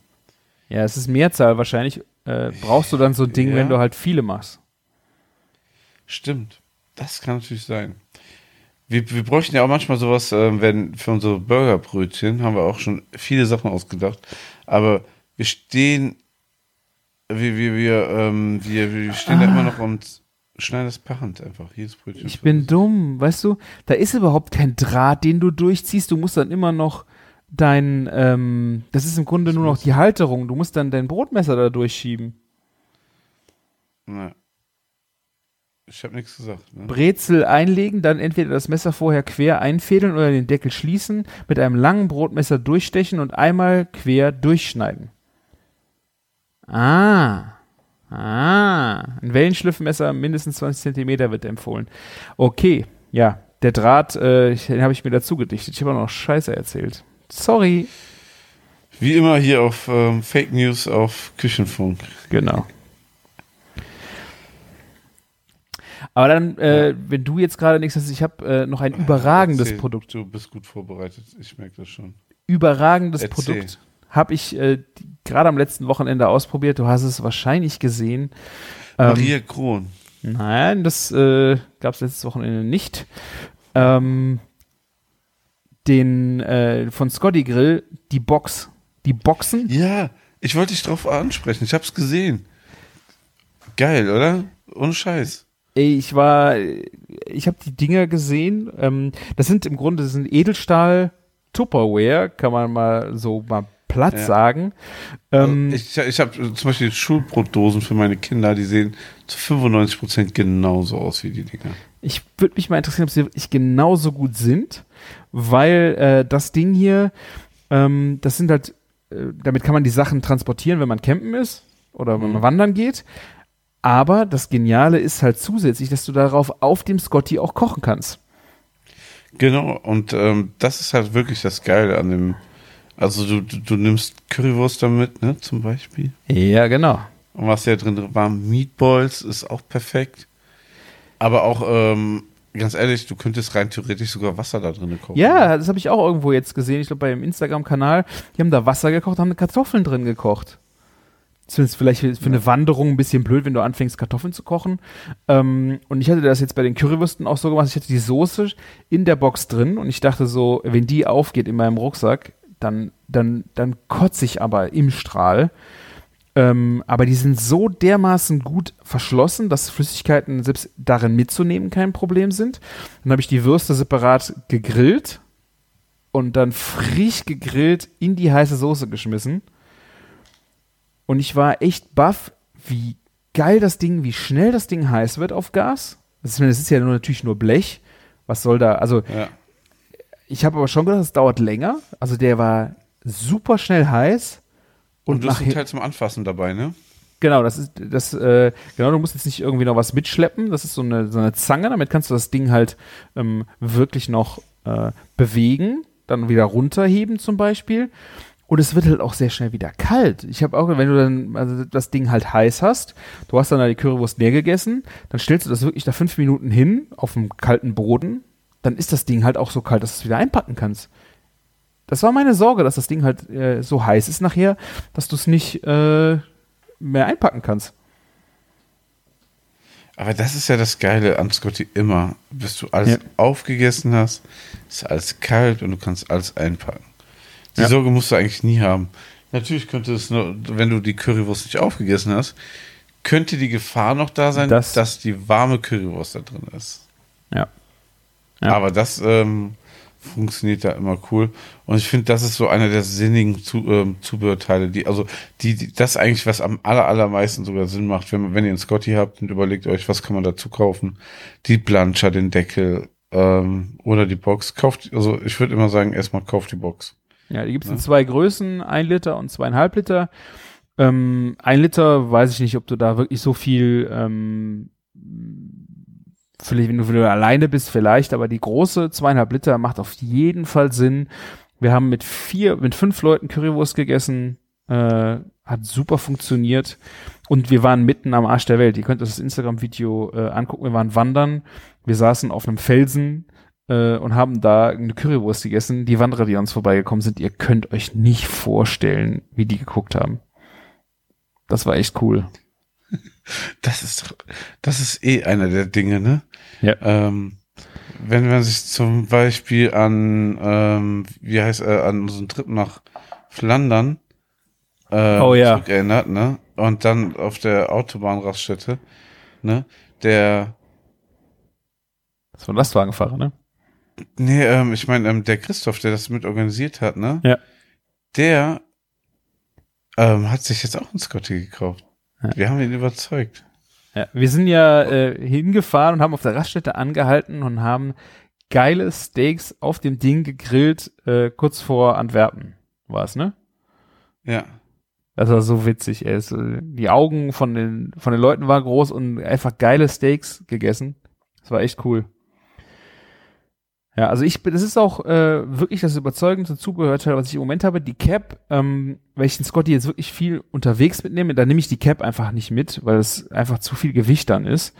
S4: Ja, es ist Mehrzahl wahrscheinlich. Äh, brauchst du dann so ein Ding,
S3: Ja.
S4: wenn du halt viele machst.
S3: Stimmt. Das kann natürlich sein. Wir, wir bräuchten ja auch manchmal sowas, ähm, wenn für unsere Burgerbrötchen haben wir auch schon viele Sachen ausgedacht. Aber wir stehen, wir, wir, wir, ähm, wir, wir stehen da immer noch und schneiden das per Hand einfach. Jedes Brötchen.
S4: Ich bin dumm, weißt du? Da ist überhaupt kein Draht, den du durchziehst. Du musst dann immer noch dein, ähm, das ist im Grunde nur noch die Halterung. Du musst dann dein Brotmesser da durchschieben.
S3: Ja. Ich habe nichts gesagt. Ne?
S4: Brezel einlegen, dann entweder das Messer vorher quer einfädeln oder den Deckel schließen, mit einem langen Brotmesser durchstechen und einmal quer durchschneiden. Ah. Ah. Ein Wellenschliffmesser mindestens 20 Zentimeter wird empfohlen. Okay, ja. Der Draht, äh, den habe ich mir dazu gedichtet. Ich habe auch noch Scheiße erzählt. Sorry.
S3: Wie immer hier auf ähm, Fake News auf Küchenfunk.
S4: Genau. Aber dann, äh, wenn du jetzt gerade nichts hast, ich habe äh, noch ein überragendes
S3: Erzähl.
S4: Produkt.
S3: Du bist gut vorbereitet. Ich merke das schon.
S4: überragendes
S3: Erzähl.
S4: Produkt. Habe ich äh, gerade am letzten Wochenende ausprobiert. Du hast es wahrscheinlich gesehen. Ähm,
S3: Maria Kron.
S4: Nein, das äh, gab es letztes Wochenende nicht. Ähm, den äh, von Scotty Grill, die Box. Die Boxen?
S3: Ja, ich wollte dich drauf ansprechen. Ich hab's gesehen. Geil, oder? Ohne Scheiß.
S4: Ich war, ich habe die Dinger gesehen. Ähm, das sind im Grunde das sind Edelstahl Tupperware, kann man mal so mal platt
S3: Ja.
S4: sagen. Ähm,
S3: ich ich habe zum Beispiel Schulbrotdosen für meine Kinder, die sehen zu 95% genauso aus wie die Dinger.
S4: Ich würde mich mal interessieren, ob sie wirklich genauso gut sind, weil äh, das Ding hier, ähm, das sind halt, äh, damit kann man die Sachen transportieren, wenn man campen ist oder wenn man wandern geht. Aber das Geniale ist halt zusätzlich, dass du darauf auf dem Scotty auch kochen kannst.
S3: Genau, und ähm, das ist halt wirklich das Geile an dem. Also du, du, du nimmst Currywurst damit, ne, zum Beispiel.
S4: Ja, genau.
S3: Und was ja drin war, Meatballs ist auch perfekt. Aber auch, ähm, ganz ehrlich, du könntest rein theoretisch sogar Wasser da drin kochen.
S4: Ja, das habe ich auch irgendwo jetzt gesehen. Ich glaube, beim Instagram-Kanal, die haben da Wasser gekocht, haben Kartoffeln drin gekocht. Zumindest vielleicht für, für eine Wanderung ein bisschen blöd, wenn du anfängst, Kartoffeln zu kochen. Ähm, und ich hatte das jetzt bei den Currywürsten auch so gemacht. Ich hatte die Soße in der Box drin und ich dachte so, wenn die aufgeht in meinem Rucksack, dann, dann, dann kotze ich aber im Strahl. Ähm, aber die sind so dermaßen gut verschlossen, dass Flüssigkeiten selbst darin mitzunehmen kein Problem sind. Dann habe ich die Würste separat gegrillt und dann frisch gegrillt in die heiße Soße geschmissen. Und ich war echt baff, wie geil das Ding, wie schnell das Ding heiß wird auf Gas. Das ist, ja nur, natürlich nur Blech. Was soll da? Also,
S3: Ja.
S4: ich habe aber schon gedacht, es dauert länger. Also, der war super schnell heiß.
S3: Und, du hast einen Teil zum Anfassen dabei, ne?
S4: Genau, das ist das, äh, genau, du musst jetzt nicht irgendwie noch was mitschleppen. Das ist so eine, so eine Zange, damit kannst du das Ding halt ähm, wirklich noch äh, bewegen, dann wieder runterheben zum Beispiel. Und es wird halt auch sehr schnell wieder kalt. Ich habe auch, wenn du dann also das Ding halt heiß hast, du hast dann da die Currywurst leer gegessen, dann stellst du das wirklich da fünf Minuten hin auf dem kalten Boden, dann ist das Ding halt auch so kalt, dass du es wieder einpacken kannst. Das war meine Sorge, dass das Ding halt äh, so heiß ist nachher, dass du es nicht äh, mehr einpacken kannst.
S3: Aber das ist ja das Geile an Scotty immer. Bis du alles
S4: Ja.
S3: aufgegessen hast, ist alles kalt und du kannst alles einpacken. Die
S4: Ja.
S3: Sorge musst du eigentlich nie haben. Natürlich könnte es nur, wenn du die Currywurst nicht aufgegessen hast, könnte die Gefahr noch da sein,
S4: Das-
S3: dass die warme Currywurst da drin ist.
S4: Ja. Ja.
S3: Aber das ähm, funktioniert da immer cool. Und ich finde, das ist so einer der sinnigen Zu, ähm, Zubehörteile, die, also, die, die, das eigentlich, was am aller, allermeisten sogar Sinn macht, wenn, wenn ihr einen Scotty habt und überlegt euch, was kann man dazu kaufen? Die Blancher, den Deckel, ähm, oder die Box. Kauft, also, ich würde immer sagen, erstmal kauft die Box.
S4: Ja, die gibt es
S3: Ja.
S4: in zwei Größen, ein Liter und zweieinhalb Liter. Ähm, ein Liter weiß ich nicht, ob du da wirklich so viel, ähm, vielleicht, wenn du, wenn du alleine bist, vielleicht, aber die große zweieinhalb Liter macht auf jeden Fall Sinn. Wir haben mit vier, mit fünf Leuten Currywurst gegessen, äh, hat super funktioniert und wir waren mitten am Arsch der Welt. Ihr könnt das Instagram-Video äh, angucken. Wir waren wandern, wir saßen auf einem Felsen äh, und haben da eine Currywurst gegessen. Die Wanderer, die uns vorbeigekommen sind, ihr könnt euch nicht vorstellen, wie die geguckt haben. Das war echt cool.
S3: Das ist doch, das ist eh einer der Dinge, ne?
S4: Ja.
S3: Ähm, wenn man sich zum Beispiel an, ähm, wie heißt äh, an unseren Trip nach Flandern äh,
S4: Oh ja.
S3: erinnert, ne? Und dann auf der Autobahnraststätte, ne? Der,
S4: Das war ein Lastwagenfahrer, ne?
S3: nee, ähm, ich meine, ähm, der Christoph, der das mit organisiert hat, ne?
S4: Ja.
S3: Der ähm, hat sich jetzt auch einen Scotty gekauft.
S4: Ja.
S3: Wir haben ihn überzeugt.
S4: Ja, wir sind ja äh, hingefahren und haben auf der Raststätte angehalten und haben geile Steaks auf dem Ding gegrillt, äh, kurz vor Antwerpen war es, ne?
S3: Ja.
S4: Das war so witzig, ey. Es, die Augen von den, von den Leuten waren groß und einfach geile Steaks gegessen. Das war echt cool. Ja, also ich bin, das ist auch äh, wirklich das überzeugende Zubehörteil, was ich im Moment habe. Die Cap, ähm, weil ich den Scotty jetzt wirklich viel unterwegs mitnehme, dann nehme ich die Cap einfach nicht mit, weil es einfach zu viel Gewicht dann ist.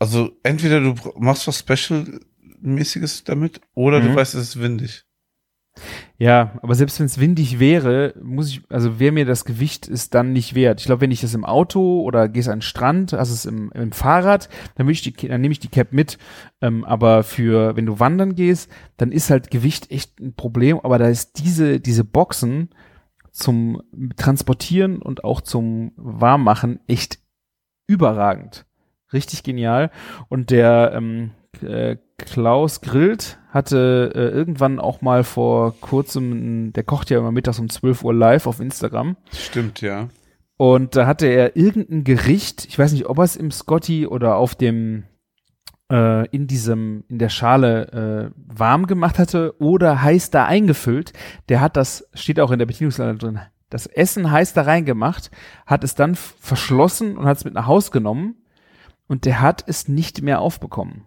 S3: Also entweder du machst was Special-mäßiges damit oder
S4: Mhm.
S3: du weißt, es ist windig.
S4: Ja, aber selbst wenn es windig wäre, muss ich, also wäre mir das Gewicht ist dann nicht wert. Ich glaube, wenn ich das im Auto oder gehst an den Strand, also es im, im Fahrrad, dann, dann nehme ich die Cap mit. Ähm, aber für, wenn du wandern gehst, dann ist halt Gewicht echt ein Problem. Aber da ist diese, diese Boxen zum Transportieren und auch zum Warmmachen echt überragend. Richtig genial. Und der ähm, äh, Klaus Grillt hatte äh, irgendwann auch mal vor kurzem, der kocht ja immer mittags um 12 Uhr live auf Instagram.
S3: Stimmt, ja.
S4: Und da hatte er irgendein Gericht, ich weiß nicht, ob er es im Scotty oder auf dem, äh, in diesem, in der Schale äh, warm gemacht hatte oder heiß da eingefüllt. Der hat das, steht auch in der Bedienungsanleitung drin, das Essen heiß da reingemacht, hat es dann verschlossen und hat es mit nach Haus genommen und der hat es nicht mehr aufbekommen.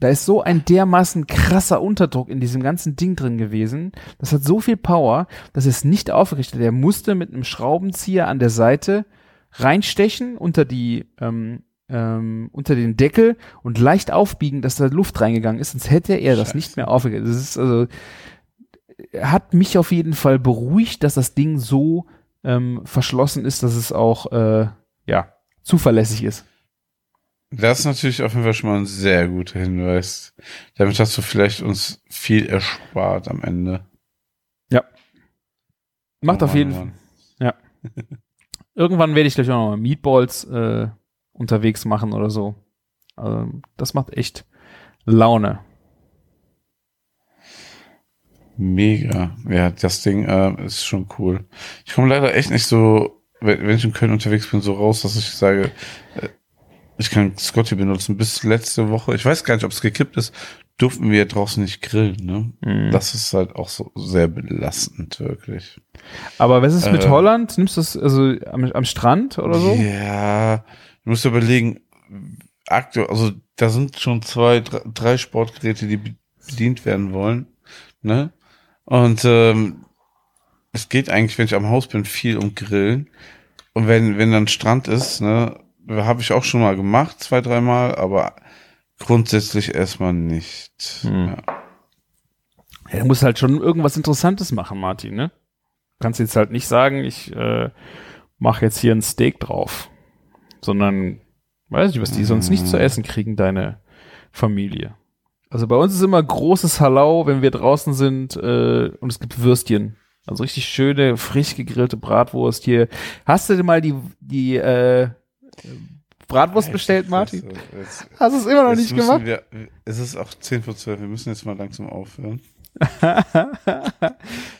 S4: Da ist so ein dermaßen krasser Unterdruck in diesem ganzen Ding drin gewesen. Das hat so viel Power, dass es nicht aufgerichtet. Er musste mit einem Schraubenzieher an der Seite reinstechen unter die ähm, ähm, unter den Deckel und leicht aufbiegen, dass da Luft reingegangen ist, sonst hätte er das
S3: Scheiße.
S4: nicht mehr aufgerichtet. Das ist also hat mich auf jeden Fall beruhigt, dass das Ding so ähm, verschlossen ist, dass es auch äh, ja zuverlässig ist.
S3: Das ist natürlich auf jeden Fall schon mal ein sehr guter Hinweis. Damit hast du vielleicht uns viel erspart am Ende.
S4: Macht
S3: Oh
S4: auf jeden
S3: oh
S4: Fall.
S3: Mann.
S4: irgendwann werde ich gleich auch noch mal Meatballs äh, unterwegs machen oder so. Also, das macht echt Laune.
S3: Mega. Ja, das Ding äh, ist schon cool. Ich komme leider echt nicht so, wenn, wenn ich in Köln unterwegs bin, so raus, dass ich sage, äh, ich kann Scotty benutzen. Bis letzte Woche, ich weiß gar nicht, ob es gekippt ist, durften wir draußen nicht grillen. Ne?
S4: Mhm.
S3: Das ist halt auch so sehr belastend, wirklich.
S4: Aber was ist mit
S3: Äh.
S4: Holland? Nimmst du das also am, am Strand oder so?
S3: Ja, du musst überlegen, aktuell, also da sind schon zwei, drei, Sportgeräte, die be- bedient werden wollen. Ne? Und ähm, es geht eigentlich, wenn ich am Haus bin, viel um Grillen. Und wenn, wenn dann Strand ist, ne, habe ich auch schon mal gemacht, zwei, dreimal, aber grundsätzlich erstmal nicht.
S4: Hm.
S3: Ja.
S4: Ja, du musst halt schon irgendwas Interessantes machen, Martin, ne? Du kannst jetzt halt nicht sagen, ich äh, mache jetzt hier ein Steak drauf, sondern weiß ich, was die sonst nicht zu essen kriegen, deine Familie. Also bei uns ist immer großes Hallau, wenn wir draußen sind äh, und es gibt Würstchen. Also richtig schöne, frisch gegrillte Bratwurst hier. Hast du denn mal die, die äh, Bratwurst bestellt, Martin?
S3: Jetzt-
S4: Hast du es immer noch nicht gemacht?
S3: Wir, es ist auch 10 vor 12, wir müssen jetzt mal langsam aufhören.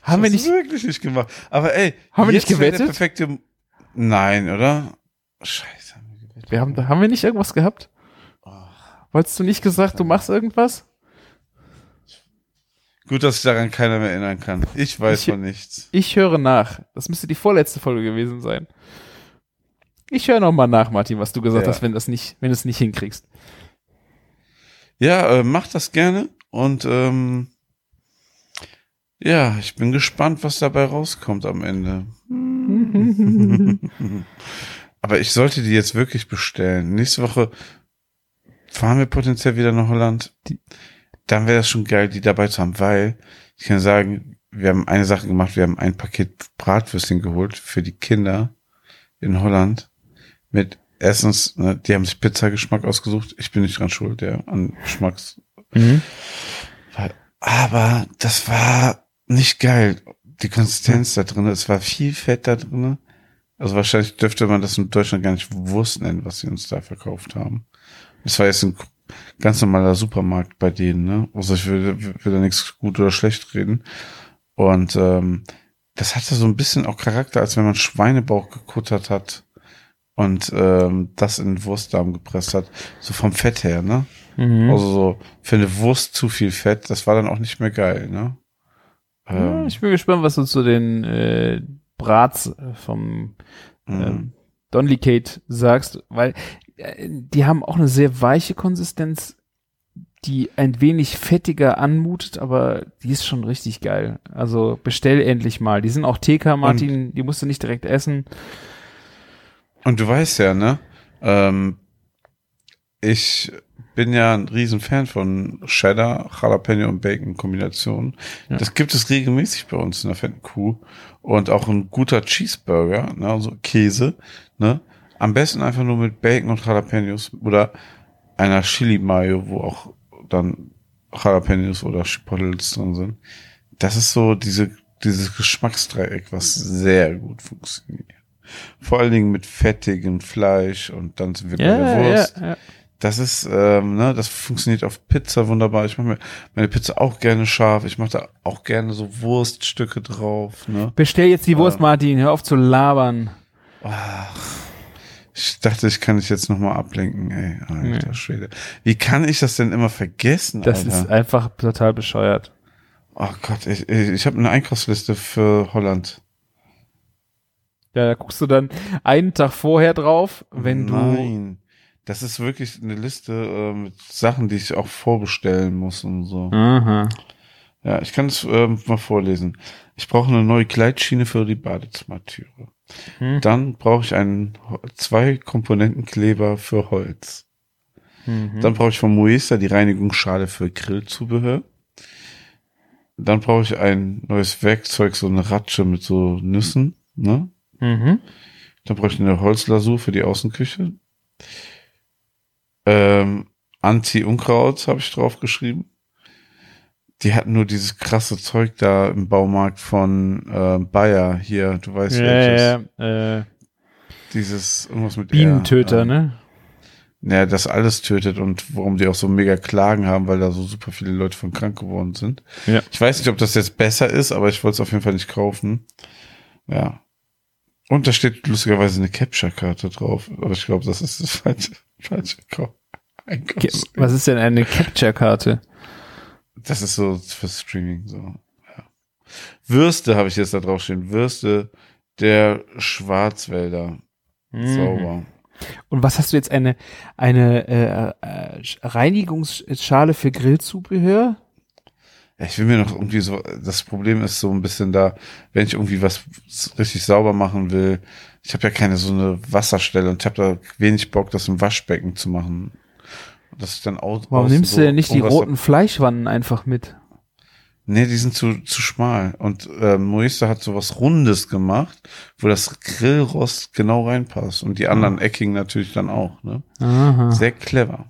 S4: Haben wir nicht,
S3: wirklich nicht gemacht. Aber ey,
S4: Haben wir nicht
S3: wär der
S4: gewettet?
S3: Perfekte, nein, oder? Scheiße. haben wir gewettet.
S4: wir haben, haben wir nicht irgendwas gehabt? Wolltest du nicht gesagt, du machst irgendwas?
S3: Gut, dass sich daran keiner mehr erinnern kann. Ich weiß
S4: Ich-
S3: von nichts.
S4: Ich höre nach. Das müsste die vorletzte Folge gewesen sein. Ich höre noch mal nach, Martin, was du gesagt
S3: Ja.
S4: hast, wenn das nicht, wenn du es nicht hinkriegst.
S3: Ja, äh, mach das gerne und ähm, ja, ich bin gespannt, was dabei rauskommt am Ende. Aber ich sollte die jetzt wirklich bestellen. Nächste Woche fahren wir potenziell wieder nach Holland. Dann wäre das schon geil, die dabei zu haben, weil ich kann sagen, wir haben eine Sache gemacht, wir haben ein Paket Bratwürstchen geholt für die Kinder in Holland mit erstens, ne, die haben sich Pizzageschmack ausgesucht. Ich bin nicht dran schuld, ja, an Geschmacks.
S4: Mhm.
S3: Aber das war nicht geil. Die Konsistenz da drin, es war viel Fett da drin. Also wahrscheinlich dürfte man das in Deutschland gar nicht Wurst nennen, was sie uns da verkauft haben. Das war jetzt ein ganz normaler Supermarkt bei denen, ne? Also ich will, will da nichts gut oder schlecht reden. Und ähm, das hatte so ein bisschen auch Charakter, als wenn man Schweinebauch gekuttert hat und ähm, das in den Wurstdarm gepresst hat. So vom Fett her, ne?
S4: Mhm.
S3: Also so für eine Wurst zu viel Fett, das war dann auch nicht mehr geil, ne?
S4: ja,
S3: Ähm,
S4: ich bin gespannt, was du zu den äh, Brats äh, vom
S3: mhm.
S4: ähm, Donley Kate sagst, weil äh, die haben auch eine sehr weiche Konsistenz, die ein wenig fettiger anmutet, aber die ist schon richtig geil. Also bestell endlich mal. Die sind auch TK, Martin, die musst du nicht direkt essen.
S3: Und du weißt ja, ne? Ähm, ich bin ja ein riesen Fan von Cheddar, Jalapeno und Bacon Kombination.
S4: Ja.
S3: Das gibt es regelmäßig bei uns in der fetten Kuh. Und auch ein guter Cheeseburger, ne, also Käse, ne? Am besten einfach nur mit Bacon und Jalapenos oder einer Chili Mayo, wo auch dann Jalapenos oder Chipotles drin sind. Das ist so diese, dieses Geschmacksdreieck, was sehr gut funktioniert. Vor allen Dingen mit fettigem Fleisch und dann sind wir bei der Wurst.
S4: ja.
S3: Das ist, ähm, ne, das funktioniert auf Pizza wunderbar. Ich mache mir meine Pizza auch gerne scharf. Ich mache da auch gerne so Wurststücke drauf. Ne?
S4: Bestell jetzt die Wurst,
S3: Ja.
S4: Martin. Hör auf zu labern.
S3: Ich dachte, ich kann dich jetzt nochmal ablenken. Ey, alter
S4: Nee.
S3: Schwede. Wie kann ich das denn immer vergessen,
S4: Das
S3: Alter?
S4: ist einfach total bescheuert.
S3: oh Gott, ich, ich, ich habe eine Einkaufsliste für Holland.
S4: Ja, da guckst du dann einen Tag vorher drauf, wenn du.
S3: Nein. Das ist wirklich eine Liste äh, mit Sachen, die ich auch vorbestellen muss und so.
S4: Aha.
S3: Ja, ich kann es ähm, mal vorlesen. Ich brauche eine neue Gleitschiene für die Badezimmertüre.
S4: Hm.
S3: Dann brauche ich einen zwei Komponentenkleber für Holz.
S4: Mhm.
S3: Dann brauche ich von Moesta die Reinigungsschale für Grillzubehör. Dann brauche ich ein neues Werkzeug, so eine Ratsche mit so Nüssen. Ne?
S4: Mhm.
S3: Dann brauche ich eine Holzlasur für die Außenküche. Ähm, Anti-Unkraut habe ich draufgeschrieben. Die hatten nur dieses krasse Zeug da im Baumarkt von äh, Bayer hier, du weißt
S4: Ja,
S3: welches.
S4: ja, äh,
S3: Dieses, irgendwas mit
S4: Bienentöter,
S3: R,
S4: ne?
S3: Ja, das alles tötet und warum die auch so mega Klagen haben, weil da so super viele Leute von krank geworden sind.
S4: Ja.
S3: Ich weiß nicht, ob das jetzt besser ist, aber ich wollte es auf jeden Fall nicht kaufen. Ja. Und da steht lustigerweise eine Capture-Karte drauf, aber ich glaube, das ist das falsche, falsche Kauf.
S4: Ke- Was ist denn eine Capture-Karte?
S3: Das ist so für Streaming so. Ja. Würste habe ich jetzt da drauf stehen. Würste der Schwarzwälder.
S4: Mhm.
S3: Sauber.
S4: Und was hast du jetzt eine eine äh, äh, Reinigungsschale für Grillzubehör?
S3: Ich will mir noch irgendwie so, das Problem ist so ein bisschen da, wenn ich irgendwie was richtig sauber machen will. Ich habe ja keine so eine Wasserstelle und ich habe da wenig Bock, das im Waschbecken zu machen. Das ist dann au
S4: Warum nimmst
S3: so
S4: du denn nicht die roten Fleischwannen einfach mit?
S3: Nee, die sind zu, zu schmal. Und äh, Moise hat so was Rundes gemacht, wo das Grillrost genau reinpasst. Und die anderen eckigen natürlich dann auch. Ne?
S4: Aha.
S3: Sehr clever,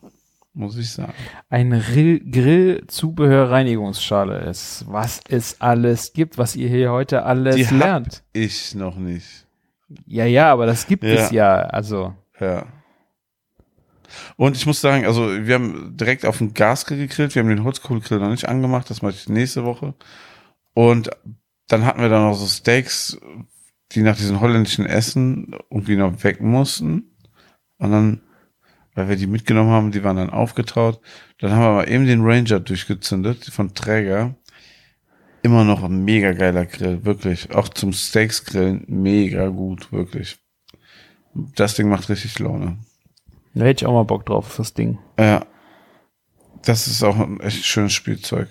S3: muss ich sagen.
S4: Eine Grill Grillzubehör-Reinigungsschale ist, was es alles gibt, was ihr hier heute alles
S3: Die
S4: lernt.
S3: Ich noch nicht.
S4: Ja, ja, aber das gibt
S3: Ja.
S4: es ja. Also,
S3: Ja. Und ich muss sagen, also wir haben direkt auf den Gasgrill gegrillt, wir haben den Holzkohlegrill noch nicht angemacht, das mache ich nächste Woche. Und dann hatten wir da noch so Steaks, die nach diesen holländischen Essen irgendwie noch weg mussten. Und dann, weil wir die mitgenommen haben, die waren dann aufgetaut. Dann haben wir mal eben den Ranger durchgezündet von Träger. Immer noch ein mega geiler Grill, wirklich. Auch zum Steaks grillen, mega gut, wirklich. Das Ding macht richtig Laune.
S4: da hätte ich auch mal Bock drauf auf das Ding.
S3: Ja. Das ist auch ein echt schönes Spielzeug.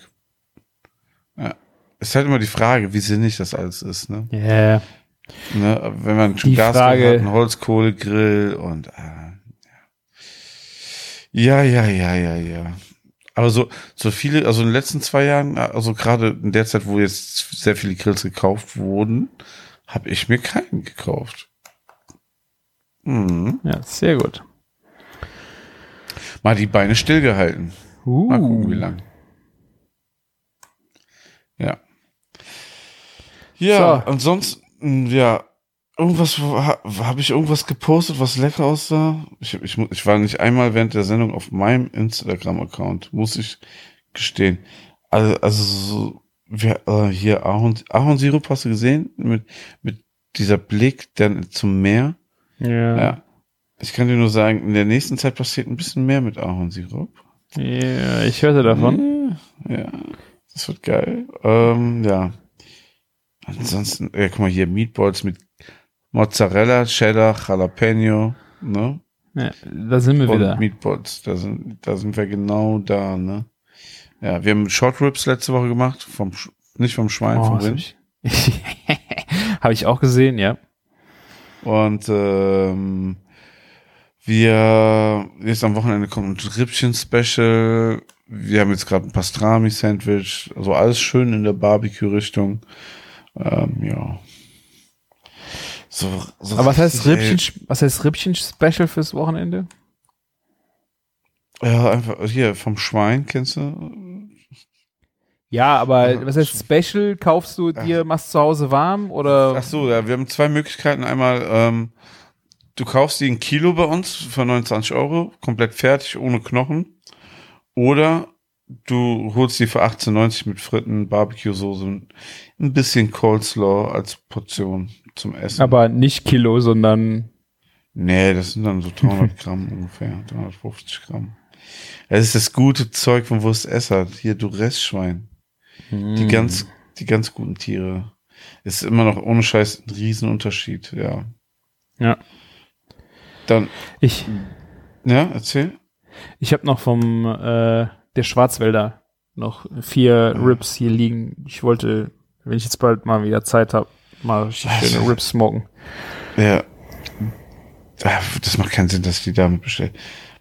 S3: Ja. Ist halt immer die Frage, wie sinnig das alles ist, ne?
S4: Ja.
S3: ne? Wenn man schon
S4: Die
S3: Gas
S4: Frage-
S3: hat, einen Holzkohlegrill und äh, ja, ja, ja, ja, ja. Aber so, so viele, also in den letzten zwei Jahren, also gerade in der Zeit, wo jetzt sehr viele Grills gekauft wurden, habe ich mir keinen gekauft. Mhm.
S4: Ja, sehr gut.
S3: Mal die Beine stillgehalten.
S4: Uh.
S3: Mal gucken, wie lang. Ja. Ja,
S4: So.
S3: ansonsten, ja, irgendwas, habe hab ich irgendwas gepostet, was lecker aussah? Ich, ich, ich war nicht einmal während der Sendung auf meinem Instagram-Account, muss ich gestehen. Also, also so, wir, äh, hier Ahorn, Ahornsirup hast du gesehen? Mit, mit dieser Blick dann zum Meer.
S4: Ja.
S3: Ja. Ich kann dir nur sagen, in der nächsten Zeit passiert ein bisschen mehr mit Ahornsirup.
S4: ja, ich hörte davon.
S3: Ja, das wird geil. Ähm, ja. Ansonsten, ja, guck mal hier, Meatballs mit Mozzarella, Cheddar, Jalapeno, ne?
S4: Ja, da sind wir
S3: Und
S4: wieder.
S3: Meatballs, da sind, da sind wir genau da, ne? Ja, wir haben Short Ribs letzte Woche gemacht, vom, nicht vom Schwein,
S4: Oh,
S3: vom Rind.
S4: ich, hab ich auch gesehen, ja.
S3: Und ähm, wir jetzt am Wochenende kommt ein Rippchen-Special. Wir haben jetzt gerade ein Pastrami-Sandwich. Also alles schön in der Barbecue-Richtung. Ähm, ja. So, so
S4: Aber was heißt Rippchen, was heißt Rippchen-Special fürs Wochenende?
S3: Ja, einfach hier vom Schwein, kennst du?
S4: Ja, aber
S3: Ja,
S4: was heißt Special? Kaufst du dir, machst zu Hause warm oder?
S3: Ach so, ja, wir haben zwei Möglichkeiten. Einmal, ähm, du kaufst die ein Kilo bei uns für 29 Euro, komplett fertig, ohne Knochen. Oder du holst die für 18,90 mit Fritten, Barbecue-Soße und ein bisschen Coleslaw als Portion zum Essen.
S4: Aber nicht Kilo, sondern
S3: nee, das sind dann so 300 Gramm ungefähr, 350 Gramm. Das ist das gute Zeug von Wurst Essert. Hier, du Restschwein. Die ganz, die ganz guten Tiere. Ist immer noch ohne Scheiß ein Riesenunterschied, ja.
S4: Ja.
S3: Dann,
S4: ich,
S3: ja, erzähl.
S4: ich habe noch vom äh, der Schwarzwälder noch vier Rips hier liegen. Ich wollte, wenn ich jetzt bald mal wieder Zeit habe, mal richtig schöne Rips smoken.
S3: Ja. Ah, Das macht keinen Sinn, dass ich die damit bestelle.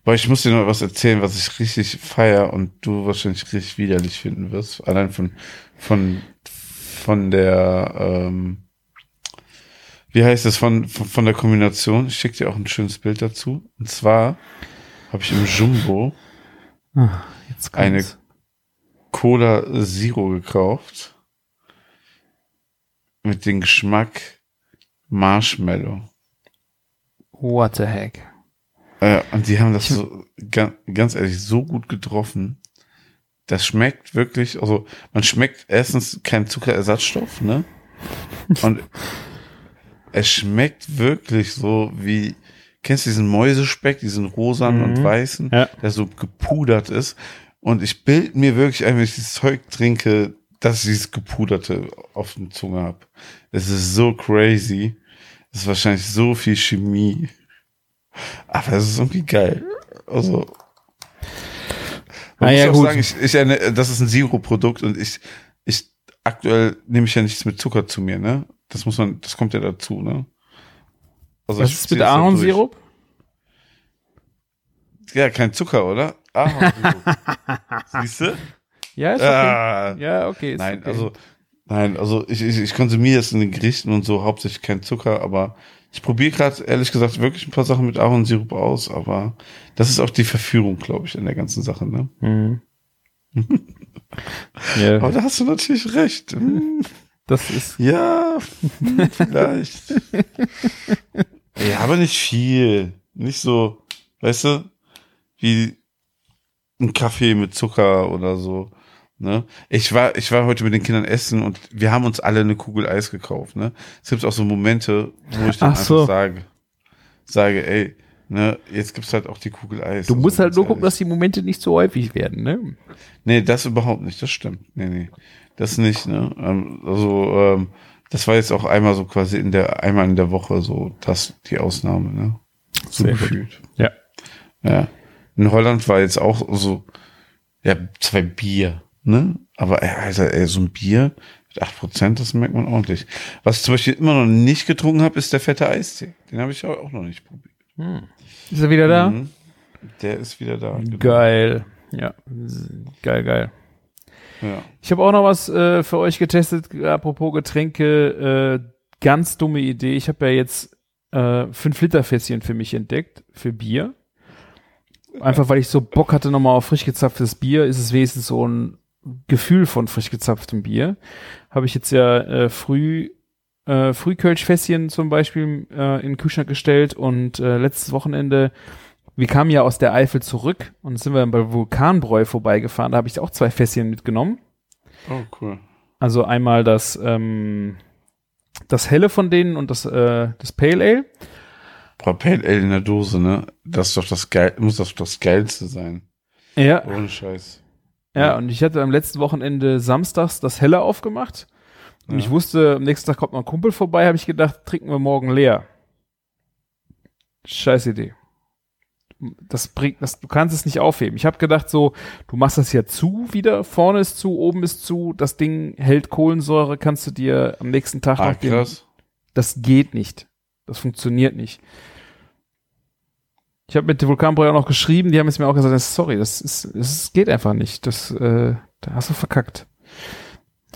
S3: Aber ich muss dir noch was erzählen, was ich richtig feier und du wahrscheinlich richtig widerlich finden wirst. Allein von, von, von der, ähm, wie heißt es, von, von, von der Kombination. Ich schicke dir auch ein schönes Bild dazu. Und zwar habe ich im Jumbo
S4: Jetzt
S3: Eine-. Cola Zero gekauft. Mit dem Geschmack Marshmallow.
S4: What the heck?
S3: Äh, und die haben das so, ganz, ganz ehrlich, so gut getroffen. Das schmeckt wirklich, also man schmeckt erstens kein Zuckerersatzstoff, ne? Und es schmeckt wirklich so wie, kennst du diesen Mäusespeck, diesen rosanen und weißen,
S4: Ja.
S3: der so gepudert ist. Und ich bild mir wirklich ein, wenn ich dieses Zeug trinke, dass ich dieses gepuderte auf der Zunge habe. Es ist so crazy. Es ist wahrscheinlich so viel Chemie. Aber es ist irgendwie geil. Also. Man
S4: Ah,
S3: muss
S4: ja,
S3: auch
S4: gut.
S3: sagen, ich, ich, das ist ein Zero-Produkt und ich, ich, aktuell nehme ich ja nichts mit Zucker zu mir, ne? Das muss man, das kommt ja dazu, ne? Also
S4: Was ist mit
S3: durch.
S4: Ahornsirup?
S3: Ja, kein Zucker, oder? Ahornsirup. Siehst du?
S4: Ja, ist okay.
S3: Ah,
S4: Ja, okay. Ist
S3: nein,
S4: okay.
S3: also, nein, also ich, ich, ich konsumiere es in den Gerichten und so hauptsächlich kein Zucker, aber ich probiere gerade, ehrlich gesagt, wirklich ein paar Sachen mit Ahornsirup aus, aber das ist auch die Verführung, glaube ich, in der ganzen Sache, ne?
S4: Mhm. ja,
S3: Aber da hast du natürlich recht. Hm,
S4: das ist.
S3: Ja, hm, vielleicht. ja, aber nicht viel. Nicht so, weißt du, wie ein Kaffee mit Zucker oder so. Ne? Ich war, ich war heute mit den Kindern essen und wir haben uns alle eine Kugel Eis gekauft. Ne? Es gibt auch so Momente, wo ich dann
S4: Ach so.
S3: einfach sage, sage, ey, ne, jetzt gibt's halt auch die Kugel Eis.
S4: Du
S3: Also
S4: musst halt nur gucken, dass die Momente nicht so häufig werden, ne?
S3: Nee, das überhaupt nicht, das stimmt. Nee, nee. Das nicht, ne? Ähm, also, ähm, das war jetzt auch einmal so quasi in der, einmal in der Woche so, das die Ausnahme, ne? So
S4: Sehr gut.
S3: gefühlt.
S4: Ja.
S3: Ja. In Holland war jetzt auch so, ja, zwei Bier, ne? Aber ey, Alter, ey, so ein Bier mit 8%, das merkt man ordentlich. Was ich zum Beispiel immer noch nicht getrunken habe, ist der fette Eistee. Den habe ich auch noch nicht probiert.
S4: Ist er wieder da?
S3: Mhm. Der ist wieder da. genau.
S4: Geil. Ja. Geil, geil.
S3: Ja.
S4: Ich habe auch noch was äh, für euch getestet, apropos Getränke. Äh, ganz dumme Idee. Ich habe ja jetzt äh, 5 Liter Fässchen für mich entdeckt, für Bier. Einfach weil ich so Bock hatte nochmal auf frisch gezapftes Bier, ist es wenigstens so ein Gefühl von frisch gezapftem Bier. Habe ich jetzt ja äh, früh äh, Frühkölschfässchen zum Beispiel äh, in den Kühlschrank gestellt und äh, letztes Wochenende wir kamen ja aus der Eifel zurück und sind wir bei Vulkanbräu vorbeigefahren. Da habe ich auch zwei Fässchen mitgenommen.
S3: Oh, cool.
S4: Also einmal das, ähm, das helle von denen und das, äh, das Pale Ale.
S3: Boah, Pale Ale in der Dose, ne? Das ist doch das geil, muss doch das geilste sein.
S4: Ja.
S3: Ohne Scheiß.
S4: Ja, und ich hatte am letzten Wochenende samstags das helle aufgemacht. Und
S3: Ja.
S4: ich wusste, am nächsten Tag kommt noch ein Kumpel vorbei, habe ich gedacht, trinken wir morgen leer. Scheiß Idee. Das bringt, das, du kannst es nicht aufheben. Ich habe gedacht so, du machst das ja zu wieder, vorne ist zu, oben ist zu, das Ding hält Kohlensäure, kannst du dir am nächsten Tag
S3: Ah,
S4: noch den. Das geht nicht. Das funktioniert nicht. Ich habe mit der Vulkanbräu auch noch geschrieben, die haben jetzt mir auch gesagt, sorry, das ist, es geht einfach nicht. Das, äh, da hast du verkackt.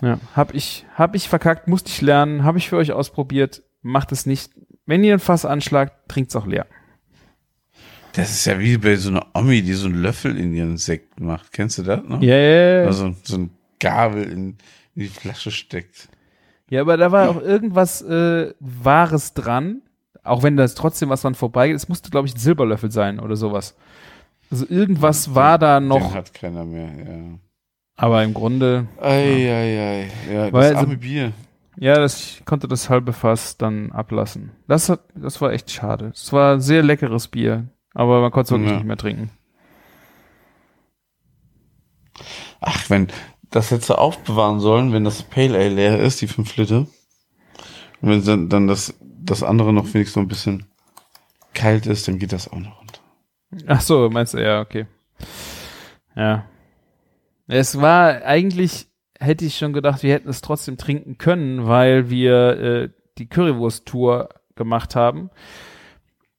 S4: Ja, hab ich, hab ich verkackt, musste ich lernen, habe ich für euch ausprobiert, macht es nicht. Wenn ihr ein Fass anschlagt, trinkt's auch leer.
S3: Das ist ja wie bei so einer Omi, die so einen Löffel in ihren Sekt macht. Kennst du das noch?
S4: Ja, yeah.
S3: Also so ein Gabel in, in die Flasche steckt.
S4: ja, aber da war auch irgendwas äh, Wahres dran. Auch wenn das trotzdem was dran vorbeigeht. Es musste, glaube ich, ein Silberlöffel sein oder sowas. Also irgendwas war da
S3: Den
S4: noch,
S3: hat keiner mehr, ja.
S4: aber im Grunde
S3: Ei, ei, ei. Ja,
S4: Weil
S3: das
S4: also-
S3: arme Bier.
S4: Ja, das, ich konnte das halbe Fass dann ablassen. Das, hat, das war echt schade. Es war ein sehr leckeres Bier, aber man konnte es wirklich
S3: Ja.
S4: nicht mehr trinken.
S3: Ach, wenn, das hättest du aufbewahren sollen, wenn das Pale Ale leer ist, die 5 Liter. Und wenn dann, dann das, das andere noch wenigstens so ein bisschen kalt ist, dann geht das auch noch runter.
S4: Ach so, meinst du, ja, okay. Ja. Es war eigentlich, hätte ich schon gedacht, wir hätten es trotzdem trinken können, weil wir äh, die Currywurst-Tour gemacht haben.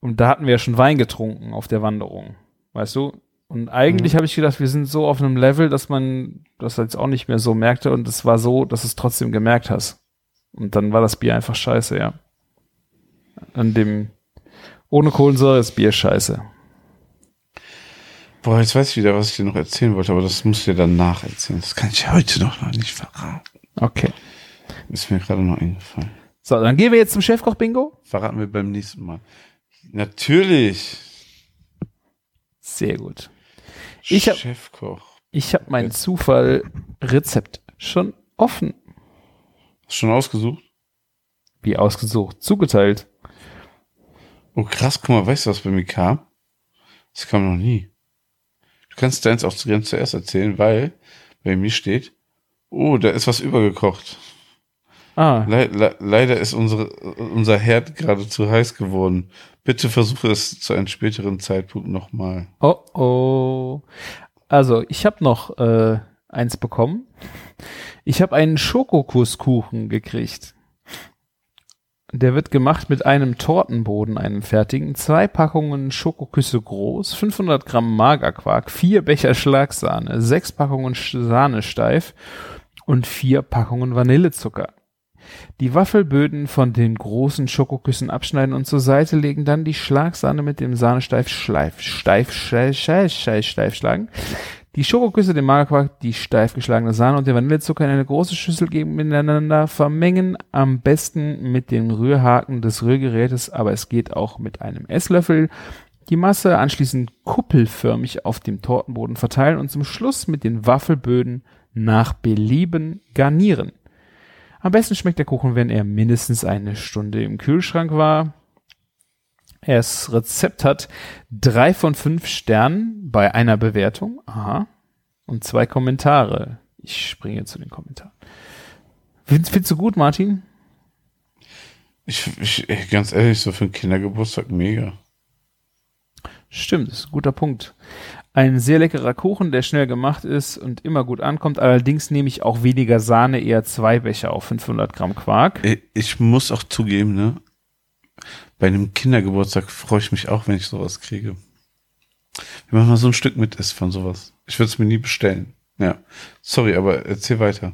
S4: Und da hatten wir ja schon Wein getrunken auf der Wanderung. Weißt du? Und eigentlich habe ich gedacht, wir sind so auf einem Level, dass man das jetzt auch nicht mehr so merkte. Und es war so, dass du es trotzdem gemerkt hast. Und dann war das Bier einfach scheiße, ja. An dem, ohne Kohlensäure ist Bier scheiße.
S3: Boah, jetzt weiß ich wieder, was ich dir noch erzählen wollte, aber das musst du dir danach erzählen. Das kann ich heute noch, noch nicht verraten.
S4: Okay.
S3: Ist mir gerade noch eingefallen.
S4: So, dann gehen wir jetzt zum Chefkoch-Bingo.
S3: Verraten wir beim nächsten Mal. Natürlich.
S4: Sehr gut. Ich hab-
S3: Chefkoch.
S4: Ich habe mein Zufall-Rezept schon offen.
S3: Hast du schon ausgesucht?
S4: Wie ausgesucht. Zugeteilt.
S3: Oh krass, guck mal, weißt du, was bei mir kam? Das kam noch nie. Du kannst deins auch zuerst erzählen, weil bei mir steht, oh, da ist was übergekocht.
S4: Ah,
S3: Le le leider ist unsere, unser Herd gerade zu heiß geworden. Bitte versuche es zu einem späteren Zeitpunkt nochmal.
S4: oh oh. Also, ich habe noch äh, eins bekommen. Ich habe einen Schokokusskuchen gekriegt. Der wird gemacht mit einem Tortenboden, einem fertigen, zwei Packungen Schokoküsse groß, 500 Gramm Magerquark, vier Becher Schlagsahne, sechs Packungen Sahne steif und vier Packungen Vanillezucker. Die Waffelböden von den großen Schokoküssen abschneiden und zur Seite legen, dann die Schlagsahne mit dem Sahnesteif schleif, steif, steif, steif, steif, steif schlagen. Die Schokoküsse, den Magerquark, die steif geschlagene Sahne und den Vanillezucker in eine große Schüssel geben, miteinander vermengen, am besten mit dem Rührhaken des Rührgerätes, aber es geht auch mit einem Esslöffel. Die Masse anschließend kuppelförmig auf dem Tortenboden verteilen und zum Schluss mit den Waffelböden nach Belieben garnieren. Am besten schmeckt der Kuchen, wenn er mindestens eine Stunde im Kühlschrank war. Das Rezept hat drei von fünf Sternen bei einer Bewertung. Aha. Und zwei Kommentare. Ich springe zu den Kommentaren. Findest, findest du gut, Martin?
S3: Ich, ich ganz ehrlich, so für einen Kindergeburtstag mega.
S4: Stimmt, ist ein guter Punkt. Ein sehr leckerer Kuchen, der schnell gemacht ist und immer gut ankommt. Allerdings nehme ich auch weniger Sahne, eher zwei Becher auf 500 Gramm Quark.
S3: Ich muss auch zugeben, ne? Bei einem Kindergeburtstag freue ich mich auch, wenn ich sowas kriege. Wir machen mal so ein Stück mit ist von sowas. Ich würde es mir nie bestellen. Ja. Sorry, aber erzähl weiter.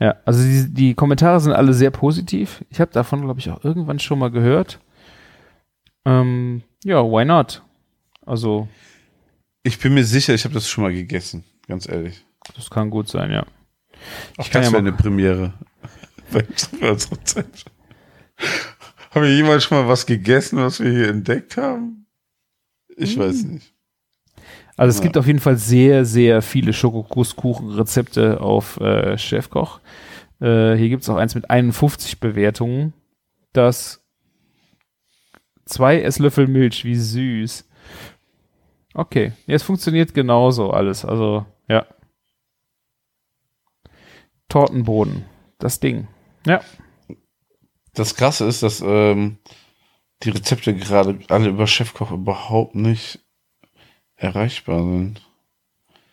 S4: Ja, also die, die Kommentare sind alle sehr positiv. Ich habe davon, glaube ich, auch irgendwann schon mal gehört. Ähm, ja, why not? Also,
S3: Ich bin mir sicher, ich habe das schon mal gegessen. Ganz ehrlich.
S4: das kann gut sein, ja.
S3: Auch
S4: Ich kann
S3: das
S4: ja
S3: wäre
S4: mal-
S3: eine Premiere. Haben wir jemals schon mal was gegessen, was wir hier entdeckt haben? Ich weiß nicht.
S4: Also es
S3: Ja.
S4: gibt auf jeden Fall sehr, sehr viele Schokokusskuchen-Rezepte auf äh, Chefkoch. Äh, hier gibt es auch eins mit 51 Bewertungen. Das zwei Esslöffel Milch, wie süß. Okay, es funktioniert genauso alles. Also, ja. Tortenboden, das Ding. Ja,
S3: Das Krasse ist, dass ähm, die Rezepte gerade alle über Chefkoch überhaupt nicht erreichbar sind.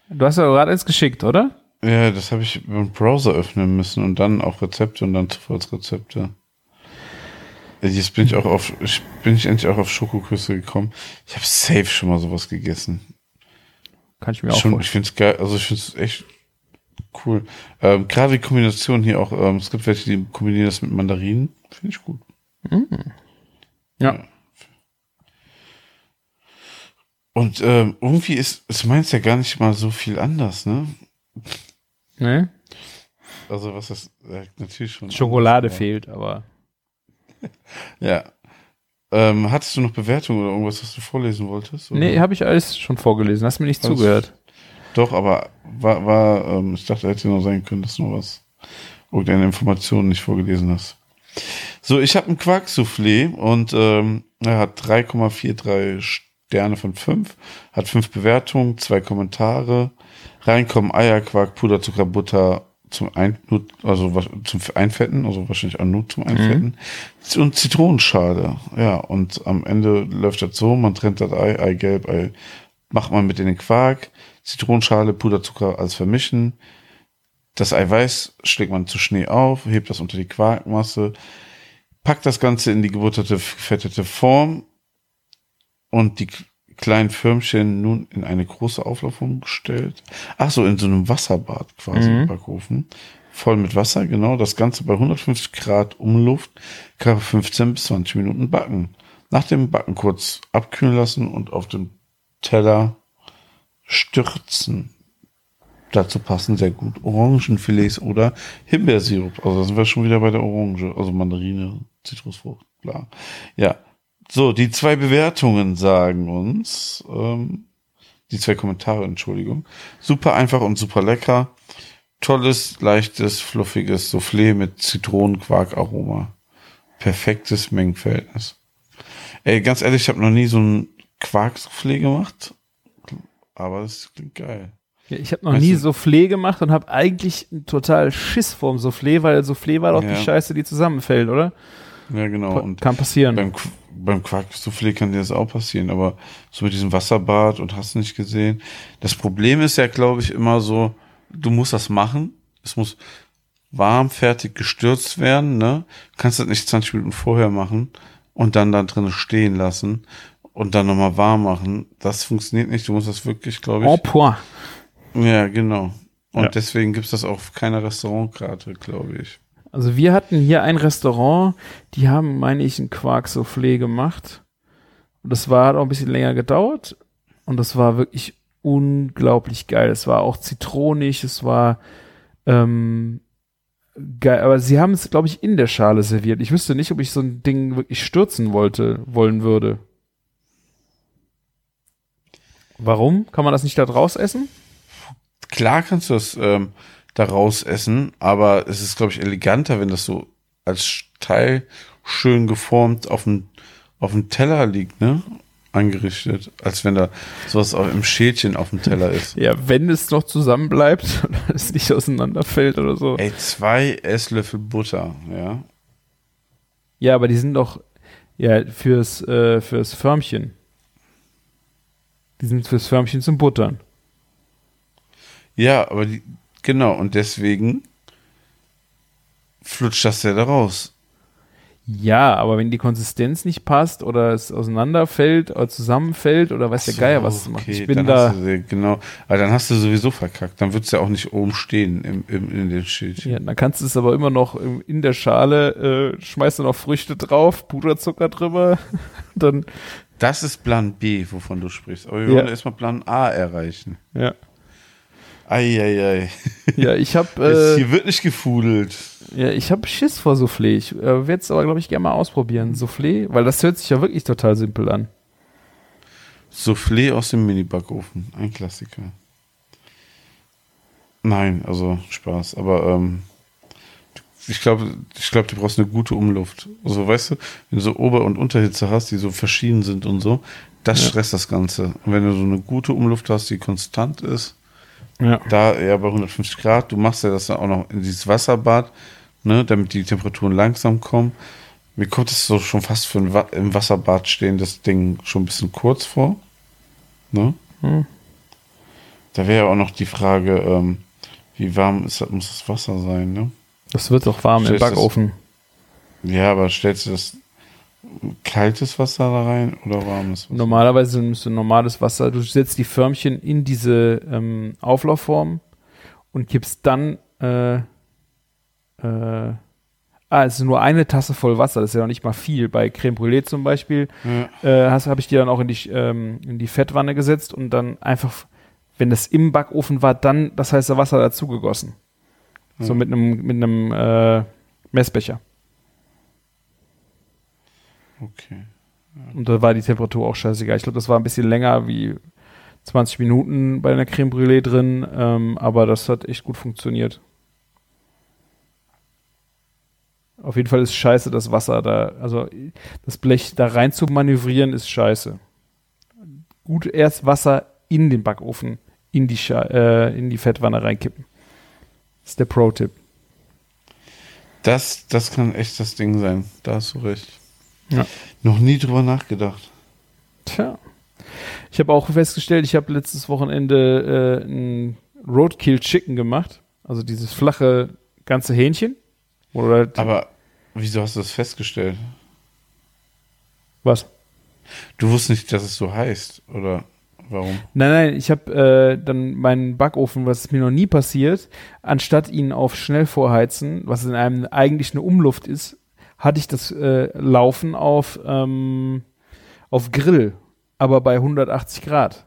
S4: du hast ja gerade eins geschickt, oder?
S3: Ja, das habe ich den Browser öffnen müssen und dann auch Rezepte und dann Zufallsrezepte. Ja, Jetzt bin ich auch auf, bin ich endlich auch auf Schokoküsse gekommen. Ich habe safe schon mal sowas gegessen.
S4: Kann ich mir auch
S3: Schon,
S4: vorstellen.
S3: ich finde es geil, also ich finde es echt cool. Ähm, Gerade die Kombination hier auch, ähm, es gibt welche, die kombinieren das mit Mandarinen. Finde ich gut.
S4: Ja.
S3: Und ähm, irgendwie ist, ist meins ja gar nicht mal so viel anders, ne?
S4: Ne?
S3: Also was ist äh, natürlich schon.
S4: Schokolade
S3: anders,
S4: fehlt, aber.
S3: Ja. Ähm, hattest du noch Bewertungen oder irgendwas, was du vorlesen wolltest? Oder?
S4: Nee, habe ich alles schon vorgelesen. Hast mir nicht
S3: Alles-
S4: zugehört.
S3: Doch, aber war, war ähm, ich dachte, hätte noch sein können, dass du noch was, irgendeine Information nicht vorgelesen hast. So, ich habe ein Quark-Soufflé und ähm, er hat 3,43 Sterne von 5, hat 5 Bewertungen, zwei Kommentare, reinkommen Eier, Quark, Puderzucker, Butter zum Ein nur, also was- zum Einfetten, also wahrscheinlich auch nur zum Einfetten und Zitronenschale. Ja, und am Ende läuft das so, man trennt das Ei, Eigelb, Ei, macht man mit in den Quark, Zitronenschale, Puderzucker, alles vermischen. Das Eiweiß schlägt man zu Schnee auf, hebt das unter die Quarkmasse, packt das Ganze in die gebutterte, gefettete Form und die kleinen Förmchen nun in eine große Auflaufung gestellt. Ach so, in so einem Wasserbad quasi im Backofen. Voll mit Wasser, genau. Das Ganze bei 150 Grad Umluft kann 15 bis 20 Minuten backen. Nach dem Backen kurz abkühlen lassen und auf dem Teller stürzen. Dazu passen sehr gut Orangenfilets oder Himbeersirup. Also da sind wir schon wieder bei der Orange, also Mandarine, Zitrusfrucht, klar. Ja, So, die zwei Bewertungen sagen uns, ähm, die zwei Kommentare, Entschuldigung. Super einfach und super lecker. Tolles, leichtes, fluffiges Soufflé mit Zitronenquark-Aroma. Perfektes Mengenverhältnis. Ey, ganz ehrlich, ich habe noch nie so ein Quark-Soufflé gemacht. Aber das klingt geil.
S4: Ja, ich habe noch
S3: Weißt
S4: nie
S3: du-
S4: Soufflé gemacht und habe eigentlich total Schiss vorm Soufflé, weil Soufflé war doch
S3: Ja.
S4: die Scheiße, die zusammenfällt, oder?
S3: Ja, genau. Und
S4: Kann passieren.
S3: beim, beim Quark-Soufflé kann dir das auch passieren, aber so mit diesem Wasserbad und hast nicht gesehen. Das Problem ist ja, glaube ich, immer so, du musst das machen. Es muss warm, fertig gestürzt werden, ne? Du kannst das nicht 20 Minuten vorher machen und dann da drin stehen lassen und dann nochmal warm machen. Das funktioniert nicht. Du musst das wirklich, glaube
S4: En
S3: ich.
S4: point.
S3: Ja, genau. Und
S4: Ja.
S3: deswegen gibt's das auf keiner Restaurantkarte, glaube ich.
S4: Also wir hatten hier ein Restaurant, die haben, meine ich, ein Quark-Soufflé gemacht. Und das war, hat auch ein bisschen länger gedauert. Und das war wirklich unglaublich geil. Es war auch zitronig, es war ähm, geil. Aber sie haben es, glaube ich, in der Schale serviert. Ich wüsste nicht, ob ich so ein Ding wirklich stürzen wollte, wollen würde. Warum? Kann man das nicht da draus essen?
S3: Klar kannst du das ähm, daraus essen, aber es ist, glaube ich, eleganter, wenn das so als Teil schön geformt auf dem, auf dem Teller liegt, ne? Angerichtet, als wenn da sowas auch im Schälchen auf dem Teller ist.
S4: Ja, wenn es noch zusammen bleibt und es nicht auseinanderfällt oder so.
S3: Ey, zwei Esslöffel Butter, ja.
S4: Ja, aber die sind doch ja fürs, äh, fürs Förmchen. Die sind fürs Förmchen zum Buttern.
S3: Ja, aber die, genau, und deswegen flutscht das ja da raus.
S4: Ja, aber wenn die Konsistenz nicht passt oder es auseinanderfällt oder zusammenfällt oder weiß der
S3: So,
S4: Geier was machen.
S3: okay,
S4: ich bin da.
S3: Du, genau, aber dann hast du sowieso verkackt. Dann wird's ja auch nicht oben stehen im, im, in den Schildchen.
S4: Ja, dann kannst du es aber immer noch in der Schale, äh, schmeißt du noch Früchte drauf, Puderzucker drüber, dann,
S3: Das ist Plan B, wovon du sprichst. Aber wir
S4: Ja.
S3: wollen erstmal Plan A erreichen.
S4: ja.
S3: Eieiei.
S4: Ja, ich habe äh,
S3: Hier wird nicht gefudelt.
S4: ja, ich hab Schiss vor Soufflé. Ich äh, werde es aber, glaube ich, gerne mal ausprobieren. Soufflé, weil das hört sich ja wirklich total simpel an.
S3: Soufflé aus dem Mini-Backofen. Ein Klassiker. Nein, also Spaß. Aber ähm, ich glaube, ich glaube, du brauchst eine gute Umluft. Also weißt du, wenn du so Ober- und Unterhitze hast, die so verschieden sind und so, das
S4: Ja.
S3: stresst das Ganze. Und wenn du so eine gute Umluft hast, die konstant ist,
S4: Ja.
S3: da eher bei 150 Grad, du machst ja das dann auch noch in dieses Wasserbad, ne, damit die Temperaturen langsam kommen. Mir kommt es so schon fast für ein Wa im Wasserbad stehen, das Ding schon ein bisschen kurz vor. Ne?
S4: Hm.
S3: Da wäre ja auch noch die Frage, ähm, wie warm ist das, muss das Wasser sein, ne?
S4: Das wird doch warm im
S3: Stellst das-
S4: Backofen.
S3: Ja, aber stellst du das kaltes Wasser da rein oder warmes Wasser?
S4: Normalerweise nimmst du normales Wasser, du setzt die Förmchen in diese ähm, Auflaufform und gibst dann äh, äh, Ah, es ist nur eine Tasse voll Wasser, das ist ja noch nicht mal viel. Bei Creme Brûlée zum Beispiel
S3: Ja.
S4: äh, habe ich die dann auch in die, ähm, in die Fettwanne gesetzt und dann einfach, wenn das im Backofen war, dann das heiße Wasser dazu gegossen. So
S3: Ja.
S4: mit einem mit einem äh, Messbecher.
S3: Okay.
S4: Und da war die Temperatur auch scheißegal. Ich glaube, das war ein bisschen länger wie 20 Minuten bei einer Creme Brûlée drin, ähm, aber das hat echt gut funktioniert. Auf jeden Fall ist scheiße, das Wasser da, also das Blech da rein zu manövrieren, ist scheiße. Gut erst Wasser in den Backofen, in die, Scha äh, in die Fettwanne reinkippen. Das ist der Pro-Tipp.
S3: Das, das kann echt das Ding sein. Da hast du recht.
S4: Ja.
S3: Noch nie drüber nachgedacht.
S4: Tja. Ich habe auch festgestellt, ich habe letztes Wochenende äh, ein Roadkill Chicken gemacht. Also dieses flache ganze Hähnchen. Oder
S3: Aber wieso hast du das festgestellt?
S4: was?
S3: Du wusstest nicht, dass es so heißt, oder warum?
S4: Nein, nein, ich habe äh, dann meinen Backofen, was mir noch nie passiert, anstatt ihn auf schnell vorheizen, was in einem eigentlich eine Umluft ist, hatte ich das äh, Laufen auf, ähm, auf Grill, aber bei 180 Grad.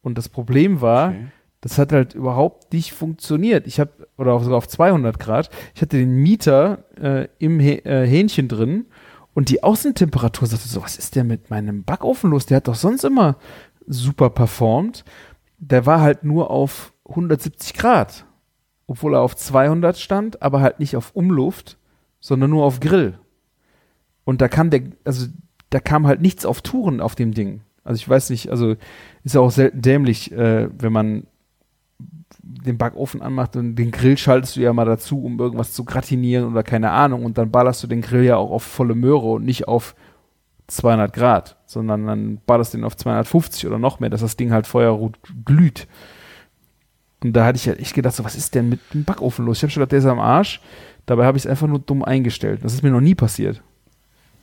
S4: Und das Problem war,
S3: Okay.
S4: das hat halt überhaupt nicht funktioniert. Ich habe, oder sogar auf 200 Grad, ich hatte den Mieter äh, im Hä- äh, Hähnchen drin Und die Außentemperatur sagte so, was ist denn mit meinem Backofen los? Der hat doch sonst immer super performt. Der war halt nur auf 170 Grad, obwohl er auf 200 stand, aber halt nicht auf Umluft, sondern nur auf Grill. Und da kam der, also da kam halt nichts auf Touren auf dem Ding. Also ich weiß nicht, also ist ja auch selten dämlich, äh, wenn man den Backofen anmacht und den Grill schaltest du ja mal dazu, um irgendwas zu gratinieren oder keine Ahnung und dann ballerst du den Grill ja auch auf volle Möhre und nicht auf 200 Grad, sondern dann ballerst du den auf 250 oder noch mehr, dass das Ding halt feuerrot glüht. Und da hatte ich halt echt gedacht, so, was ist denn mit dem Backofen los? Ich habe schon gedacht, der ist am Arsch. Dabei habe ich es einfach nur dumm eingestellt. Das ist mir noch nie passiert.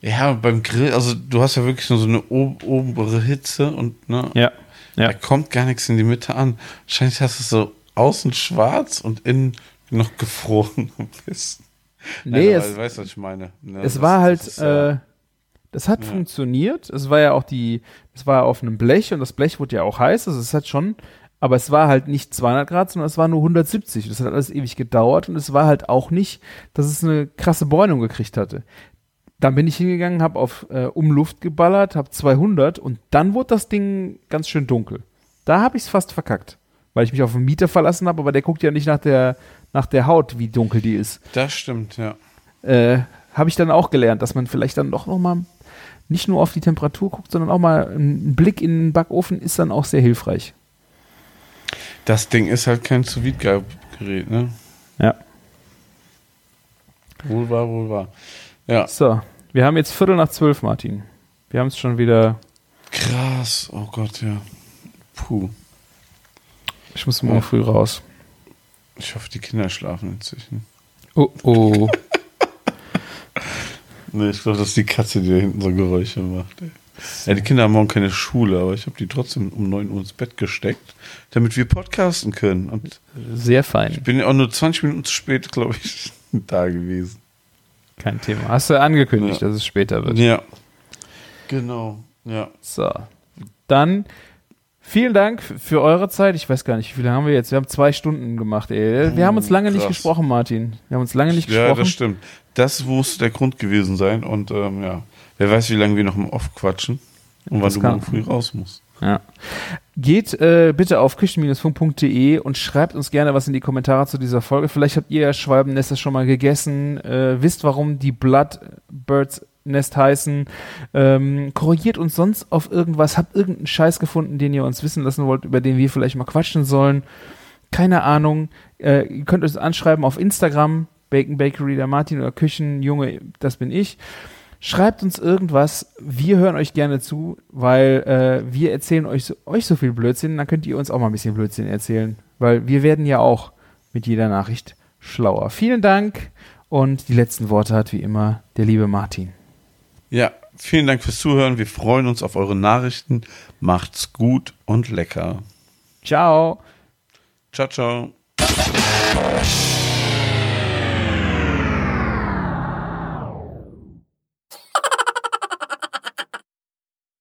S3: Ja, beim Grill, also du hast ja wirklich nur so eine ob obere Hitze und ne,
S4: Ja. Ja.
S3: da kommt gar nichts in die Mitte an. Wahrscheinlich hast du so außen schwarz und innen noch gefroren bist.
S4: Nee,
S3: aber
S4: es,
S3: du weißt, was ich meine. Ne,
S4: es
S3: das-
S4: war
S3: das
S4: halt,
S3: ist ja-
S4: äh, das hat
S3: Ja.
S4: funktioniert. Es war ja auch die, es war auf einem Blech und das Blech wurde ja auch heiß. Also es hat schon, aber es war halt nicht 200 Grad, sondern es war nur 170. Das hat alles ewig gedauert und es war halt auch nicht, dass es eine krasse Bräunung gekriegt hatte. Dann bin ich hingegangen, habe auf äh, Umluft geballert, habe 200 und dann wurde das Ding ganz schön dunkel. Da habe ich es fast verkackt, weil ich mich auf den Mieter verlassen habe, aber der guckt ja nicht nach der, nach der Haut, wie dunkel die ist
S3: das stimmt, ja.
S4: äh, habe ich dann auch gelernt, dass man vielleicht dann doch noch mal nicht nur auf die Temperatur guckt, sondern auch mal ein Blick in den Backofen ist dann auch sehr hilfreich.
S3: Das Ding ist halt kein sous gerät ne?
S4: Ja.
S3: Wohl wahr, wohl wahr. Ja,
S4: So, wir haben jetzt Viertel nach zwölf, Martin. Wir haben es schon wieder.
S3: krass. Oh Gott, ja. Puh.
S4: Ich muss morgen früh raus.
S3: Ich hoffe, die Kinder schlafen inzwischen.
S4: Oh oh.
S3: Nee, ich glaube, das ist die Katze, die da hinten so Geräusche macht. Ey. Ja, die Kinder haben morgen keine Schule, aber ich habe die trotzdem um 9 Uhr ins Bett gesteckt, damit wir podcasten können. Und
S4: Sehr
S3: ich
S4: fein.
S3: bin ja auch nur 20 Minuten zu spät, glaube ich, da gewesen.
S4: Kein Thema. Hast du angekündigt,
S3: Ja.
S4: dass es später wird?
S3: Ja. Genau. Ja.
S4: So. Dann vielen Dank für eure Zeit. Ich weiß gar nicht, wie viele haben wir jetzt? Wir haben zwei Stunden gemacht, ey. Wir haben uns lange nicht
S3: krass.
S4: gesprochen, Martin. Wir haben uns lange nicht
S3: Ja,
S4: gesprochen.
S3: das stimmt. Das muss der Grund gewesen sein. Und ähm, ja, wer weiß, wie lange wir noch im Off quatschen und wann
S4: Das
S3: du
S4: kann-
S3: morgen früh raus musst.
S4: Ja. Geht äh, bitte auf küchen-funk.de und schreibt uns gerne was in die Kommentare zu dieser Folge. Vielleicht habt ihr ja Schwalbennester schon mal gegessen, äh, wisst, warum die Bloodbirds Nest heißen. Ähm, korrigiert uns sonst auf irgendwas, habt irgendeinen Scheiß gefunden, den ihr uns wissen lassen wollt, über den wir vielleicht mal quatschen sollen. Keine Ahnung. Äh, ihr könnt uns anschreiben auf Instagram, Bacon Bakery, der Martin oder Küchenjunge, das bin ich. Schreibt uns irgendwas. Wir hören euch gerne zu, weil äh, wir erzählen euch so, euch so viel Blödsinn. Dann könnt ihr uns auch mal ein bisschen Blödsinn erzählen, weil wir werden ja auch mit jeder Nachricht schlauer. Vielen Dank und die letzten Worte hat wie immer der liebe Martin.
S3: Ja, vielen Dank fürs Zuhören. Wir freuen uns auf eure Nachrichten. Macht's gut und lecker.
S4: Ciao.
S3: Ciao, ciao.